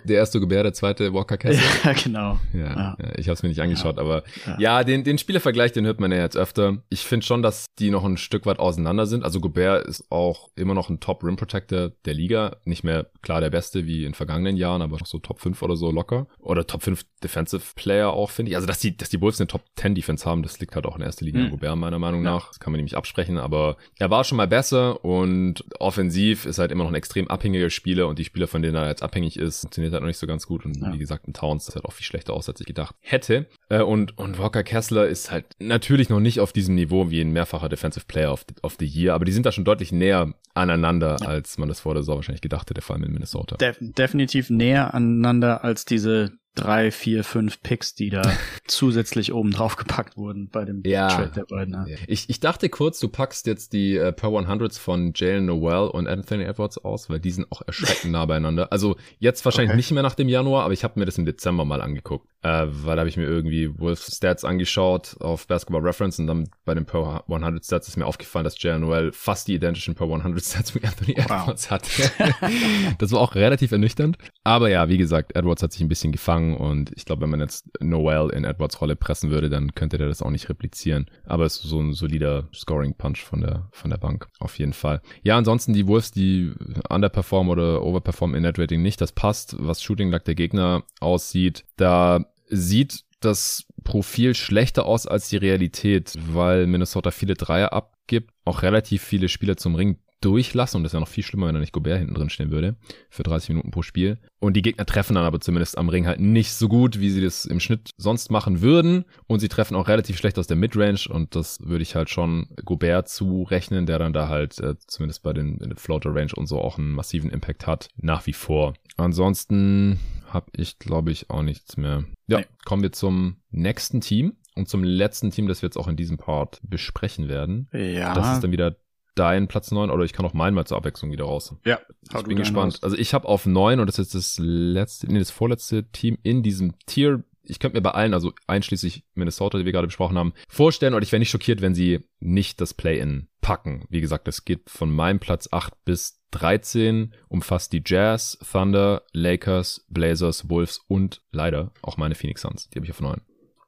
Der erste Gobert, der zweite Walker Kessler. ja, genau. Ja, ja. ich habe es mir nicht angeschaut, ja. aber ja, ja den, den Spielervergleich, den hört man ja jetzt öfter. Ich finde schon, dass die noch ein Stück weit auseinander sind. Also Gobert ist auch immer noch ein Top Rim Protector der Liga. Nicht mehr klar der Beste wie in vergangenen Jahren, aber noch so Top 5 oder so locker. Oder Top 5 Defensive Player auch, finde ich. Also, dass die, dass die Wolves eine Top 10 Defense haben, das liegt halt auch in erster Linie mhm. an Gobert, meiner Meinung nach. Das kann man nämlich absprechen, aber er war schon mal besser und offensiv ist halt immer noch ein extrem abhängiger Spieler und die Spieler, von denen er jetzt abhängig ist, funktioniert halt noch nicht so ganz gut. Und ja. wie gesagt, ein Towns das halt auch viel schlechter aus, als ich gedacht hätte. Äh, und, und Walker Kessler ist halt natürlich noch nicht auf diesem Niveau wie ein mehrfacher Defensive Player of the, of the Year, aber die sind da schon deutlich näher aneinander, ja. als man das vor der Saison wahrscheinlich gedacht hätte, vor allem in Minnesota. De definitiv näher aneinander als diese drei, vier, fünf Picks, die da zusätzlich oben drauf gepackt wurden bei dem ja. Trade der beiden. Ja. Ich, ich dachte kurz, du packst jetzt die äh, Per 100s von Jalen Noel und Anthony Edwards aus, weil die sind auch erschreckend nah beieinander. Also jetzt wahrscheinlich okay. nicht mehr nach dem Januar, aber ich habe mir das im Dezember mal angeguckt, äh, weil da habe ich mir irgendwie Wolves Stats angeschaut auf Basketball Reference und dann bei den Per 100 Stats ist mir aufgefallen, dass Jalen Noel fast die identischen Per 100 Stats wie Anthony Edwards wow. hat. das war auch relativ ernüchternd. Aber ja, wie gesagt, Edwards hat sich ein bisschen gefangen und ich glaube, wenn man jetzt Noel in Edwards Rolle pressen würde, dann könnte der das auch nicht replizieren. Aber es ist so ein solider Scoring-Punch von der, von der Bank, auf jeden Fall. Ja, ansonsten die Wolves, die underperform oder overperform in Net-Rating nicht, das passt, was Shooting-Luck der Gegner aussieht. Da sieht das Profil schlechter aus als die Realität, weil Minnesota viele Dreier abgibt, auch relativ viele Spieler zum Ring durchlassen und das ja noch viel schlimmer, wenn da nicht Gobert hinten drin stehen würde für 30 Minuten pro Spiel. Und die Gegner treffen dann aber zumindest am Ring halt nicht so gut, wie sie das im Schnitt sonst machen würden. Und sie treffen auch relativ schlecht aus der Midrange und das würde ich halt schon Gobert zurechnen, der dann da halt äh, zumindest bei den, in der Floater Range und so auch einen massiven Impact hat, nach wie vor. Ansonsten habe ich, glaube ich, auch nichts mehr. Ja, nee. kommen wir zum nächsten Team. Und zum letzten Team, das wir jetzt auch in diesem Part besprechen werden. Ja. Das ist dann wieder dein Platz 9 oder ich kann auch meinen mal zur Abwechslung wieder raus. Ja. Ich bin gespannt. Raus. Also ich habe auf 9 und das ist das letzte, nee, das vorletzte Team in diesem Tier. Ich könnte mir bei allen, also einschließlich Minnesota, die wir gerade besprochen haben, vorstellen und ich wäre nicht schockiert, wenn sie nicht das Play-In packen. Wie gesagt, das geht von meinem Platz 8 bis 13, umfasst die Jazz, Thunder, Lakers, Blazers, Wolves und leider auch meine Phoenix Suns. Die habe ich auf 9.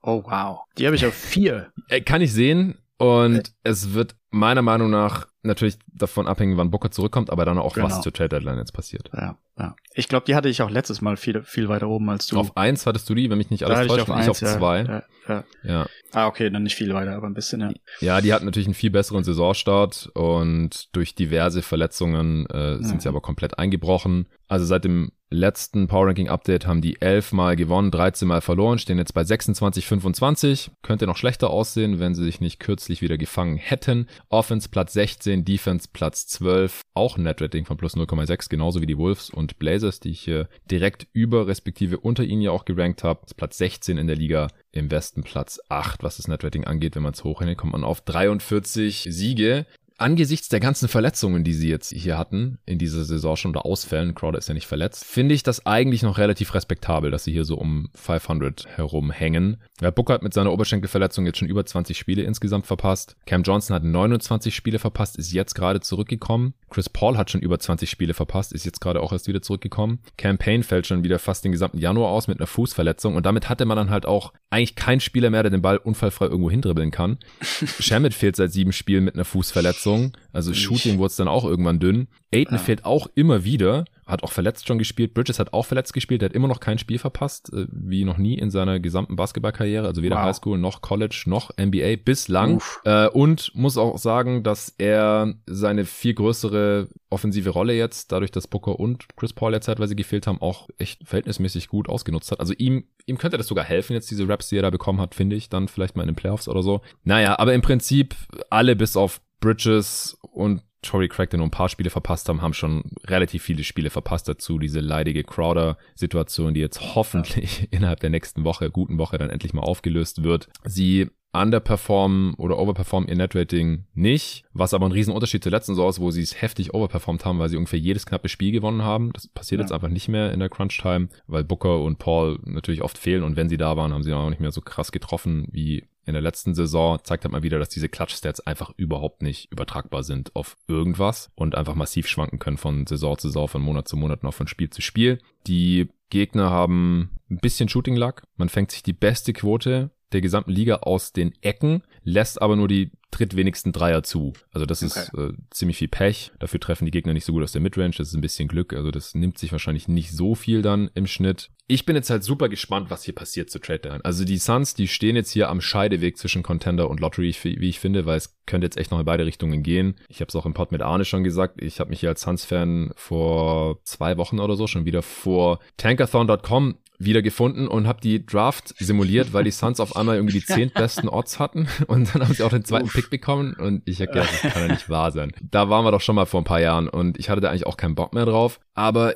Oh wow. Die habe ich auf 4. Äh, kann ich sehen. Und okay. es wird meiner Meinung nach natürlich davon abhängen, wann Booker zurückkommt, aber dann auch, genau. was zur Trade Deadline jetzt passiert. Ja, ja. Ich glaube, die hatte ich auch letztes Mal viel, viel weiter oben als du. Auf eins hattest du die, wenn mich nicht alles täuscht, ich auf, eins, ich auf zwei. Ja, ja, ja. Ah, okay, dann nicht viel weiter, aber ein bisschen, ja. Ja, die hatten natürlich einen viel besseren Saisonstart und durch diverse Verletzungen äh, sind ja. sie aber komplett eingebrochen. Also seit dem letzten Power Ranking Update haben die 11 mal gewonnen, 13 mal verloren, stehen jetzt bei 26, 25. Könnte noch schlechter aussehen, wenn sie sich nicht kürzlich wieder gefangen hätten. Offense Platz 16, Defense Platz 12, auch ein Netrating von plus 0,6, genauso wie die Wolves und Blazers, die ich hier direkt über respektive unter ihnen ja auch gerankt habe. Platz 16 in der Liga, im Westen Platz 8, was das Netrating angeht. Wenn man es hochrechnet, kommt man auf 43 Siege angesichts der ganzen Verletzungen, die sie jetzt hier hatten, in dieser Saison schon oder Ausfällen, Crowder ist ja nicht verletzt, finde ich das eigentlich noch relativ respektabel, dass sie hier so um 500 herumhängen. Ja, Booker hat mit seiner Oberschenkelverletzung jetzt schon über 20 Spiele insgesamt verpasst. Cam Johnson hat 29 Spiele verpasst, ist jetzt gerade zurückgekommen. Chris Paul hat schon über 20 Spiele verpasst, ist jetzt gerade auch erst wieder zurückgekommen. Campaign fällt schon wieder fast den gesamten Januar aus mit einer Fußverletzung und damit hatte man dann halt auch eigentlich keinen Spieler mehr, der den Ball unfallfrei irgendwo hindribbeln kann. Shamit fehlt seit sieben Spielen mit einer Fußverletzung, also Shooting wurde es dann auch irgendwann dünn. Aiden ja. fehlt auch immer wieder hat auch verletzt schon gespielt. Bridges hat auch verletzt gespielt, der hat immer noch kein Spiel verpasst, äh, wie noch nie in seiner gesamten Basketballkarriere, also weder wow. Highschool noch College noch NBA bislang. Äh, und muss auch sagen, dass er seine viel größere offensive Rolle jetzt, dadurch, dass Booker und Chris Paul jetzt zeitweise gefehlt haben, auch echt verhältnismäßig gut ausgenutzt hat. Also ihm, ihm könnte das sogar helfen, jetzt diese Raps, die er da bekommen hat, finde ich, dann vielleicht mal in den Playoffs oder so. Naja, aber im Prinzip alle bis auf Bridges und Tory Craig, der nur ein paar Spiele verpasst haben, haben schon relativ viele Spiele verpasst dazu. Diese leidige Crowder-Situation, die jetzt hoffentlich innerhalb der nächsten Woche, guten Woche, dann endlich mal aufgelöst wird. Sie underperformen oder overperformen ihr Netrating nicht, was aber ein Riesenunterschied zur letzten Saison ist, wo sie es heftig overperformt haben, weil sie ungefähr jedes knappe Spiel gewonnen haben. Das passiert ja. jetzt einfach nicht mehr in der Crunch-Time, weil Booker und Paul natürlich oft fehlen und wenn sie da waren, haben sie auch nicht mehr so krass getroffen wie in der letzten Saison zeigt halt mal wieder, dass diese Clutch-Stats einfach überhaupt nicht übertragbar sind auf irgendwas und einfach massiv schwanken können von Saison zu Saison, von Monat zu Monat, noch von Spiel zu Spiel. Die Gegner haben ein bisschen Shooting Luck. Man fängt sich die beste Quote der gesamten Liga aus den Ecken, lässt aber nur die drittwenigsten Dreier zu. Also das okay. ist äh, ziemlich viel Pech. Dafür treffen die Gegner nicht so gut aus der Midrange. Das ist ein bisschen Glück. Also das nimmt sich wahrscheinlich nicht so viel dann im Schnitt. Ich bin jetzt halt super gespannt, was hier passiert zu Trade Deadline. Also die Suns, die stehen jetzt hier am Scheideweg zwischen Contender und Lottery, wie ich finde, weil es könnte jetzt echt noch in beide Richtungen gehen. Ich habe es auch im Pod mit Arne schon gesagt. Ich habe mich hier als Suns-Fan vor zwei Wochen oder so schon wieder vor tankathon.com wieder gefunden und habe die Draft simuliert, weil die Suns auf einmal irgendwie die zehn besten Odds hatten und dann haben sie auch den zweiten Uff. Pick bekommen und ich habe gedacht, das kann ja nicht wahr sein. Da waren wir doch schon mal vor ein paar Jahren und ich hatte da eigentlich auch keinen Bock mehr drauf. Aber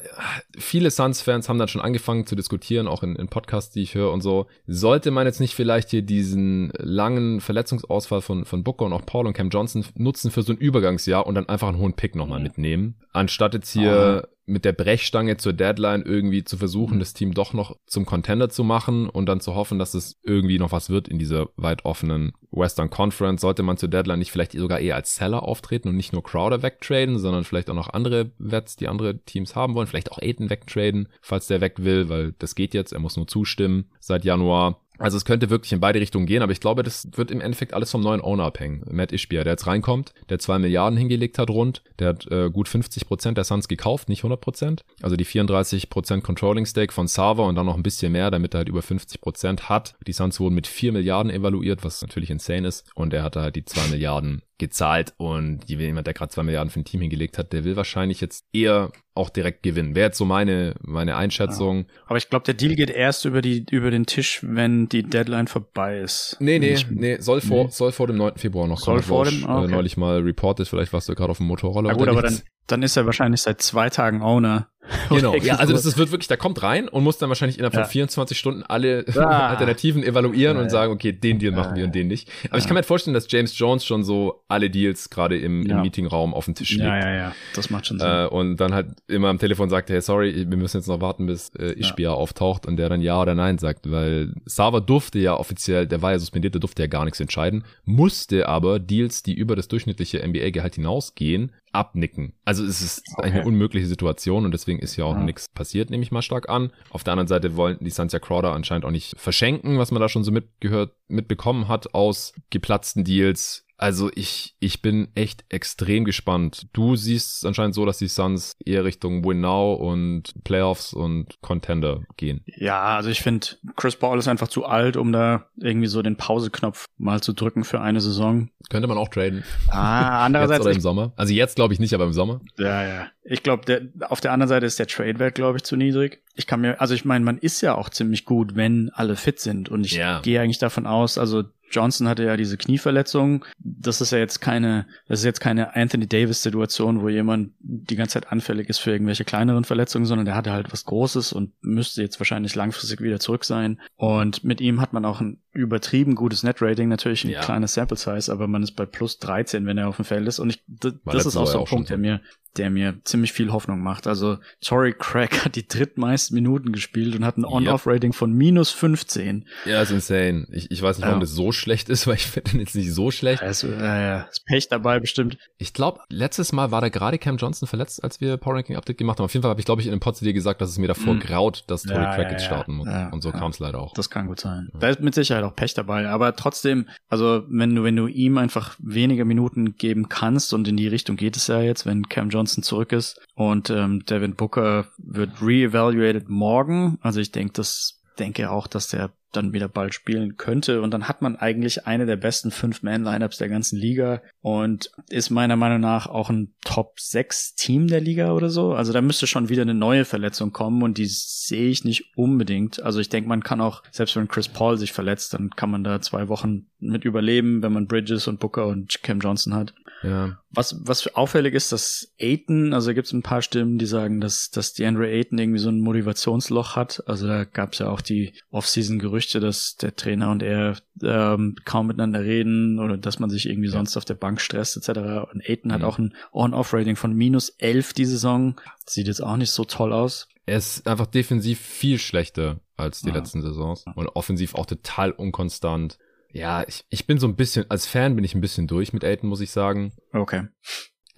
viele Suns-Fans haben dann schon angefangen zu diskutieren, auch in, in Podcasts, die ich höre und so. Sollte man jetzt nicht vielleicht hier diesen langen Verletzungsausfall von, von Booker und auch Paul und Cam Johnson nutzen für so ein Übergangsjahr und dann einfach einen hohen Pick nochmal mitnehmen, anstatt jetzt hier mit der Brechstange zur Deadline irgendwie zu versuchen, mhm. das Team doch noch zum Contender zu machen und dann zu hoffen, dass es irgendwie noch was wird in dieser weit offenen Western Conference. Sollte man zur Deadline nicht vielleicht sogar eher als Seller auftreten und nicht nur Crowder wegtraden, sondern vielleicht auch noch andere Wets, die andere Teams haben wollen. Vielleicht auch Aiden wegtraden, falls der weg will, weil das geht jetzt. Er muss nur zustimmen seit Januar. Also es könnte wirklich in beide Richtungen gehen, aber ich glaube, das wird im Endeffekt alles vom neuen Owner abhängen. Matt Ishbia, der jetzt reinkommt, der zwei Milliarden hingelegt hat rund, der hat äh, gut 50 Prozent der Suns gekauft, nicht 100 Prozent. Also die 34 Prozent Controlling Stake von Sava und dann noch ein bisschen mehr, damit er halt über 50 Prozent hat. Die Suns wurden mit 4 Milliarden evaluiert, was natürlich insane ist. Und er hatte halt die zwei Milliarden gezahlt und jemand, der gerade zwei Milliarden für ein Team hingelegt hat, der will wahrscheinlich jetzt eher auch direkt gewinnen. Wäre jetzt so meine, meine Einschätzung. Ja. Aber ich glaube, der Deal geht erst über die, über den Tisch, wenn die Deadline vorbei ist. Nee, nee, nee, soll vor, nee. soll vor dem 9. Februar noch soll kommen. Soll vor dem, okay. äh, neulich mal reported, vielleicht warst du gerade auf dem Motorroller. Ja gut, aber dann, dann ist er wahrscheinlich seit zwei Tagen Owner. Genau, ja, also das ist, wird wirklich, der kommt rein und muss dann wahrscheinlich innerhalb ja. von 24 Stunden alle ah. Alternativen evaluieren ja, und sagen, okay, den Deal machen wir und den nicht. Aber ich kann mir halt vorstellen, dass James Jones schon so alle Deals gerade im, im Meetingraum auf dem Tisch legt. Ja, ja, ja, das macht schon Sinn. Äh, und dann halt immer am Telefon sagt, hey, sorry, wir müssen jetzt noch warten, bis äh, Ishbia auftaucht und der dann ja oder nein sagt, weil Sava durfte ja offiziell, der war ja suspendiert, der durfte ja gar nichts entscheiden, musste aber Deals, die über das durchschnittliche NBA-Gehalt hinausgehen, abnicken. Also es ist okay. eine unmögliche Situation und deswegen ist ja auch ja. nichts passiert, nehme ich mal stark an. Auf der anderen Seite wollen die Santia Crowder anscheinend auch nicht verschenken, was man da schon so mitgehört, mitbekommen hat aus geplatzten Deals. Also ich, ich bin echt extrem gespannt. Du siehst anscheinend so, dass die Suns eher Richtung Win Now und Playoffs und Contender gehen. Ja, also ich finde, Chris Paul ist einfach zu alt, um da irgendwie so den Pauseknopf mal zu drücken für eine Saison. Könnte man auch traden. Ah, andererseits. jetzt oder im Sommer. Also jetzt glaube ich nicht, aber im Sommer. Ja, ja. Ich glaube, auf der anderen Seite ist der Trade-Wert, glaube ich, zu niedrig. Ich kann mir, also ich meine, man ist ja auch ziemlich gut, wenn alle fit sind. Und ich ja. gehe eigentlich davon aus, also Johnson hatte ja diese Knieverletzung. Das ist ja jetzt keine, das ist jetzt keine Anthony Davis Situation, wo jemand die ganze Zeit anfällig ist für irgendwelche kleineren Verletzungen, sondern der hatte halt was Großes und müsste jetzt wahrscheinlich langfristig wieder zurück sein. Und mit ihm hat man auch ein übertrieben gutes Net-Rating, natürlich ein ja. kleines Sample Size, aber man ist bei plus 13, wenn er auf dem Feld ist. Und ich, das, das ist auch so ein Punkt, der mir, der mir ziemlich viel Hoffnung macht. Also Torrey Craig hat die drittmeisten Minuten gespielt und hat ein On-Off-Rating von minus 15. Ja, ist insane. Ich, ich weiß nicht, warum ja. das so schlecht ist, weil ich finde den jetzt nicht so schlecht. Also, äh, ja, ist Pech dabei bestimmt. Ich glaube, letztes Mal war da gerade Cam Johnson verletzt, als wir Power Ranking Update gemacht haben. Auf jeden Fall habe ich, glaube ich, in einem Pod dir gesagt, dass es mir davor mm. graut, dass Torrey ja, Craig jetzt starten muss. und so kam es leider auch. Das kann gut sein. Da ist mit Sicherheit auch Pech dabei, aber trotzdem, also wenn du, wenn du ihm einfach weniger Minuten geben kannst und in die Richtung geht es ja jetzt, wenn Cam Johnson zurück ist, und ähm, Devin Booker wird re-evaluated morgen. Also ich denke, das denke auch, dass der dann wieder bald spielen könnte. Und dann hat man eigentlich eine der besten Fünf-Man-Lineups der ganzen Liga und ist meiner Meinung nach auch ein Top-6-Team der Liga oder so. Also da müsste schon wieder eine neue Verletzung kommen und die sehe ich nicht unbedingt. Also ich denke, man kann auch, selbst wenn Chris Paul sich verletzt, dann kann man da zwei Wochen mit überleben, wenn man Bridges und Booker und Cam Johnson hat. Ja. Was, was auffällig ist, dass Aiton, also gibt es ein paar Stimmen, die sagen, dass, dass DeAndre Aiton irgendwie so ein Motivationsloch hat. Also da gab es ja auch die Off-Season-Gerüchte, dass der Trainer und er ähm, kaum miteinander reden oder dass man sich irgendwie ja. sonst auf der Bank stresst etc. Und Aiton mhm. hat auch ein On-Off-Rating von minus 11 die Saison. Sieht jetzt auch nicht so toll aus. Er ist einfach defensiv viel schlechter als die ja. letzten Saisons und offensiv auch total unkonstant ja, ich, ich bin so ein bisschen, als Fan bin ich ein bisschen durch mit Aiden, muss ich sagen. Okay.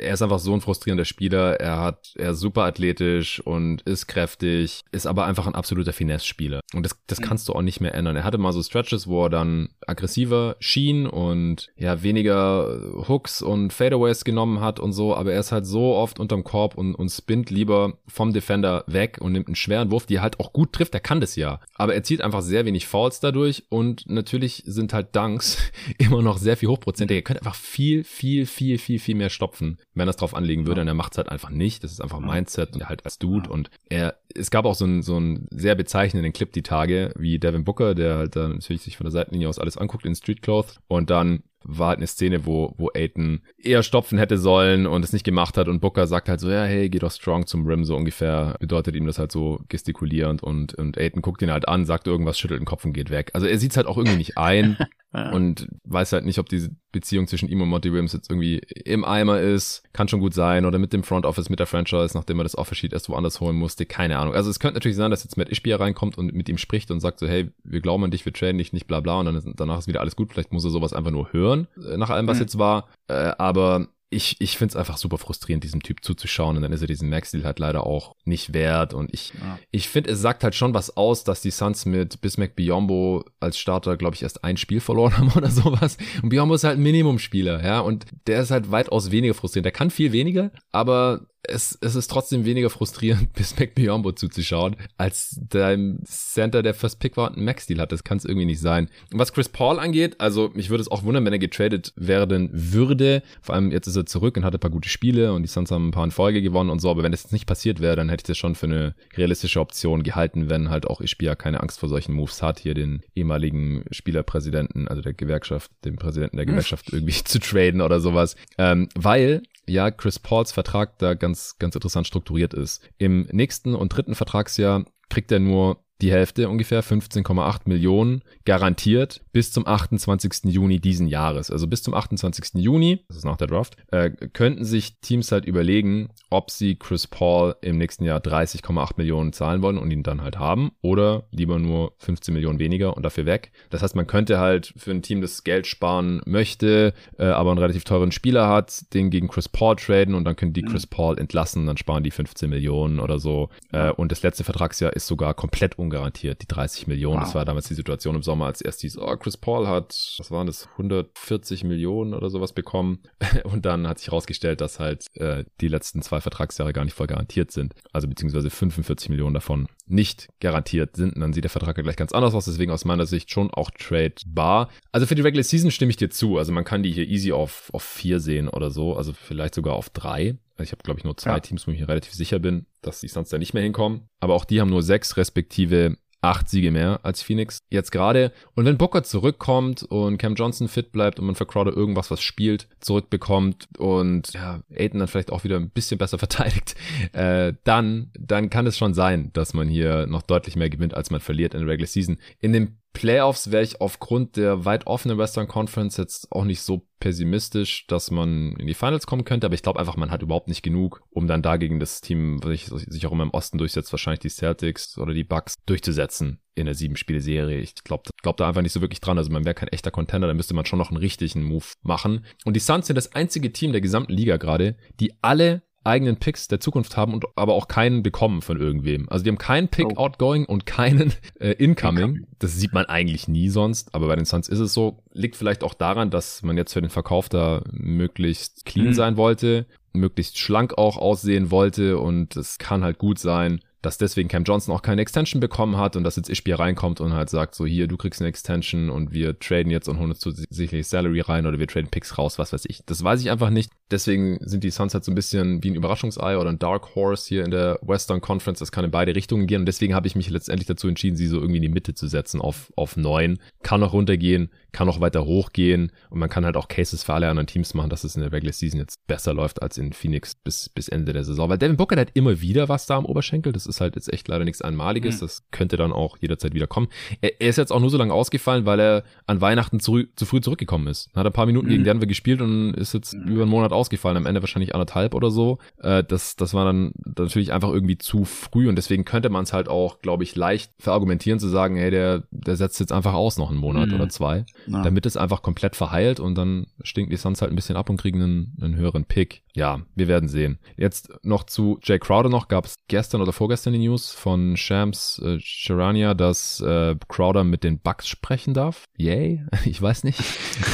Er ist einfach so ein frustrierender Spieler. Er hat, er ist super athletisch und ist kräftig, ist aber einfach ein absoluter Finesse-Spieler. Und das, das mhm. kannst du auch nicht mehr ändern. Er hatte mal so Stretches, wo er dann aggressiver schien und ja, weniger Hooks und Fadeaways genommen hat und so, aber er ist halt so oft unterm Korb und, und spinnt lieber vom Defender weg und nimmt einen schweren Wurf, die er halt auch gut trifft. Er kann das ja. Aber er zieht einfach sehr wenig Fouls dadurch und natürlich sind halt Dunks immer noch sehr viel hochprozentiger. Er könnte einfach viel, viel, viel, viel, viel mehr stopfen, wenn er es drauf anlegen würde. Und er macht es halt einfach nicht. Das ist einfach Mindset und er halt als Dude. Und er, es gab auch so einen, so einen sehr bezeichnenden Clip die Tage, wie Devin Booker, der halt dann natürlich sich von der Seitenlinie aus alles anguckt in Street Clothes und dann war halt eine Szene, wo, wo Aiton eher stopfen hätte sollen und es nicht gemacht hat und Booker sagt halt so, ja, hey, geh doch strong zum Rim, so ungefähr bedeutet ihm das halt so gestikulierend und, und Aiton guckt ihn halt an, sagt irgendwas, schüttelt den Kopf und geht weg. Also er sieht's halt auch irgendwie nicht ein und weiß halt nicht, ob diese Beziehung zwischen ihm und Monty Williams jetzt irgendwie im Eimer ist. Kann schon gut sein oder mit dem Front Office, mit der Franchise, nachdem er das Offersheet erst woanders holen musste. Keine Ahnung. Also es könnte natürlich sein, dass jetzt Matt Ishbia reinkommt und mit ihm spricht und sagt so, hey, wir glauben an dich, wir traden dich nicht, bla bla und dann ist, danach ist wieder alles gut. Vielleicht muss er sowas einfach nur hören, äh, nach allem, was mhm. jetzt war. Äh, aber ich, ich finde es einfach super frustrierend, diesem Typ zuzuschauen. Und dann ist er diesen Max-Deal halt leider auch nicht wert. Und ich, ja. ich finde, es sagt halt schon was aus, dass die Suns mit Bismack Biombo als Starter, glaube ich, erst ein Spiel verloren haben oder sowas. Und Biombo ist halt ein Minimumspieler, ja. Und der ist halt weitaus weniger frustrierend. Der kann viel weniger, aber es, es ist trotzdem weniger frustrierend, bis McBiombo zuzuschauen, als dein Center, der First Pick war und einen Max-Deal hat. Das kann es irgendwie nicht sein. Und was Chris Paul angeht, also mich würde es auch wundern, wenn er getradet werden würde. Vor allem jetzt ist er zurück und hatte ein paar gute Spiele und die Suns haben ein paar in Folge gewonnen und so. Aber wenn das jetzt nicht passiert wäre, dann hätte ich das schon für eine realistische Option gehalten, wenn halt auch Ishbia keine Angst vor solchen Moves hat, hier den ehemaligen Spielerpräsidenten, also der Gewerkschaft, den Präsidenten der hm. Gewerkschaft irgendwie zu traden oder sowas. Ähm, weil ja Chris Pauls Vertrag da ganz, ganz interessant strukturiert ist. Im nächsten und dritten Vertragsjahr kriegt er nur die Hälfte ungefähr, 15,8 Millionen, garantiert bis zum 28. Juni diesen Jahres. Also bis zum 28. Juni, das ist nach der Draft, äh, könnten sich Teams halt überlegen, ob sie Chris Paul im nächsten Jahr 30,8 Millionen zahlen wollen und ihn dann halt haben oder lieber nur 15 Millionen weniger und dafür weg. Das heißt, man könnte halt für ein Team, das Geld sparen möchte, äh, aber einen relativ teuren Spieler hat, den gegen Chris Paul traden und dann können die mhm. Chris Paul entlassen, dann sparen die 15 Millionen oder so. Äh, und das letzte Vertragsjahr ist sogar komplett ungarantiert, die 30 Millionen. Wow. Das war damals die Situation im Sommer, als erst hieß, oh, Chris Paul hat, was waren das, 140 Millionen oder sowas bekommen. Und dann hat sich herausgestellt, dass halt äh, die letzten zwei Vertragsjahre gar nicht voll garantiert sind. Also beziehungsweise 45 Millionen davon nicht garantiert sind. Und dann sieht der Vertrag ja gleich ganz anders aus. Deswegen aus meiner Sicht schon auch tradebar. Also für die Regular Season stimme ich dir zu. Also man kann die hier easy auf, auf vier sehen oder so. Also vielleicht sogar auf drei. Also ich habe, glaube ich, nur zwei ja. Teams, wo ich mir relativ sicher bin, dass die sonst da nicht mehr hinkommen. Aber auch die haben nur sechs respektive acht Siege mehr als Phoenix jetzt gerade. Und wenn Booker zurückkommt und Cam Johnson fit bleibt und man für Crowder irgendwas, was spielt, zurückbekommt und ja, Aiden dann vielleicht auch wieder ein bisschen besser verteidigt, äh, dann, dann kann es schon sein, dass man hier noch deutlich mehr gewinnt, als man verliert in der Regular Season. In dem Playoffs wäre ich aufgrund der weit offenen Western Conference jetzt auch nicht so pessimistisch, dass man in die Finals kommen könnte, aber ich glaube einfach, man hat überhaupt nicht genug, um dann dagegen das Team, was sich auch immer im Osten durchsetzt, wahrscheinlich die Celtics oder die Bucks durchzusetzen in der sieben-Spiele-Serie. Ich glaube glaub da einfach nicht so wirklich dran. Also man wäre kein echter Contender, da müsste man schon noch einen richtigen Move machen. Und die Suns sind das einzige Team der gesamten Liga gerade, die alle eigenen Picks der Zukunft haben und aber auch keinen bekommen von irgendwem. Also die haben keinen Pick oh. outgoing und keinen äh, incoming. incoming. Das sieht man eigentlich nie sonst, aber bei den Suns ist es so. Liegt vielleicht auch daran, dass man jetzt für den Verkauf da möglichst clean mhm. sein wollte, möglichst schlank auch aussehen wollte und es kann halt gut sein, dass deswegen Cam Johnson auch keine Extension bekommen hat und dass jetzt Ishbia reinkommt und halt sagt, so hier, du kriegst eine Extension und wir traden jetzt und holen uns zusätzlich Salary rein oder wir traden Picks raus, was weiß ich. Das weiß ich einfach nicht. Deswegen sind die Suns halt so ein bisschen wie ein Überraschungsei oder ein Dark Horse hier in der Western Conference. Das kann in beide Richtungen gehen und deswegen habe ich mich letztendlich dazu entschieden, sie so irgendwie in die Mitte zu setzen auf, auf neun. Kann noch runtergehen, kann noch weiter hochgehen und man kann halt auch Cases für alle anderen Teams machen, dass es in der Regular Season jetzt besser läuft als in Phoenix bis, bis Ende der Saison. Weil Devin Booker hat immer wieder was da am Oberschenkel. Das ist halt jetzt echt leider nichts Einmaliges. Mhm. Das könnte dann auch jederzeit wieder kommen. Er, er, ist jetzt auch nur so lange ausgefallen, weil er an Weihnachten zu, zu früh zurückgekommen ist. Hat ein paar Minuten mhm. gegen Denver gespielt und ist jetzt mhm. über einen Monat ausgefallen. Am Ende wahrscheinlich anderthalb oder so. Äh, das, das war dann natürlich einfach irgendwie zu früh und deswegen könnte man es halt auch, glaube ich, leicht verargumentieren zu sagen, hey, der, der setzt jetzt einfach aus noch einen Monat mhm. oder zwei, ja. damit es einfach komplett verheilt und dann stinken die Suns halt ein bisschen ab und kriegen einen, einen höheren Pick. Ja, wir werden sehen. Jetzt noch zu Jay Crowder noch, gab es gestern oder vorgestern die News von Shams äh, Charania, dass äh, Crowder mit den Bucks sprechen darf. Yay? Ich weiß nicht.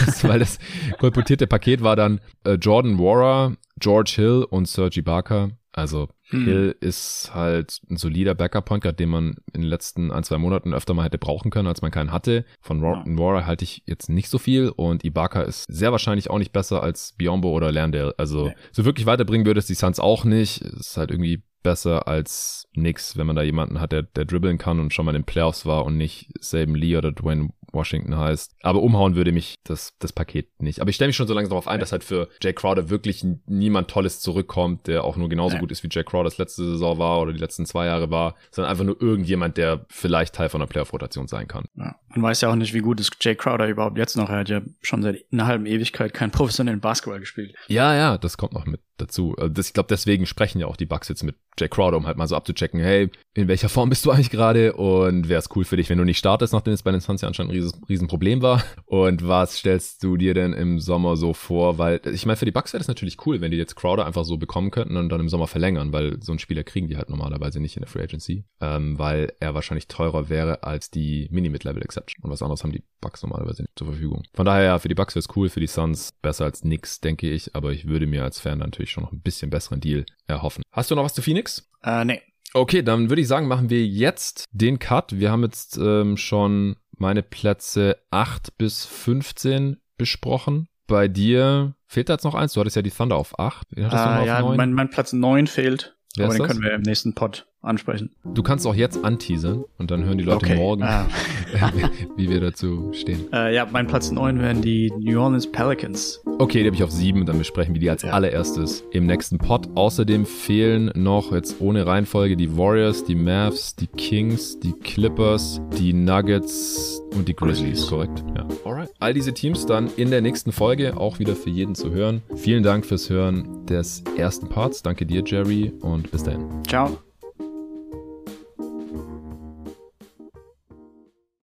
das, weil das kolportierte Paket war dann äh, Jordan Warrer, George Hill und Sergi Barker. Also hm. Hill ist halt ein solider Backup-Point Guard, den man in den letzten ein, zwei Monaten öfter mal hätte brauchen können, als man keinen hatte. Von Ron ja. halte ich jetzt nicht so viel und Ibaka ist sehr wahrscheinlich auch nicht besser als Biombo oder Lerndale. Also nee. so wirklich weiterbringen würde es die Suns auch nicht. Es ist halt irgendwie besser als nix, wenn man da jemanden hat, der, der dribbeln kann und schon mal in den Playoffs war und nicht Saben Lee oder Dwayne Washington heißt. Aber umhauen würde mich das, das Paket nicht. Aber ich stelle mich schon so langsam darauf ein, dass halt für Jay Crowder wirklich niemand Tolles zurückkommt, der auch nur genauso gut ist, wie Jay Crowder das letzte Saison war oder die letzten zwei Jahre war, sondern einfach nur irgendjemand, der vielleicht Teil von einer Playoff-Rotation sein kann. Ja. Man weiß ja auch nicht, wie gut ist Jay Crowder überhaupt jetzt noch. Er hat ja schon seit einer halben Ewigkeit keinen professionellen Basketball gespielt. Ja, ja, das kommt noch mit dazu. Also das, ich glaube, deswegen sprechen ja auch die Bucks jetzt mit Jay Crowder, um halt mal so abzuchecken, hey, in welcher Form bist du eigentlich gerade und wäre es cool für dich, wenn du nicht startest, nachdem es bei den Suns ja anscheinend ein riesen, riesen Problem war. Und was stellst du dir denn im Sommer so vor? Weil ich meine, für die Bucks wäre das natürlich cool, wenn die jetzt Crowder einfach so bekommen könnten und dann im Sommer verlängern, weil so einen Spieler kriegen die halt normalerweise nicht in der Free Agency, ähm, weil er wahrscheinlich teurer wäre als die Mini-Mid-Level-Exception. Und was anderes haben die Bucks normalerweise nicht zur Verfügung. Von daher, ja, für die Bucks wäre es cool, für die Suns besser als nix, denke ich, aber ich würde mir als Fan natürlich schon noch ein bisschen besseren Deal erhoffen. Hast du noch was zu Phoenix? Äh, nee. Okay, dann würde ich sagen, machen wir jetzt den Cut. Wir haben jetzt ähm, schon meine Plätze 8 bis 15 besprochen. Bei dir fehlt da jetzt noch eins. Du hattest ja die Thunder auf 8. Wen hattest äh, du noch ja, auf Mein, mein Platz 9 fehlt. Wer aber den das? können wir im nächsten Pod ansprechen. Du kannst auch jetzt anteasern und dann hören die Leute okay. morgen, ah. wie wir dazu stehen. Äh, ja, mein Platz 9 wären die New Orleans Pelicans. Okay, die habe ich auf 7 und dann besprechen wir die als ja. allererstes im nächsten Pod. Außerdem fehlen noch jetzt ohne Reihenfolge die Warriors, die Mavs, die Kings, die Clippers, die Nuggets und die Grizzlies, korrekt? Ja. Alright. All diese Teams dann in der nächsten Folge auch wieder für jeden zu hören. Vielen Dank fürs Hören des ersten Parts. Danke dir, Jerry, und bis dahin. Ciao.